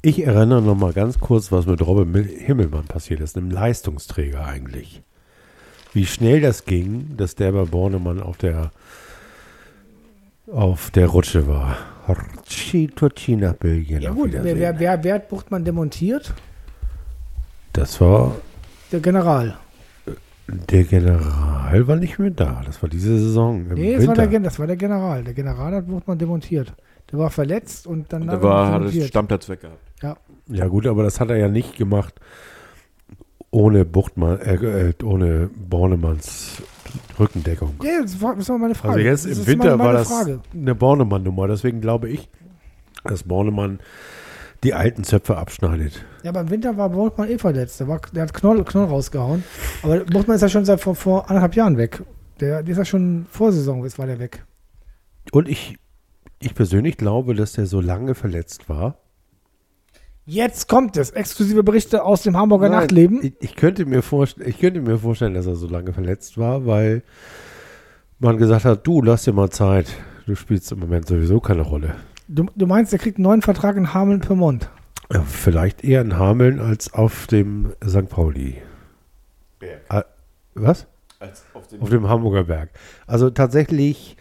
Ich erinnere noch mal ganz kurz, was mit Robin Himmelmann passiert ist, einem Leistungsträger eigentlich. Wie schnell das ging, dass der bei Bornemann auf der auf der Rutsche war. Torci nach Belgien. Ja gut, wer, wer, wer, wer hat Buchtmann demontiert? Das war Der General. der General war nicht mehr da. Das war diese Saison im Nee, das war, Winter. der, das war der General. Der General hat Buchtmann demontiert. Der war verletzt und dann Und hat der er war, hat das demontiert. Stammplatz weg gehabt. ja gut, aber das hat er ja nicht gemacht ohne Buchtmann, äh, äh, ohne Bornemanns Rückendeckung. Ja, das war, das war meine Frage. Also jetzt im Winter meine- meine war das Frage. eine Bornemann-Nummer. Deswegen glaube ich, dass Bornemann die alten Zöpfe abschneidet. Ja, aber im Winter war Buchtmann eh verletzt. Der, war, der hat Knoll, Knoll rausgehauen. Aber Buchtmann ist ja schon seit vor, vor anderthalb Jahren weg. Der, der ist ja schon vor Saison, jetzt war der weg. Und ich, ich persönlich glaube, dass der so lange verletzt war. Jetzt kommt es. Exklusive Berichte aus dem Hamburger Nein, Nachtleben. Ich, ich, könnte mir ich könnte mir vorstellen, dass er so lange verletzt war, weil man gesagt hat, du, lass dir mal Zeit. Du spielst im Moment sowieso keine Rolle. Du, du meinst, der kriegt einen neuen Vertrag in Hameln-Pyrmont? Ja, vielleicht eher in Hameln als auf dem St. Pauli. Berg. Ah, was? Als auf dem Auf dem Hamburger Berg. Also tatsächlich,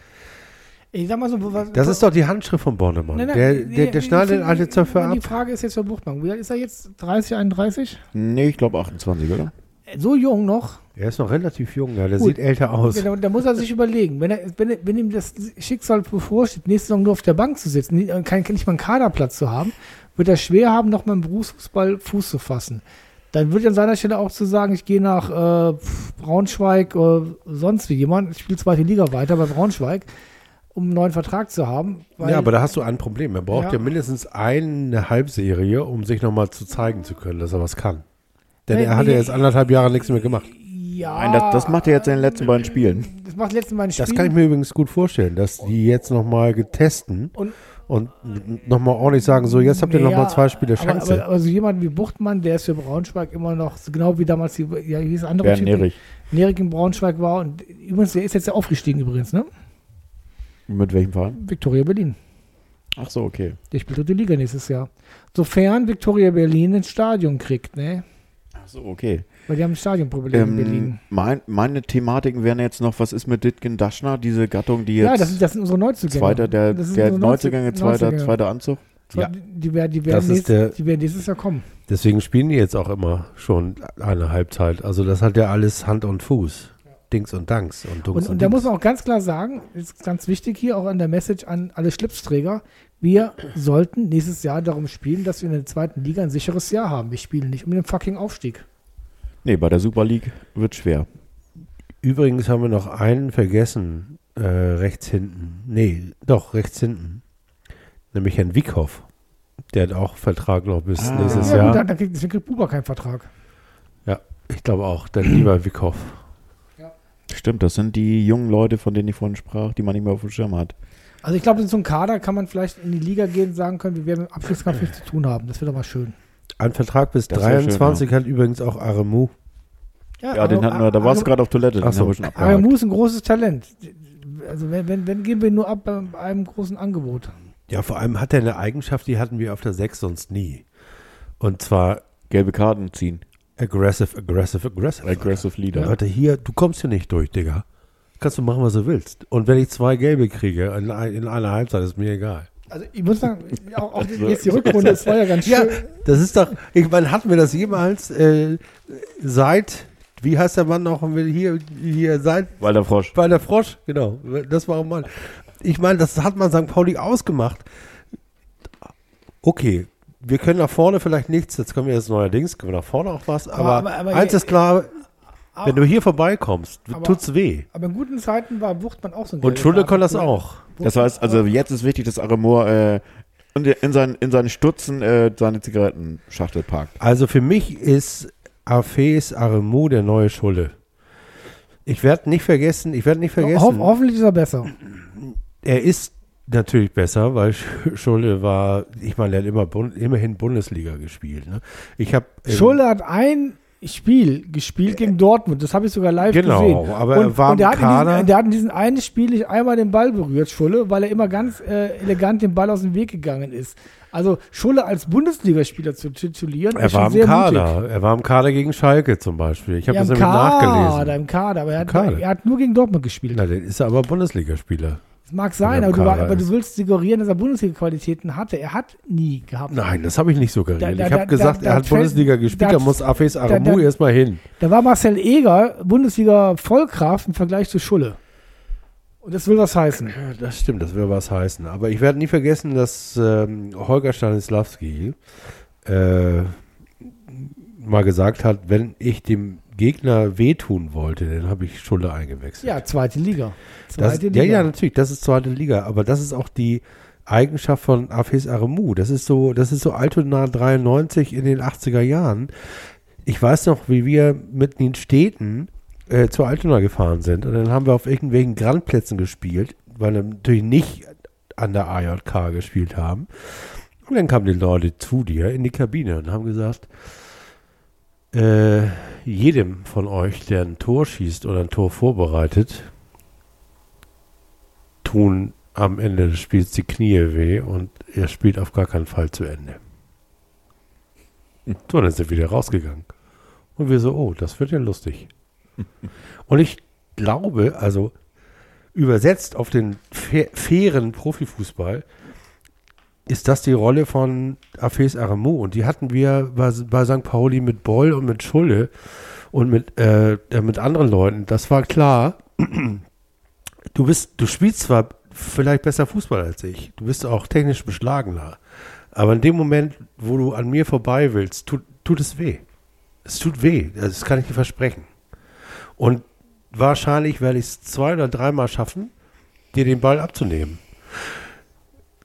Ich sag mal so, was, das ist doch die Handschrift von Bornemann. Nein, nein, der, nee, der, der nee, schneidet die- alle Zöpfe Die ab. Frage ist jetzt für Buchtmann. Wie alt ist er jetzt? 30, 31? Nee, ich glaube 28, oder? So jung noch. Er ist noch relativ jung, ja. der Gut. sieht älter aus. Da, da muss er sich überlegen, wenn, er, wenn, wenn ihm das Schicksal bevorsteht, nächste Saison nur auf der Bank zu sitzen, nie- kein, nicht mal einen Kaderplatz zu haben, wird er schwer haben, noch mal im Berufsfußball Fuß zu fassen. Dann würde ich an seiner Stelle auch zu sagen, ich gehe nach äh, Braunschweig oder sonst wie jemand, ich spiele zweite Liga weiter bei Braunschweig, um einen neuen Vertrag zu haben. weil- Ja, aber da hast du ein Problem. Er braucht ja, Ja. mindestens eine Halbserie, um sich nochmal zu zeigen zu können, dass er was kann. Denn Nee, er hat nee. ja jetzt anderthalb Jahre nichts mehr gemacht. ja, Nein, das, das macht er jetzt in den letzten beiden Spielen. Das macht letzten beiden Das Spielen. kann ich mir übrigens gut vorstellen, dass die jetzt nochmal getesten Und- und, nochmal ordentlich sagen, so jetzt habt ihr Naja, nochmal zwei Spiele Chance. aber, aber so jemand wie Buchtmann, der ist für Braunschweig immer noch, so genau wie damals die, ja, wie hieß der andere Bernd Typ, Nerich. Nerik in Braunschweig war. Und übrigens, der ist jetzt ja aufgestiegen übrigens, ne? Mit welchem Verein? Viktoria Berlin. Ach so, okay. Der spielt dritte Liga nächstes Jahr. Sofern Viktoria Berlin ein Stadion kriegt, ne? Ach so, okay. Weil die haben ein Stadionproblem in Berlin. Ähm, mein, meine Thematiken wären jetzt noch, was ist mit Ditkin Daschner, diese Gattung, die Ja, jetzt das sind, das sind unsere Neuzugänge. zweiter, der, Das der Neuzugänge, zweiter, Neuzugänge. zweiter Anzug. Ja. Die, werden, die, werden Das ist nächst, der- die werden nächstes Jahr kommen. Deswegen spielen die jetzt auch immer schon eine Halbzeit. Also das hat ja alles Hand und Fuß. Dings und Danks und Dunks Und, und da muss man auch ganz klar sagen, ist ganz wichtig hier auch an der Message an alle Schlipsträger, wir sollten nächstes Jahr darum spielen, dass wir in der zweiten Liga ein sicheres Jahr haben. Wir spielen nicht um den fucking Aufstieg. Nee, bei der Super League wird schwer. Übrigens haben wir noch einen vergessen, äh, rechts hinten. Nee, doch, rechts hinten. Nämlich Herrn Wickhoff. Der hat auch Vertrag noch bis Ah. nächstes Ja, Jahr. gut, dann, dann kriegt, deswegen kriegt Buba keinen Vertrag. ich glaube auch, dann lieber Wickhoff. Stimmt, das sind die jungen Leute, von denen ich vorhin sprach, die man nicht mehr auf dem Schirm hat. Also ich glaube, in so einem Kader kann man vielleicht in die Liga gehen und sagen können, wir werden mit dem Abstiegskampf [CLEARS THROAT] nichts zu tun haben. Das wäre doch mal schön. Ein Vertrag bis Das wär schön, 23 hat übrigens auch Aremu. Ja, den hatten wir, da warst du gerade auf Toilette, so. Aramu ist ein großes Talent. Also wenn, wenn, wenn gehen wir nur ab bei einem großen Angebot. Ja, vor allem hat er eine Eigenschaft, die hatten wir auf der 6 sonst nie. Und zwar Gelbe Karten ziehen. Aggressive, aggressive, aggressive. Aggressive Leader. Leute, hier, du kommst hier nicht durch, Digga. Kannst du machen, was du willst. Und wenn ich zwei gelbe kriege in, in einer Halbzeit, ist mir egal. Also ich muss sagen, auch, auch Also- jetzt die Rückrunde, das war ja ganz [LAUGHS] Ja, schön. das ist doch, ich meine, hatten wir das jemals äh, seit, wie heißt der Mann noch hier, hier seit Walter Frosch. der Frosch, genau, das war ein Mann. Ich meine, das hat man St. Pauli ausgemacht. Okay, wir können nach vorne vielleicht nichts, jetzt können wir jetzt neuerdings, können wir nach vorne auch was, aber, aber- aber eins je- ist klar, Wenn du hier vorbeikommst, Aber- tut's weh. Aber in guten Zeiten war Wuchtmann auch so ein Und Schulle Karte. kann das auch. Das heißt, also jetzt ist wichtig, dass Aremor äh, in, seinen, in seinen Stutzen äh, seine Zigarettenschachtel parkt. Also für mich ist Afes Aremu der neue Schulle. Ich werde nicht vergessen, ich werde nicht Ho vergessen, hoffentlich ist er besser. er ist natürlich besser, weil Sch- Schulle war, ich meine, er hat immer immerhin Bundesliga gespielt. Ne? Ich habe Schulle hat ein Spiel gespielt gegen Dortmund. Das habe ich sogar live Genau, gesehen. aber er und, war und der, im hat diesen, der hat in diesem einen Spiel nicht einmal den Ball berührt, Schulle, weil er immer ganz äh, elegant den Ball aus dem Weg gegangen ist. Also Schulle als Bundesligaspieler zu titulieren, Er ist war schon im sehr Kader. mutig. Er war im Kader gegen Schalke zum Beispiel. Ich habe Ja, das im nämlich Kader, nachgelesen. im Kader, aber er hat, Kader. er hat nur gegen Dortmund gespielt. Na, dann ist er aber Bundesligaspieler. Das mag sein, aber du, war, aber du willst suggerieren, dass er Bundesliga-Qualitäten hatte. Er hat nie gehabt. Nein, das habe ich nicht so geredet. Da- ich habe gesagt, da- er hat fällt- Bundesliga gespielt, da- da muss Afes da- erstmal hin. Da war Marcel Eger Bundesliga-Vollkraft im Vergleich zu Schulle. Und das will was heißen. Das stimmt, das will was heißen. Aber ich werde nie vergessen, dass ähm, Holger Stanislawski äh, mal gesagt hat, wenn ich dem Gegner wehtun wollte, dann habe ich Schulle eingewechselt. Ja, zweite Liga. das, Zweite ja, Liga. ja, natürlich, das ist zweite Liga, aber das ist auch die Eigenschaft von Afes Aremu. Das ist so, das ist so Altona 93 in den 80er Jahren. Ich weiß noch, wie wir mit den Städten äh, zur Altona gefahren sind und dann haben wir auf irgendwelchen Grandplätzen gespielt, weil wir natürlich nicht an der AJK gespielt haben. Und dann kamen die Leute zu dir in die Kabine und haben gesagt, äh, jedem von euch, der ein Tor schießt oder ein Tor vorbereitet, tun am Ende des Spiels die Knie weh und er spielt auf gar keinen Fall zu Ende. So, dann sind wir wieder rausgegangen. Und wir so, oh, das wird ja lustig. Und ich glaube, also übersetzt auf den fa fairen Profifußball, ist das die Rolle von Afes Aremu. Und die hatten wir bei, bei St. Pauli mit Boll und mit Schulle und mit, äh, äh, mit anderen Leuten. Das war klar. [CLEARS THROAT] Du bist, du spielst zwar vielleicht besser Fußball als ich, du bist auch technisch beschlagener, aber in dem Moment, wo du an mir vorbei willst, tut, tut es weh. Es tut weh, das kann ich dir versprechen. Und wahrscheinlich werde ich es zwei oder dreimal schaffen, dir den Ball abzunehmen.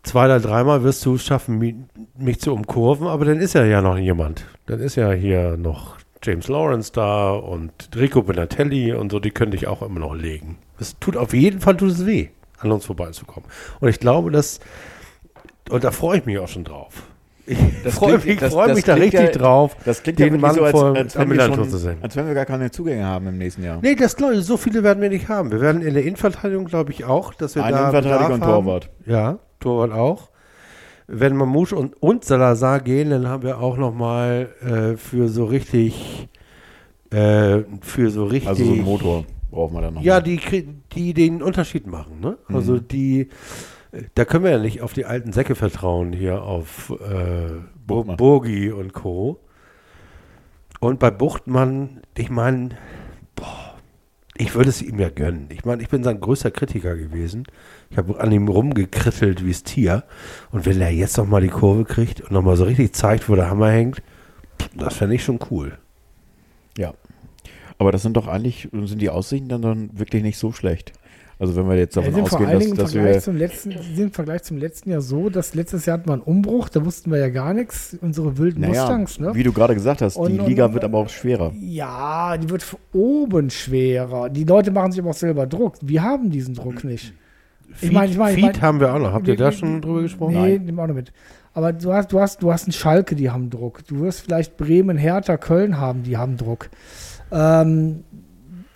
Zwei oder dreimal wirst du es schaffen, mi- mich zu umkurven, aber dann ist ja ja noch jemand. Dann ist ja hier noch James Lawrence da und Rico Benatelli und so, die könnte ich auch immer noch legen. Es tut auf jeden Fall tut es weh, an uns vorbeizukommen. Und ich glaube, dass, und da freue ich mich auch schon drauf. Ich [LAUGHS] freue mich, das- das mich da richtig ja- drauf, Das klingt den ja Mann so, als, vor als, wir Millantor zu schon, sehen. als wenn wir gar keine Zugänge haben im nächsten Jahr. Nee, das glaube ich, so viele werden wir nicht haben. Wir werden in der Innenverteidigung, glaube ich, auch, dass wir Ein da Innenverteidiger und haben. Torwart. Ja, Torwart auch. Wenn Mamouche und, und Salazar gehen, dann haben wir auch noch mal äh, für so richtig äh, für so richtig Also so einen Motor brauchen wir dann noch. ja, die, die den Unterschied machen. Ne? Also die, äh, da können wir ja nicht auf die alten Säcke vertrauen hier auf äh, Buchtmann. Burgi und Co. Und bei Buchtmann, ich meine, boah, ich würde es ihm ja gönnen. Ich meine, ich bin sein größter Kritiker gewesen. Ich habe an ihm rumgekrittelt wie das Tier. Und wenn er jetzt noch mal die Kurve kriegt und noch mal so richtig zeigt, wo der Hammer hängt, das fände ich schon cool. Ja. Aber das sind doch eigentlich, sind die Aussichten dann, dann wirklich nicht so schlecht. Also wenn wir jetzt Ja, davon vor ausgehen, allen dass, Dingen im dass Vergleich, wir... zum letzten, sind im Vergleich zum letzten Jahr so, dass letztes Jahr hatten wir einen Umbruch, da wussten wir ja gar nichts, unsere wilden Naja, Mustangs, ne? wie du gerade gesagt hast, Und- die und- Liga wird aber auch schwerer. Ja, die wird von oben schwerer. Die Leute machen sich aber auch selber Druck. Wir haben diesen Druck nicht. Feed, meine- ich meine- ich Feed meine- haben wir auch noch. Habt ihr da schon drüber gesprochen? Nee, nehmen wir auch noch mit. Aber du hast, du hast, du hast einen Schalke, die haben Druck. Du wirst vielleicht Bremen, Hertha, Köln haben, die haben Druck. Ähm,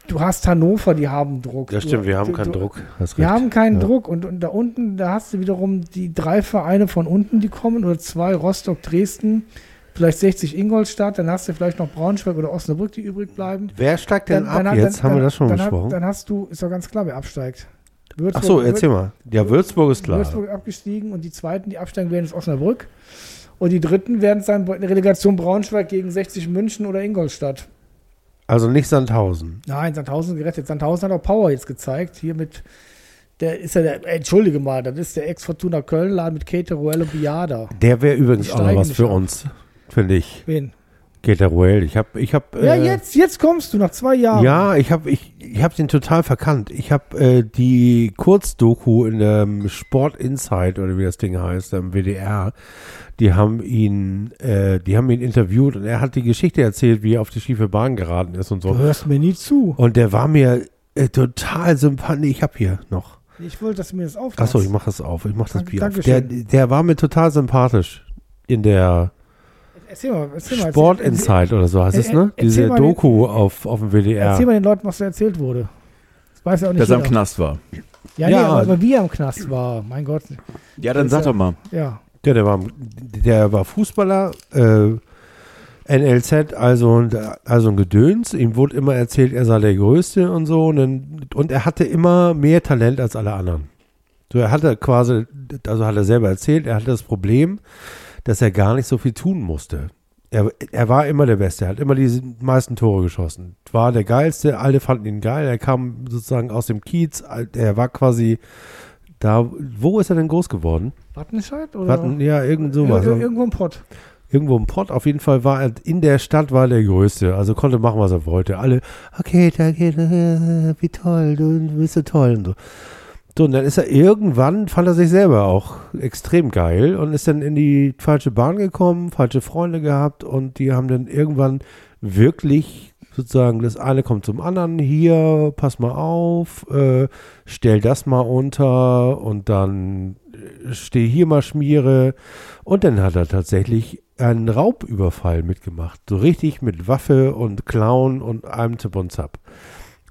du hast Hannover, die haben Druck. Ja, stimmt, wir haben du, keinen du, Druck. Wir haben keinen Ja. Druck und, und da unten, da hast du wiederum die drei Vereine von unten, die kommen, oder zwei, Rostock, Dresden, vielleicht 60 Ingolstadt, dann hast du vielleicht noch Braunschweig oder Osnabrück, die übrig bleiben. Wer steigt denn ab hat- jetzt? haben wir das schon dann besprochen? Dann hast du, ist doch ganz klar, wer absteigt. Würzburg, Ach so, erzähl mal. Ja, Würzburg ist klar. Würzburg abgestiegen und die zweiten, die absteigen werden, ist Osnabrück. Und die dritten werden sein eine Relegation Braunschweig gegen 60 München oder Ingolstadt. Also nicht Sandhausen. Nein, Sandhausen gerettet. Sandhausen hat auch Power jetzt gezeigt. Hier mit, der ist ja der, entschuldige mal, das ist der Ex-Fortuna Köln-Laden mit Kate Ruel und Biada. Der wäre übrigens auch noch was für ab. uns, finde ich. Wen? Gator Ich habe, ich habe. Ja, äh, jetzt, jetzt kommst du nach zwei Jahren. Ja, ich habe ich, ich hab den total verkannt. Ich habe äh, die Kurzdoku in dem Sport Insight oder wie das Ding heißt, im WDR, die haben ihn, äh, die haben ihn interviewt und er hat die Geschichte erzählt, wie er auf die schiefe Bahn geraten ist und Du so. hörst mir nie zu. Und der war mir äh, total sympathisch. Ich habe hier noch. Ich wollte, dass du mir das aufmachst. Achso, ich mache das auf. Ich mache das Dank- Bier auf. Der, Dankeschön. der war mir total sympathisch in der Erzähl mal, erzähl mal. Sport erzähl, Insight oder so heißt es, ne? Diese den- Doku auf, auf dem WDR. Erzähl mal den Leuten, was da erzählt wurde. Das weiß ja auch nicht Dass er im. Knast war. Ja, nee, Ja. aber, aber wie er im Knast war. Mein Gott. Ja, dann Das sag ja- doch mal. Ja. Ja, der war, der war Fußballer, äh, NLZ, also, also ein Gedöns. Ihm wurde immer erzählt, er sei der Größte und so. Und, dann, und er hatte immer mehr Talent als alle anderen. So, er hatte quasi, also hat er selber erzählt, er hatte das Problem, dass er gar nicht so viel tun musste. Er, er war immer der Beste, er hat immer die meisten Tore geschossen. War der Geilste, alle fanden ihn geil. Er kam sozusagen aus dem Kiez, er war quasi da. Wo ist er denn groß geworden? Wattenscheid? Oder? Watten, ja, irgend sowas. Ir- ir- Irgendwo im Pott. Irgendwo im Pott. Auf jeden Fall war er in der Stadt war er der Größte. Also konnte machen, was er wollte. Alle, okay, danke, äh, wie toll, du bist so toll und so. So, und dann ist er irgendwann, fand er sich selber auch extrem geil und ist dann in die falsche Bahn gekommen, falsche Freunde gehabt und die haben dann irgendwann wirklich sozusagen, das eine kommt zum anderen, hier, pass mal auf, äh, stell das mal unter und dann äh, steh hier mal Schmiere und dann hat er tatsächlich einen Raubüberfall mitgemacht. So richtig mit Waffe und Clown und allem Zip und Zap.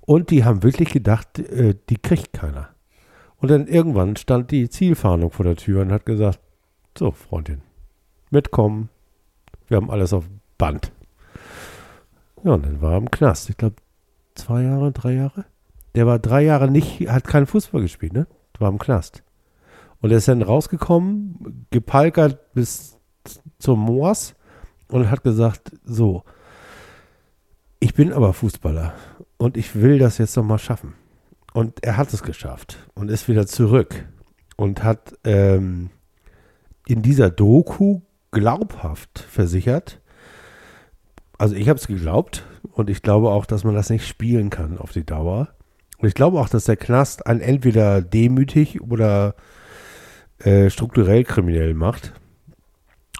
Und die haben wirklich gedacht, äh, die kriegt keiner. Und dann irgendwann stand die Zielfahndung vor der Tür und hat gesagt, so Freundin, mitkommen. Wir haben alles auf Band. Ja, und dann war er im Knast. Ich glaube, zwei Jahre, drei Jahre. Der war drei Jahre nicht, hat keinen Fußball gespielt, ne? War im Knast. Und er ist dann rausgekommen, gepalkert bis zum Moors und hat gesagt, so, ich bin aber Fußballer und ich will das jetzt nochmal schaffen. Und er hat es geschafft und ist wieder zurück und hat ähm, in dieser Doku glaubhaft versichert, also ich habe es geglaubt und ich glaube auch, dass man das nicht spielen kann auf die Dauer. Und ich glaube auch, dass der Knast einen entweder demütig oder äh, strukturell kriminell macht.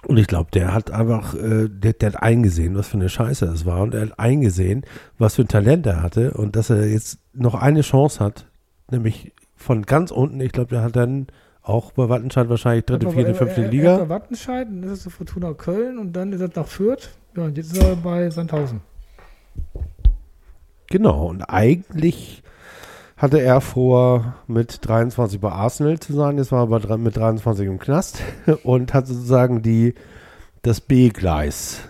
Und ich glaube, der hat einfach, äh, der, der hat eingesehen, was für eine Scheiße das war. Und er hat eingesehen, was für ein Talent er hatte und dass er jetzt noch eine Chance hat, nämlich von ganz unten. Ich glaube, der hat dann auch bei Wattenscheid wahrscheinlich dritte, vierte, er- fünfte er- er- Liga. Er bei Wattenscheid, dann ist es zu Fortuna Köln und dann ist er nach Fürth. Ja, und jetzt ist er bei Sandhausen. Genau, und eigentlich hatte er vor, mit 23 bei Arsenal zu sein. Jetzt war er mit 23 im Knast [LAUGHS] und hat sozusagen die, das B-Gleis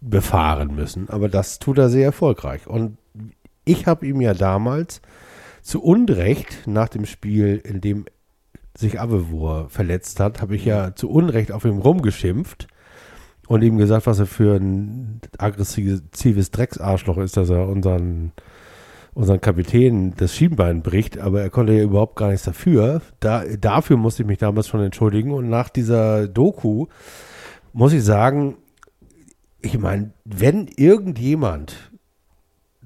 befahren müssen. Aber das tut er sehr erfolgreich. Und ich habe ihm ja damals zu Unrecht nach dem Spiel, in dem sich Avevor verletzt hat, habe ich ja zu Unrecht auf ihm rumgeschimpft und ihm gesagt, was er für ein aggressives Drecksarschloch ist, dass er unseren, unseren Kapitän das Schienbein bricht, aber er konnte ja überhaupt gar nichts dafür. Da, dafür musste ich mich damals schon entschuldigen und nach dieser Doku muss ich sagen, ich meine, wenn irgendjemand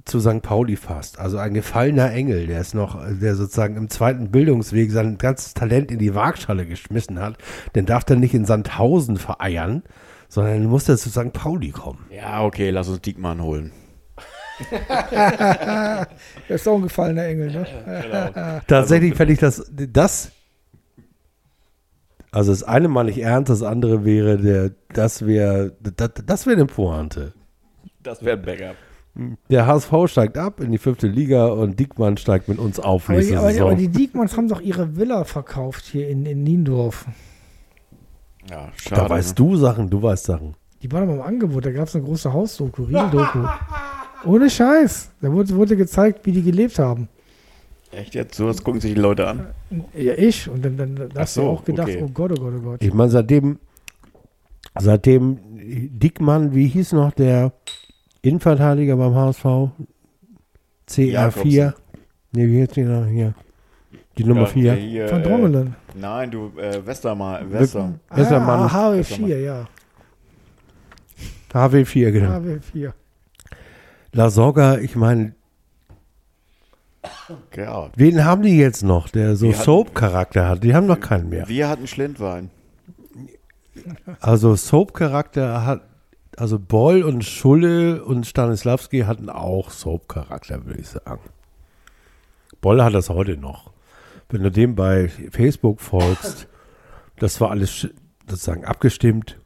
zu St. Pauli fasst, also ein gefallener Engel, der ist noch, der sozusagen im zweiten Bildungsweg sein ganzes Talent in die Waagschale geschmissen hat, dann darf er nicht in Sandhausen vereiern, sondern muss er zu St. Pauli kommen. Ja, okay, lass uns Diekmann holen. [LAUGHS] Der ist auch ein gefallener Engel, ne? Tatsächlich fände ich das, das, also das eine mal nicht ernst, das andere wäre der, das wäre, das, das wäre eine Pointe. Das wäre ein Backup. Der HSV steigt ab in die fünfte Liga und Diekmann steigt mit uns auf Aber, die, aber, die- aber die Diekmanns haben doch ihre Villa verkauft hier in, in Niendorf. Ja, schade. Da weißt ne? du Sachen, du weißt Sachen. Die waren aber im Angebot, da gab es eine große Hausdoku, [LAUGHS] Riel-Doku. Ohne Scheiß. Da wurde, wurde gezeigt, wie die gelebt haben. Echt jetzt? So, das gucken sich die Leute an. Ja, ich. Und dann, dann, hast du so, auch gedacht, okay. oh Gott, oh Gott, oh Gott. Ich meine, seitdem, seitdem Diekmann, wie hieß noch der Innenverteidiger beim HSV? CR4. Jakobsen. Nee, wie hieß die noch hier? Die Nummer Ja, 4. hier, Von äh, Drongelen. Nein, du, äh, Westermann. Wester. Westermann. Ah, Westermann. Schier, ja. HW4, genau. HW4. La Soga, ich meine, Ja. wen haben die jetzt noch, der so Soap-Charakter hat? Die haben noch keinen mehr. Wir hatten Schlindwein. Also Soap-Charakter hat, also Boll und Schulle und Stanislavski hatten auch Soap-Charakter, würde ich sagen. Boll hat das heute noch. Wenn du dem bei Facebook folgst, [LAUGHS] das war alles sozusagen abgestimmt,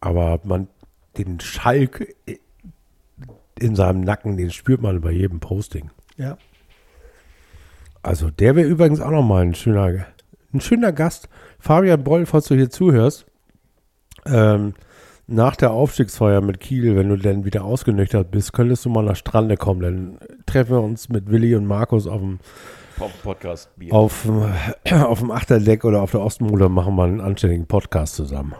aber man den Schalk in seinem Nacken, den spürt man bei jedem Posting. Ja. Also der wäre übrigens auch noch mal ein schöner, ein schöner Gast. Fabian Boll, falls du hier zuhörst, ähm, nach der Aufstiegsfeier mit Kiel, wenn du dann wieder ausgenüchtert bist, könntest du mal nach Strande kommen. Dann treffen wir uns mit Willi und Markus auf dem, Podcast Bier. auf, dem- [CLEARS THROAT] auf dem Achterdeck oder auf der Ostmole und machen mal einen anständigen Podcast zusammen.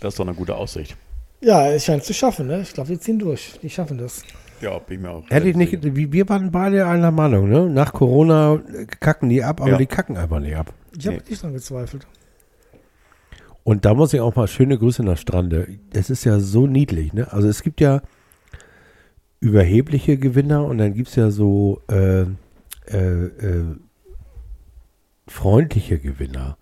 Das ist doch eine gute Aussicht. Ja, es scheint zu schaffen, ne? Ich glaube, die ziehen durch. Die schaffen das. Ja, bin ich mir auch. Hätte ich nicht, wir waren beide einer Meinung, ne? Nach Corona kacken die ab, aber Ja. die kacken einfach nicht ab. Ich habe Nee. nicht dran gezweifelt. Und da muss ich auch mal schöne Grüße nach Strande. Es ist ja so niedlich, ne? Also es gibt ja überhebliche Gewinner und dann gibt es ja so äh, äh, äh, freundliche Gewinner.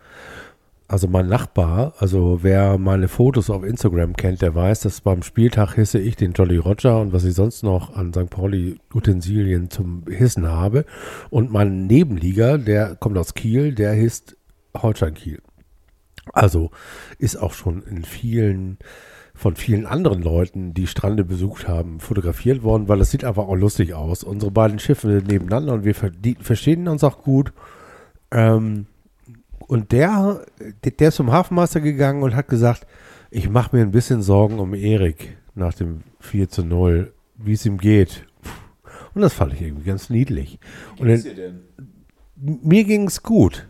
Also mein Nachbar, also wer meine Fotos auf Instagram kennt, der weiß, dass beim Spieltag hisse ich den Jolly Roger und was ich sonst noch an St. Pauli Utensilien zum Hissen habe. Und mein Nebenliga, der kommt aus Kiel, der hisst Holstein Kiel. Also ist auch schon in vielen, von vielen anderen Leuten, die Strande besucht haben, fotografiert worden, weil es sieht einfach auch lustig aus. Unsere beiden Schiffe nebeneinander und wir verstehen uns auch gut. Ähm, und der, der ist zum Hafenmeister gegangen und hat gesagt, ich mache mir ein bisschen Sorgen um Erik nach dem 4 zu 0, wie es ihm geht. Und das fand ich irgendwie ganz niedlich. Und dann, mir ging es gut,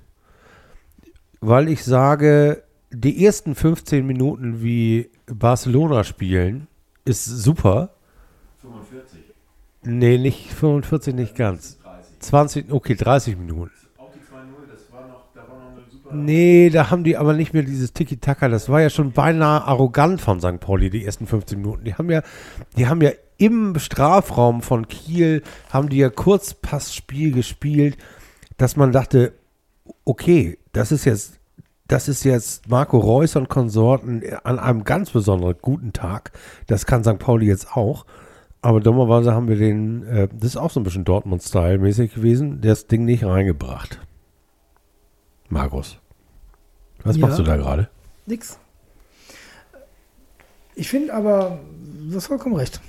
weil ich sage, die ersten 15 Minuten wie Barcelona spielen ist super. 45? Nee, nicht 45, nicht ganz. 20, okay, 30 Minuten. Nee, da haben die aber nicht mehr dieses Tiki-Taka. Das war ja schon beinahe arrogant von St. Pauli, die ersten 15 Minuten. Die haben ja, die haben ja im Strafraum von Kiel, haben die ja Kurzpassspiel gespielt, dass man dachte, okay, das ist jetzt, das ist jetzt Marco Reus und Konsorten an einem ganz besonderen guten Tag. Das kann St. Pauli jetzt auch. Aber dummerweise haben wir den, äh, das ist auch so ein bisschen Dortmund-Style mäßig gewesen, das Ding nicht reingebracht. Markus. Was Ja. machst du da gerade? Nix. Ich finde aber, du hast vollkommen recht.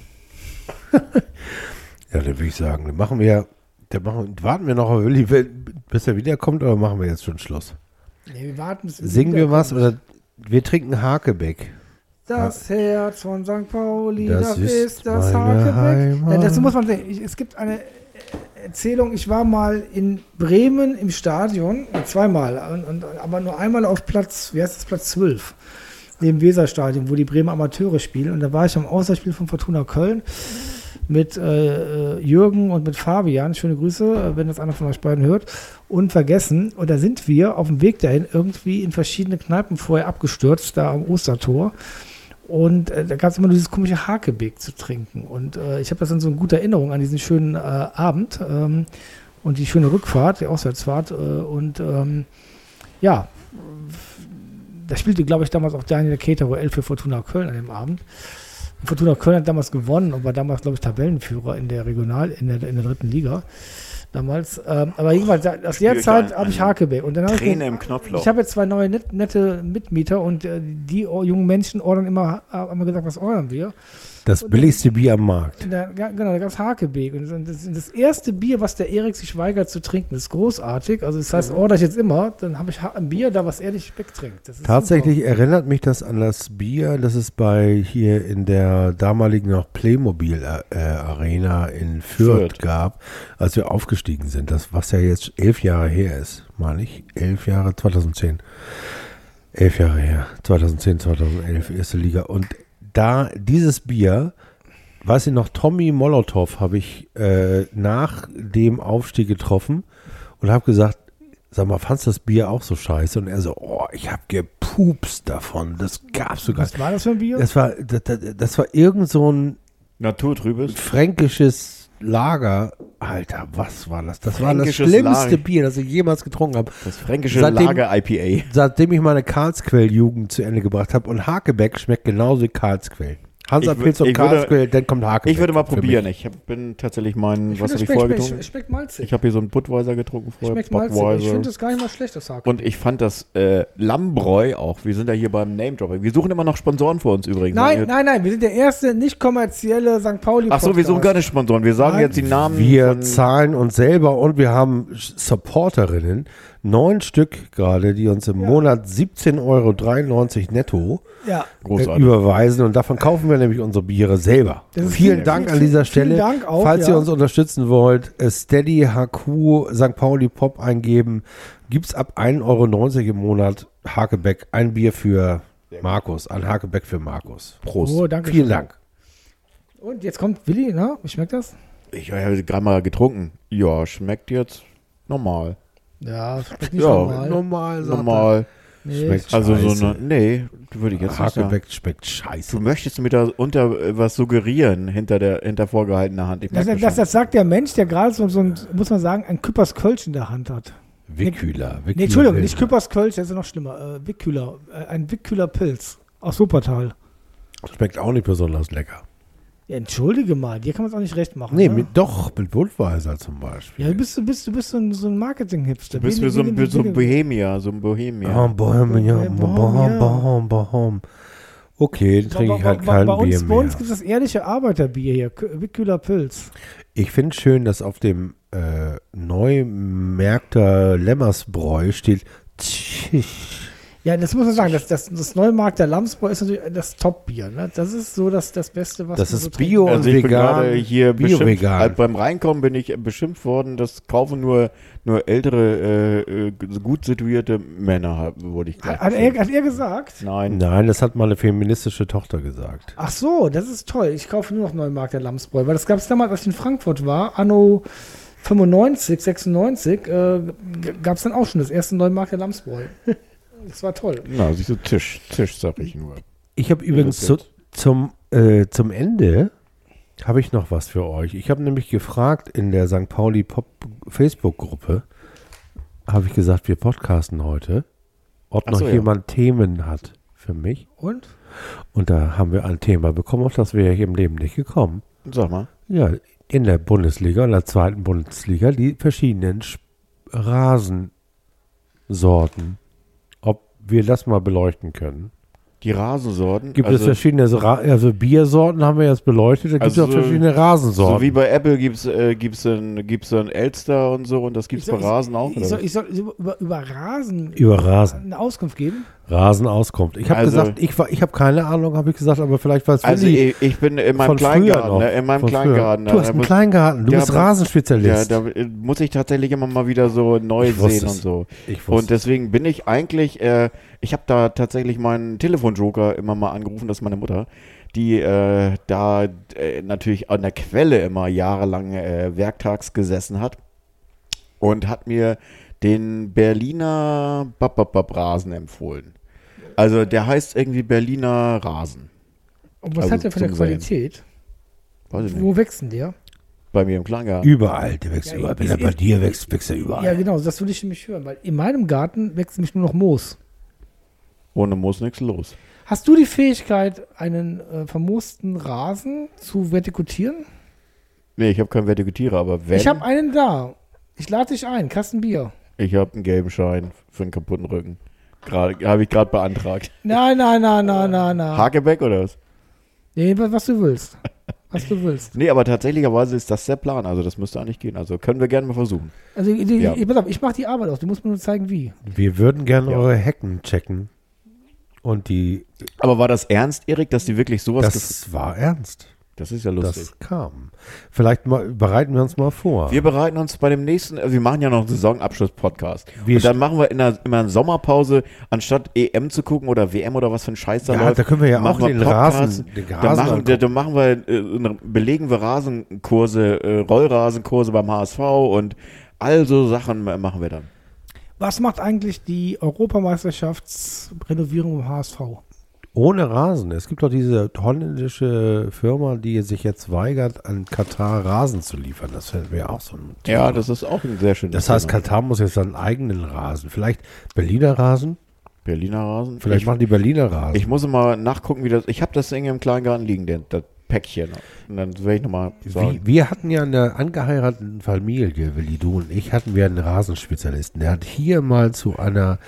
[LAUGHS] Ja, dann würde ich sagen, dann machen wir, dann machen, warten wir noch bis er wiederkommt, oder machen wir jetzt schon Schluss? Nee, wir warten, bis Singen wir was oder wir trinken Hakebeck? Das Herz von St. Pauli, Das das, ist ist, das Hakebeck. Ja, dazu muss man sehen, es gibt eine Erzählung, ich war mal in Bremen im Stadion, äh, zweimal, und, und, aber nur einmal auf Platz, wie heißt das, Platz 12, neben Weserstadion, wo die Bremer Amateure spielen. Und da war ich am Auswärtsspiel von Fortuna Köln mit äh, äh, Jürgen und mit Fabian. Schöne Grüße, äh, wenn das einer von euch beiden hört. Unvergessen. Und da sind wir auf dem Weg dahin irgendwie in verschiedene Kneipen vorher abgestürzt, da am Ostertor. Und äh, da gab es immer nur dieses komische Hakebeck zu trinken. Und äh, ich habe das dann so eine gute Erinnerung an diesen schönen äh, Abend ähm, und die schöne Rückfahrt, die Auswärtsfahrt. Und ähm, ja, da spielte, glaube ich, damals auch Daniel Cater 11 für Fortuna Köln an dem Abend. Fortuna Köln hat damals gewonnen und war damals, glaube ich, Tabellenführer in der Regional, in der, in der dritten Liga. Damals. Ähm, aber jedenfalls, aus der Zeit habe ich ein Hakebeck. Und dann habe ich Träne im Knopfloch. ich habe jetzt zwei neue net, nette Mitmieter und äh, die oh, jungen Menschen ordern immer, haben immer gesagt, was ordern wir? Das billigste Bier am Markt. Da, genau, da gab es Hakebeek. Und das, das, erste Bier, was der Erik sich weigert zu trinken, ist großartig. Also das heißt, order ich jetzt immer, dann habe ich ein Bier da, was er nicht wegtrinkt. Das ist Tatsächlich erinnert mich das an das Bier, das es bei hier in der damaligen noch Playmobil äh, Arena in Fürth, Fürth. gab, als wir aufgestiegen sind. Das, was ja jetzt elf Jahre her ist, meine ich. Elf Jahre, 2010. Elf Jahre her. 2010, 2011, erste Liga. Und da dieses Bier, weiß ich noch, Tommy Molotow habe ich äh, nach dem Aufstieg getroffen und habe gesagt, sag mal, fandst du das Bier auch so scheiße? Und er so, oh, ich hab gepupst davon. Das gab's sogar. Was war das für ein Bier? Das war, das, das, das war irgend so ein Naturtrübes. fränkisches Lager. Alter, was war das? Das war das schlimmste Lager. Bier, das ich jemals getrunken habe. Das fränkische Seitdem- Lager IPA. Seitdem ich meine Karlsquell-Jugend zu Ende gebracht habe. Und Hakebeck schmeckt genauso wie Karlsquell. Hansa Ich wür- Pilz und Karlsquell, dann kommt Hakebeck. Ich würde mal probieren. Ich hab, bin tatsächlich mein, Ich was habe ich vorher getrunken? schmeckt, schmeckt malzig. Ich habe hier so einen Budweiser getrunken vorher. schmeckt malzig. Ich finde das gar nicht mal schlecht, das Haken. Und ich fand das äh, Lammbräu auch. Wir sind ja hier beim Name-Dropping. Wir suchen immer noch Sponsoren für uns übrigens. Nein, nein, nein, wir sind der erste nicht kommerzielle St. Pauli Ach so, wir suchen keine Sponsoren. Wir sagen Nein. jetzt die Namen. Wir zahlen uns selber und wir haben Supporterinnen, neun Stück gerade, die uns im Monat 17,93 Euro netto Ja. äh, überweisen und davon kaufen wir nämlich unsere Biere selber. Vielen viel- Dank viel- an dieser vielen Stelle. Dank auch, Falls ja. ihr uns unterstützen wollt, äh, Steady HQ St. Pauli Pop eingeben, gibt es ab 1,90 Euro im Monat Hakebeck, ein Bier für Markus, ein Hakebeck für Markus. Prost. Oh, danke Vielen schön. Dank. Und jetzt kommt Willi, ne? Wie schmeckt das? Ich habe gerade mal getrunken. Ja, schmeckt jetzt normal. Ja, schmeckt nicht Ja, normal. Normal. Normal. Nee, Schmeckt Also so scheiße. eine. Nee, würde ich jetzt nicht sagen. Hakebeck schmeckt scheiße. Du möchtest mir da unter äh, was suggerieren hinter der hinter vorgehaltener Hand. Ich Das, das, das sagt der Mensch, der gerade so, so ein, muss man sagen, ein Küppers Kölsch in der Hand hat. Wickhüler. Wickhüler Nee, Entschuldigung, nicht Küppers Kölsch, das ist noch schlimmer. Äh, Wickhüler, äh, ein Wickhüler Pilz aus Wuppertal. Schmeckt auch nicht besonders lecker. Ja, entschuldige mal, dir kann man es auch nicht recht machen. Nee, ne? mit, doch, mit Budweiser zum Beispiel. Ja, du bist, du bist, du bist so ein, so ein Marketing-Hipster. Du bist wie so ein, so ein Bohemier, so ein Bohemier. Oh, Bohemian, Bohemian. Bohom, Bohom, Bohom. Okay, dann trinke ich halt bei, kein bei uns, Bier Bei uns mehr. gibt es das ehrliche Arbeiterbier hier, Wickhüler Pilz. Ich finde schön, dass auf dem äh, Neumärkter Lemmersbräu steht Tsch. Ja, das muss man sagen, das, das, das Neumarkt der Lamsbräu ist natürlich das Top-Bier. Ne? Das ist so das, das Beste, was Das man ist so Bio kann. Also und ich bin vegan, gerade hier beschimpft, Bio-vegan. halt beim Reinkommen bin ich beschimpft worden, das kaufen nur, nur ältere, äh, äh, gut situierte Männer, wurde ich gleich Hat, hat, er, hat er gesagt? Nein. Nein, das hat meine feministische Tochter gesagt. Ach so, das ist toll. Ich kaufe nur noch Neumarkt der Lamsbräu. Weil das gab es damals, als ich in Frankfurt war, anno 95, 96, äh, gab es dann auch schon das erste Neumarkt der Lamsbräu. Das war toll. Na, siehst du, Tisch, Tisch, sag ich nur. Ich habe übrigens zu, zum, äh, zum Ende habe ich noch was für euch. Ich habe nämlich gefragt in der St. Pauli Pop Facebook-Gruppe, habe ich gesagt, wir podcasten heute, ob Ach noch so, ja. jemand Themen hat für mich. Und? Und da haben wir ein Thema bekommen, auf das wäre ich im Leben nicht gekommen. Sag mal. Ja, in der Bundesliga, in der zweiten Bundesliga, die verschiedenen Sp- Rasensorten. Wir das mal beleuchten können. Die Rasensorten. Gibt also, es verschiedene, also Biersorten haben wir jetzt beleuchtet, da gibt es Also auch verschiedene Rasensorten. So wie bei Apple gibt es äh, gibt's ein, gibt's ein Elster und so und das gibt es bei Rasen auch. Ich soll, ich soll über, über Rasen Über Rasen. eine Auskunft geben? Rasenauskunft. Ich habe Also- gesagt, ich, war- ich habe keine Ahnung, habe ich gesagt, aber vielleicht weiß Also Willi ich, ich bin in meinem Kleingarten, noch. ne, in meinem Von früher. Kleingarten. Du da hast einen muss- Kleingarten, du Ja, bist aber- Ja, Rasenspezialist. da äh, muss ich tatsächlich immer mal wieder so neu Ich sehen es. und so. ich Und deswegen bin ich eigentlich, äh, ich habe da tatsächlich meinen Telefonjoker immer mal angerufen, das ist meine Mutter, die äh, da äh, natürlich an der Quelle immer jahrelang äh, werktags gesessen hat und hat mir den Berliner Bababab Rasen empfohlen. Also der heißt irgendwie Berliner Rasen. Und was Also hat der für eine. Qualität? Weiß ich nicht. Wo wächst denn der? Bei mir im Kleingarten. überall, der wächst Ja, überall. Wenn er bei dir wächst, wächst er überall. Ja, genau, das würde ich nämlich hören, weil in meinem Garten wächst nämlich nur noch Moos. Ohne Moos nichts los. Hast du die Fähigkeit, einen äh, vermoosten Rasen zu vertikutieren? Nee, ich habe keinen Vertikutierer, aber wenn. Ich habe einen da. Ich lade dich ein, Kasten Bier. Ich habe einen gelben Schein für einen kaputten Rücken. Gerade habe ich gerade beantragt. [LAUGHS] Nein, nein, nein, nein, nein, nein. Hakebeck oder was? Nee, was, du willst. Was du willst. [LAUGHS] Nee, aber tatsächlicherweise ist das der Plan. Also das müsste eigentlich gehen. Also können wir gerne mal versuchen. Also, die, Ja. ich, pass auf, ich mache die Arbeit aus. Du musst mir nur zeigen, wie. Wir würden gerne Ja. eure Hecken checken. Und die, Aber war das ernst, Erik, dass die wirklich sowas das war ernst. Das ist ja lustig. Das kam. Vielleicht mal, bereiten wir uns mal vor. wir bereiten uns bei dem nächsten, also wir machen ja noch einen Saisonabschluss-Podcast. Wir Und dann machen wir in der, immer eine Sommerpause, anstatt EM zu gucken oder WM oder was für ein Scheiß da ja, läuft. da können wir ja auch machen wir den. Rasen, den Dann Rasen machen, angucken. dann machen wir, äh, belegen wir Rasenkurse, äh, Rollrasenkurse beim HSV und all so Sachen machen wir dann. Was macht eigentlich die Europameisterschaftsrenovierung im HSV? Ohne Rasen. Es gibt doch diese holländische Firma, die sich jetzt weigert, an Katar Rasen zu liefern. Das wäre auch so ein Ja, das ist auch ein sehr schönes Das heißt, Thema. Katar muss jetzt seinen eigenen Rasen. Vielleicht Berliner Rasen? Berliner Rasen. Vielleicht ich, machen die Berliner Rasen. ich muss mal nachgucken, wie das. Ich habe das Ding im Kleingarten liegen, den, das Päckchen. Und dann werde ich nochmal sagen. Wie, wir hatten ja in der angeheirateten Familie, Willi, du und ich, hatten wir einen Rasenspezialisten. Der hat hier mal zu einer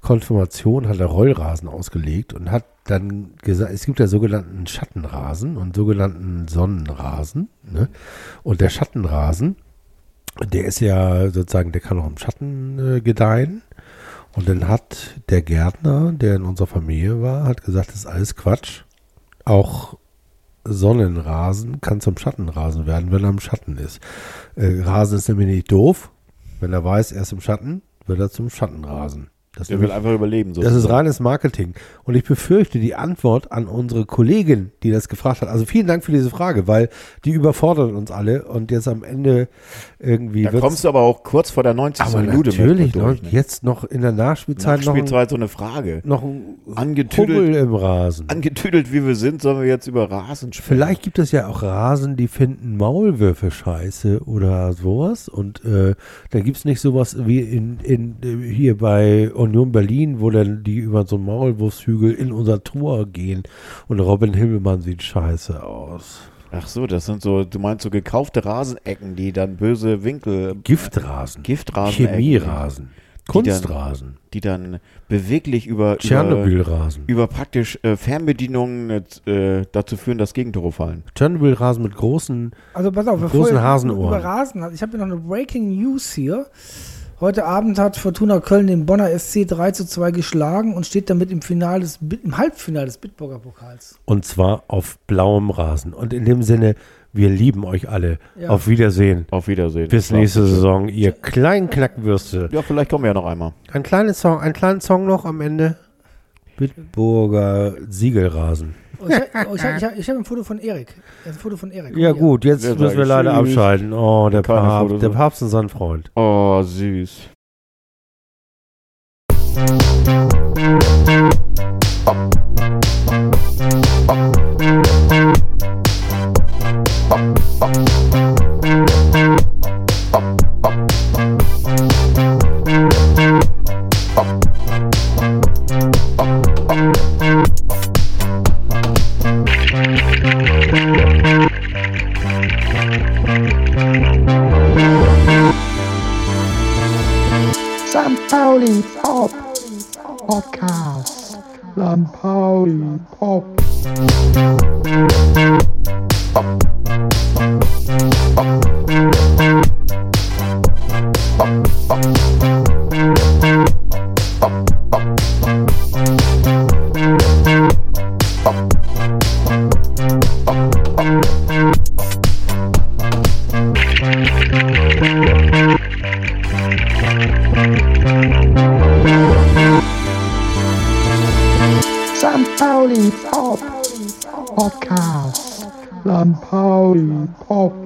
Konfirmation hat er Rollrasen ausgelegt und hat dann gesagt, es gibt ja sogenannten Schattenrasen und sogenannten Sonnenrasen. Ne? Und der Schattenrasen, der ist ja sozusagen, der kann auch im Schatten äh, gedeihen. Und dann hat der Gärtner, der in unserer Familie war, hat gesagt, das ist alles Quatsch. Auch Sonnenrasen kann zum Schattenrasen werden, wenn er im Schatten ist. Äh, Rasen ist nämlich nicht doof. Wenn er weiß, er ist im Schatten, wird er zum Schattenrasen. Das, Der will einfach überleben. das ist sozusagen. reines Marketing. Und ich befürchte die Antwort an unsere Kollegin, die das gefragt hat. Also vielen Dank für diese Frage, weil die überfordert uns alle und jetzt am Ende irgendwie Da kommst du aber auch kurz vor der 90. aber Minute natürlich durch, noch, ne? jetzt noch in der Nachspielzeit, Nachspielzeit so eine Frage. noch ein, noch ein Angetüdelt. Im Rasen. Angetüdelt wie wir sind, sollen wir jetzt über Rasen sprechen. Vielleicht gibt es ja auch Rasen, die finden Maulwürfe scheiße oder sowas. Und äh, da gibt es nicht sowas wie in, in, äh, hier bei Union Berlin, wo dann die über so einen Maulwurfshügel in unser Tor gehen. Und Robin Himmelmann sieht scheiße aus. Ach so, das sind so, du meinst so gekaufte Rasenecken, die dann böse Winkel, Giftrasen. Giftrasen, Chemierasen. Die dann- Kunstrasen. die dann beweglich über, über, Tschernobylrasen. über praktisch äh, Fernbedienungen äh, dazu führen, dass Gegentore fallen. Tschernobylrasen mit großen. Also pass auf, großen Hasenohren. über Rasen hat, ich habe hier noch eine Breaking News hier. Heute Abend hat Fortuna Köln den Bonner SC 3 zu 2 geschlagen und steht damit im, Finale des, im Halbfinale des Bitburger Pokals. Und zwar auf blauem Rasen. Und in dem Sinne, wir lieben euch alle. Ja. Auf Wiedersehen. Auf Wiedersehen. Bis Ja. nächste Saison, ihr kleinen Knackwürste. Ja, vielleicht kommen wir ja noch einmal. Ein kleines Song, einen kleinen Song noch am Ende. Bitburger Siegelrasen. Oh, ich habe oh, ich hab, ich hab, ein Foto von Erik. Ein Foto von Erik. Ja gut, jetzt Wir müssen wir sagen leider tschüss. abschalten. Oh, der Keine Papst, Fotos. der Papst und sein Freund. Oh, süß. St. Podcast. St. Pauli Pop.